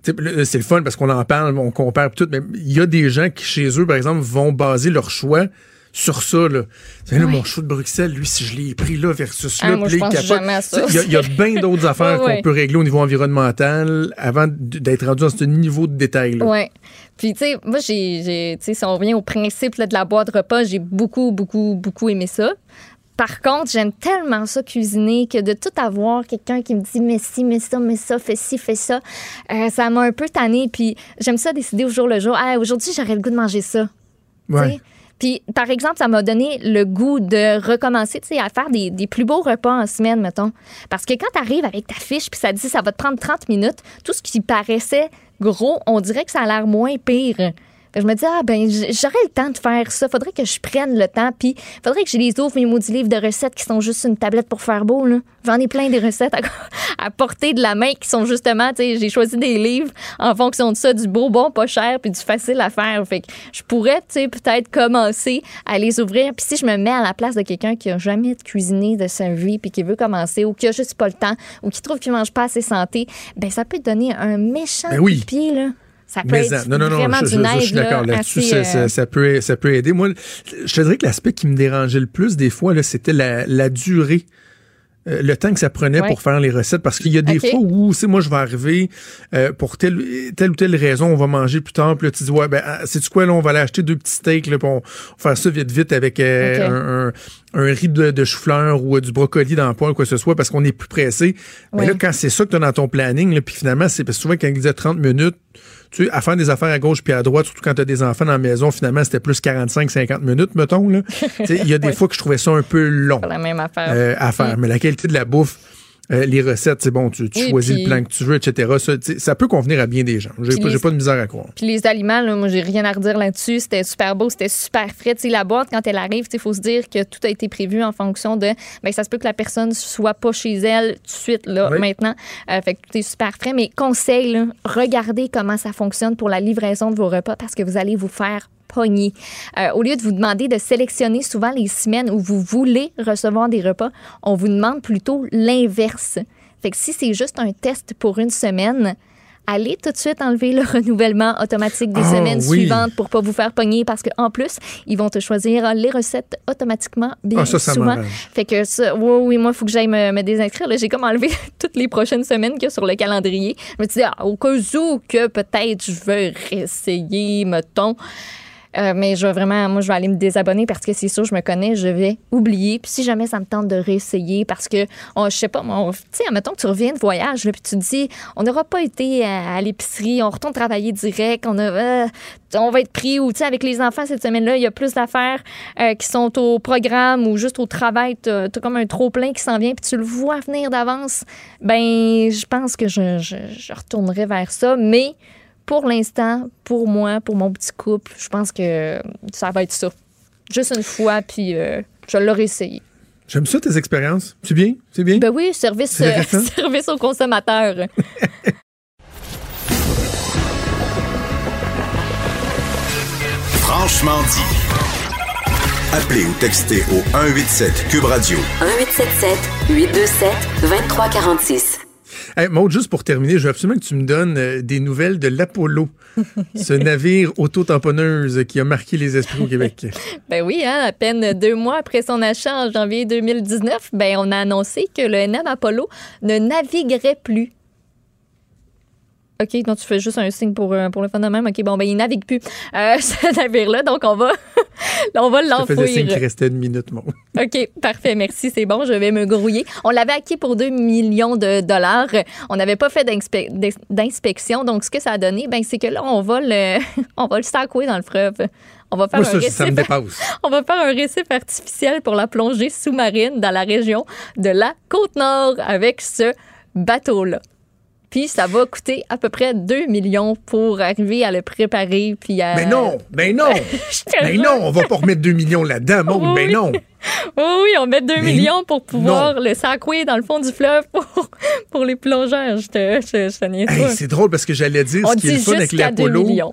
c'est le fun parce qu'on en parle, on compare tout, mais il y a des gens qui, chez eux, par exemple, vont baser leur choix sur ça. Là. Sais, là, mon chou de Bruxelles, lui, si je l'ai pris là versus Ah, là, moi, je là, il pense jamais à ça. Il y a- il y a, bien d'autres affaires qu'on peut régler au niveau environnemental avant d'être rendu dans ce niveau de détail-là. Ouais. Puis, tu sais, moi, j'ai, si on revient au principe là, de la boîte repas, j'ai beaucoup, beaucoup, beaucoup aimé ça. Par contre, j'aime tellement ça cuisiner que de tout avoir quelqu'un qui me dit mais si, mais ça, mais ça, fais ci, fais ça, euh, ça m'a un peu tanné. Puis j'aime ça décider au jour le jour. Ah, aujourd'hui, j'aurais le goût de manger ça. Ouais. Puis, par exemple, ça m'a donné le goût de recommencer tu à faire des, des plus beaux repas en semaine, mettons. Parce que quand tu arrives avec ta fiche, puis ça dit ça va te prendre 30 minutes, tout ce qui paraissait gros, on dirait que ça a l'air moins pire. Je me dis, ah, ben, j'aurais le temps de faire ça. Faudrait que je prenne le temps. Puis, faudrait que je les ouvre, mes maudits livres de recettes qui sont juste une tablette pour faire beau, là. J'en ai plein des recettes à, à portée de la main qui sont justement, tu sais, j'ai choisi des livres en fonction de ça, du beau, bon, pas cher, puis du facile à faire. Fait que je pourrais, tu sais, peut-être commencer à les ouvrir. Puis si je me mets à la place de quelqu'un qui a jamais cuisiné de sa vie, puis qui veut commencer, ou qui a juste pas le temps, ou qui trouve qu'il mange pas assez santé, ben ça peut te donner un méchant Ben oui. pied, là. Ça peut Mais être non, non, non, vraiment je, je- d'une je- je aide suis d'accord là, là-dessus. Ça, euh, ça- ça peut, ça peut aider. Moi, je te dirais que l'aspect qui me dérangeait le plus des fois, là, c'était la, la durée. euh, le temps que ça prenait Ouais. pour faire les recettes parce qu'il y a des fois où c'est moi je vais arriver euh, pour telle, telle ou telle raison on va manger plus tard puis là tu dis ouais ben c'est quoi là on va aller acheter deux petits steaks là puis on va faire ça vite vite avec euh, un, un, un riz de, de chou-fleur ou du brocoli dans le poêle quoi que ce soit parce qu'on est plus pressé mais là quand c'est ça que tu as dans ton planning là, puis finalement c'est parce que souvent quand il disait 30 minutes tu sais, à faire des affaires à gauche puis à droite, surtout quand tu as des enfants dans la maison, finalement, c'était plus 45-50 minutes, mettons. Il y a des Ouais. fois que je trouvais ça un peu long la même affaire. euh, à faire. Mm. Mais la qualité de la bouffe, euh, les recettes, c'est bon, tu, tu Oui, choisis puis- le plan que tu veux, etc. Ça, peut convenir à bien des gens. J'ai pas, les- pas de misère à croire. Puis les aliments, là, moi, j'ai rien à redire là-dessus. C'était super beau, c'était super frais. Tu sais, la boîte, quand elle arrive, il faut se dire que tout a été prévu en fonction de. Ben, ça se peut que la personne soit pas chez elle tout de suite, là, Oui. maintenant. Euh, fait que tout est super frais. Mais conseil, là, regardez comment ça fonctionne pour la livraison de vos repas parce que vous allez vous faire Euh, au lieu de vous demander de sélectionner souvent les semaines où vous voulez recevoir des repas, on vous demande plutôt l'inverse. Fait que si c'est juste un test pour une semaine, allez tout de suite enlever le renouvellement automatique des Ah, semaines oui. suivantes pour pas vous faire pogner parce qu'en plus, ils vont te choisir les recettes automatiquement bien Ah, ça, ça souvent. Fait que ça, oui, oui, moi, il faut que j'aille me, me désinscrire. J'ai comme enlevé toutes les prochaines semaines qu'il y a sur le calendrier. Je me suis dit, ah, au cas où que peut-être je veux réessayer, mettons. Euh, mais je vais vraiment, moi, je vais aller me désabonner parce que c'est sûr, je me connais, je vais oublier. Puis si jamais ça me tente de réessayer, parce que, on, je sais pas, tu sais, admettons que tu reviens de voyage, là, puis tu te dis, on n'aura pas été à, à l'épicerie, on retourne travailler direct, on, a, euh, on va être pris, ou tu sais, avec les enfants cette semaine-là, il y a plus d'affaires euh, qui sont au programme ou juste au travail, tu as, comme un trop-plein qui s'en vient, puis tu le vois venir d'avance. Ben, je pense que je, je, je retournerai vers ça, mais pour l'instant, pour moi, pour mon petit couple, je pense que ça va être ça. Juste une fois, puis euh, je l'aurai essayé. J'aime ça, tes expériences. C'est bien? C'est bien? Ben oui, service, euh, service aux consommateurs. Franchement dit. Appelez ou textez au 187 Cube Radio. 1877 827 2346. Hey, Maud, juste pour terminer, je veux absolument que tu me donnes euh, des nouvelles de l'Apollo, ce navire auto-tamponneuse qui a marqué les esprits au Québec. Ben oui, hein, à peine deux mois après son achat en janvier 2019, ben on a annoncé que le NM Apollo ne naviguerait plus. OK, donc tu fais juste un signe pour, euh, pour le même. OK, bon, ben il navigue plus, euh, ce navire-là, donc on va, on va Je te faisais signe qu'il l'enfouir. restait une minute, Maud. OK, parfait, merci, c'est bon, je vais me grouiller. On l'avait acquis pour 2 millions de dollars. On n'avait pas fait d'inspe- d'ins- d'inspection, donc ce que ça a donné, ben, c'est que là, on va le, on va le stacouer dans le fleuve. On va faire Moi, un ça, récif. ça me dépasse. On va faire un récif artificiel pour la plongée sous-marine dans la région de la Côte-Nord avec ce bateau-là. Puis ça va coûter à peu près 2 millions pour arriver à le préparer. Puis à... Mais non, mais non, mais non, on va pas remettre 2 millions là-dedans, Maud, Oui, mais oui. non. Oui, oui, on met 2 Mais millions pour pouvoir le sacouer dans le fond du fleuve pour, pour les plongeurs. Je te, je, je te niaise Hey, pas. c'est drôle parce que j'allais dire On ce qui est le fun avec jusqu'à 2 l'Apollo.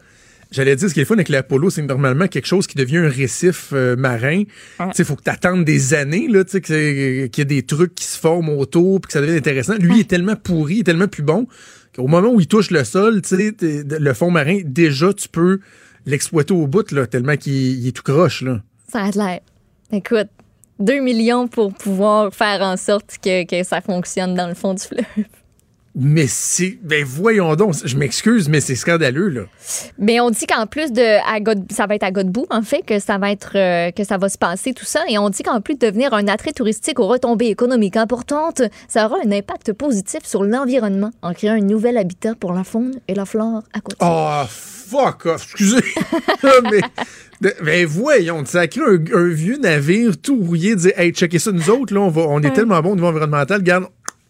J'allais dire ce qui est fun avec l'Apollo, c'est que normalement quelque chose qui devient un récif euh, marin. Tu sais, faut que tu attendes des années, là, tu sais, c'est- qu'il y a des trucs qui se forment autour puis que ça devient intéressant. Lui, il est tellement pourri, il est tellement plus bon qu'au moment où il touche le sol, tu le fond marin, déjà, tu peux l'exploiter au bout, là, tellement qu'il il est tout croche, là. Ça a l'air. Écoute, 2 millions pour pouvoir faire en sorte que, que ça fonctionne dans le fond du fleuve. Mais c'est, ben voyons donc, je m'excuse, mais c'est scandaleux, là. Mais on dit qu'en plus de à God- ça va être à Godbout en fait que ça va être euh, que ça va se passer tout ça et on dit qu'en plus de devenir un attrait touristique aux retombées économiques importantes, ça aura un impact positif sur l'environnement en créant un nouvel habitat pour la faune et la flore à côté. Oh, fuck off, excusez. mais, de- ben voyons, ça crée un, un vieux navire tout rouillé, dire, hey, checkez ça, nous autres, là, on, va, on est tellement bon au niveau environnemental, garde,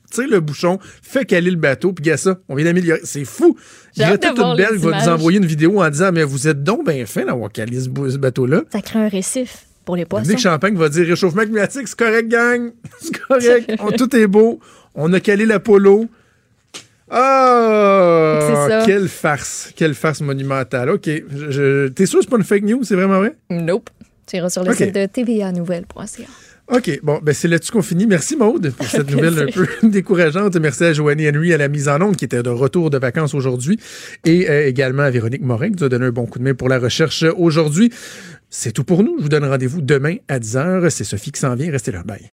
tire le bouchon, fais caler le bateau, puis gars ça, on vient d'améliorer. C'est fou. Voir les Thunberg va nous envoyer une vidéo en disant, mais vous êtes donc bien fin d'avoir calé ce, ce bateau-là. Ça crée un récif pour les poissons. Nick Champagne va dire réchauffement climatique, c'est correct, gang. C'est correct. On- tout est beau. On a calé l'Apollo. Ah! Ça. Quelle farce. Quelle farce monumentale. OK. T'es sûr que c'est pas une fake news? C'est vraiment vrai? Nope. Tu iras sur le site de tvanouvelle.ca. OK. Bon, ben c'est là-dessus qu'on finit. Merci, Maude, pour cette nouvelle un peu décourageante. Merci à Joanie Henry à la mise en onde, qui était de retour de vacances aujourd'hui. Et euh, également à Véronique Morin, qui nous a donné un bon coup de main pour la recherche aujourd'hui. C'est tout pour nous. Je vous donne rendez-vous demain à 10h. C'est Sophie qui s'en vient. Restez là. Bye.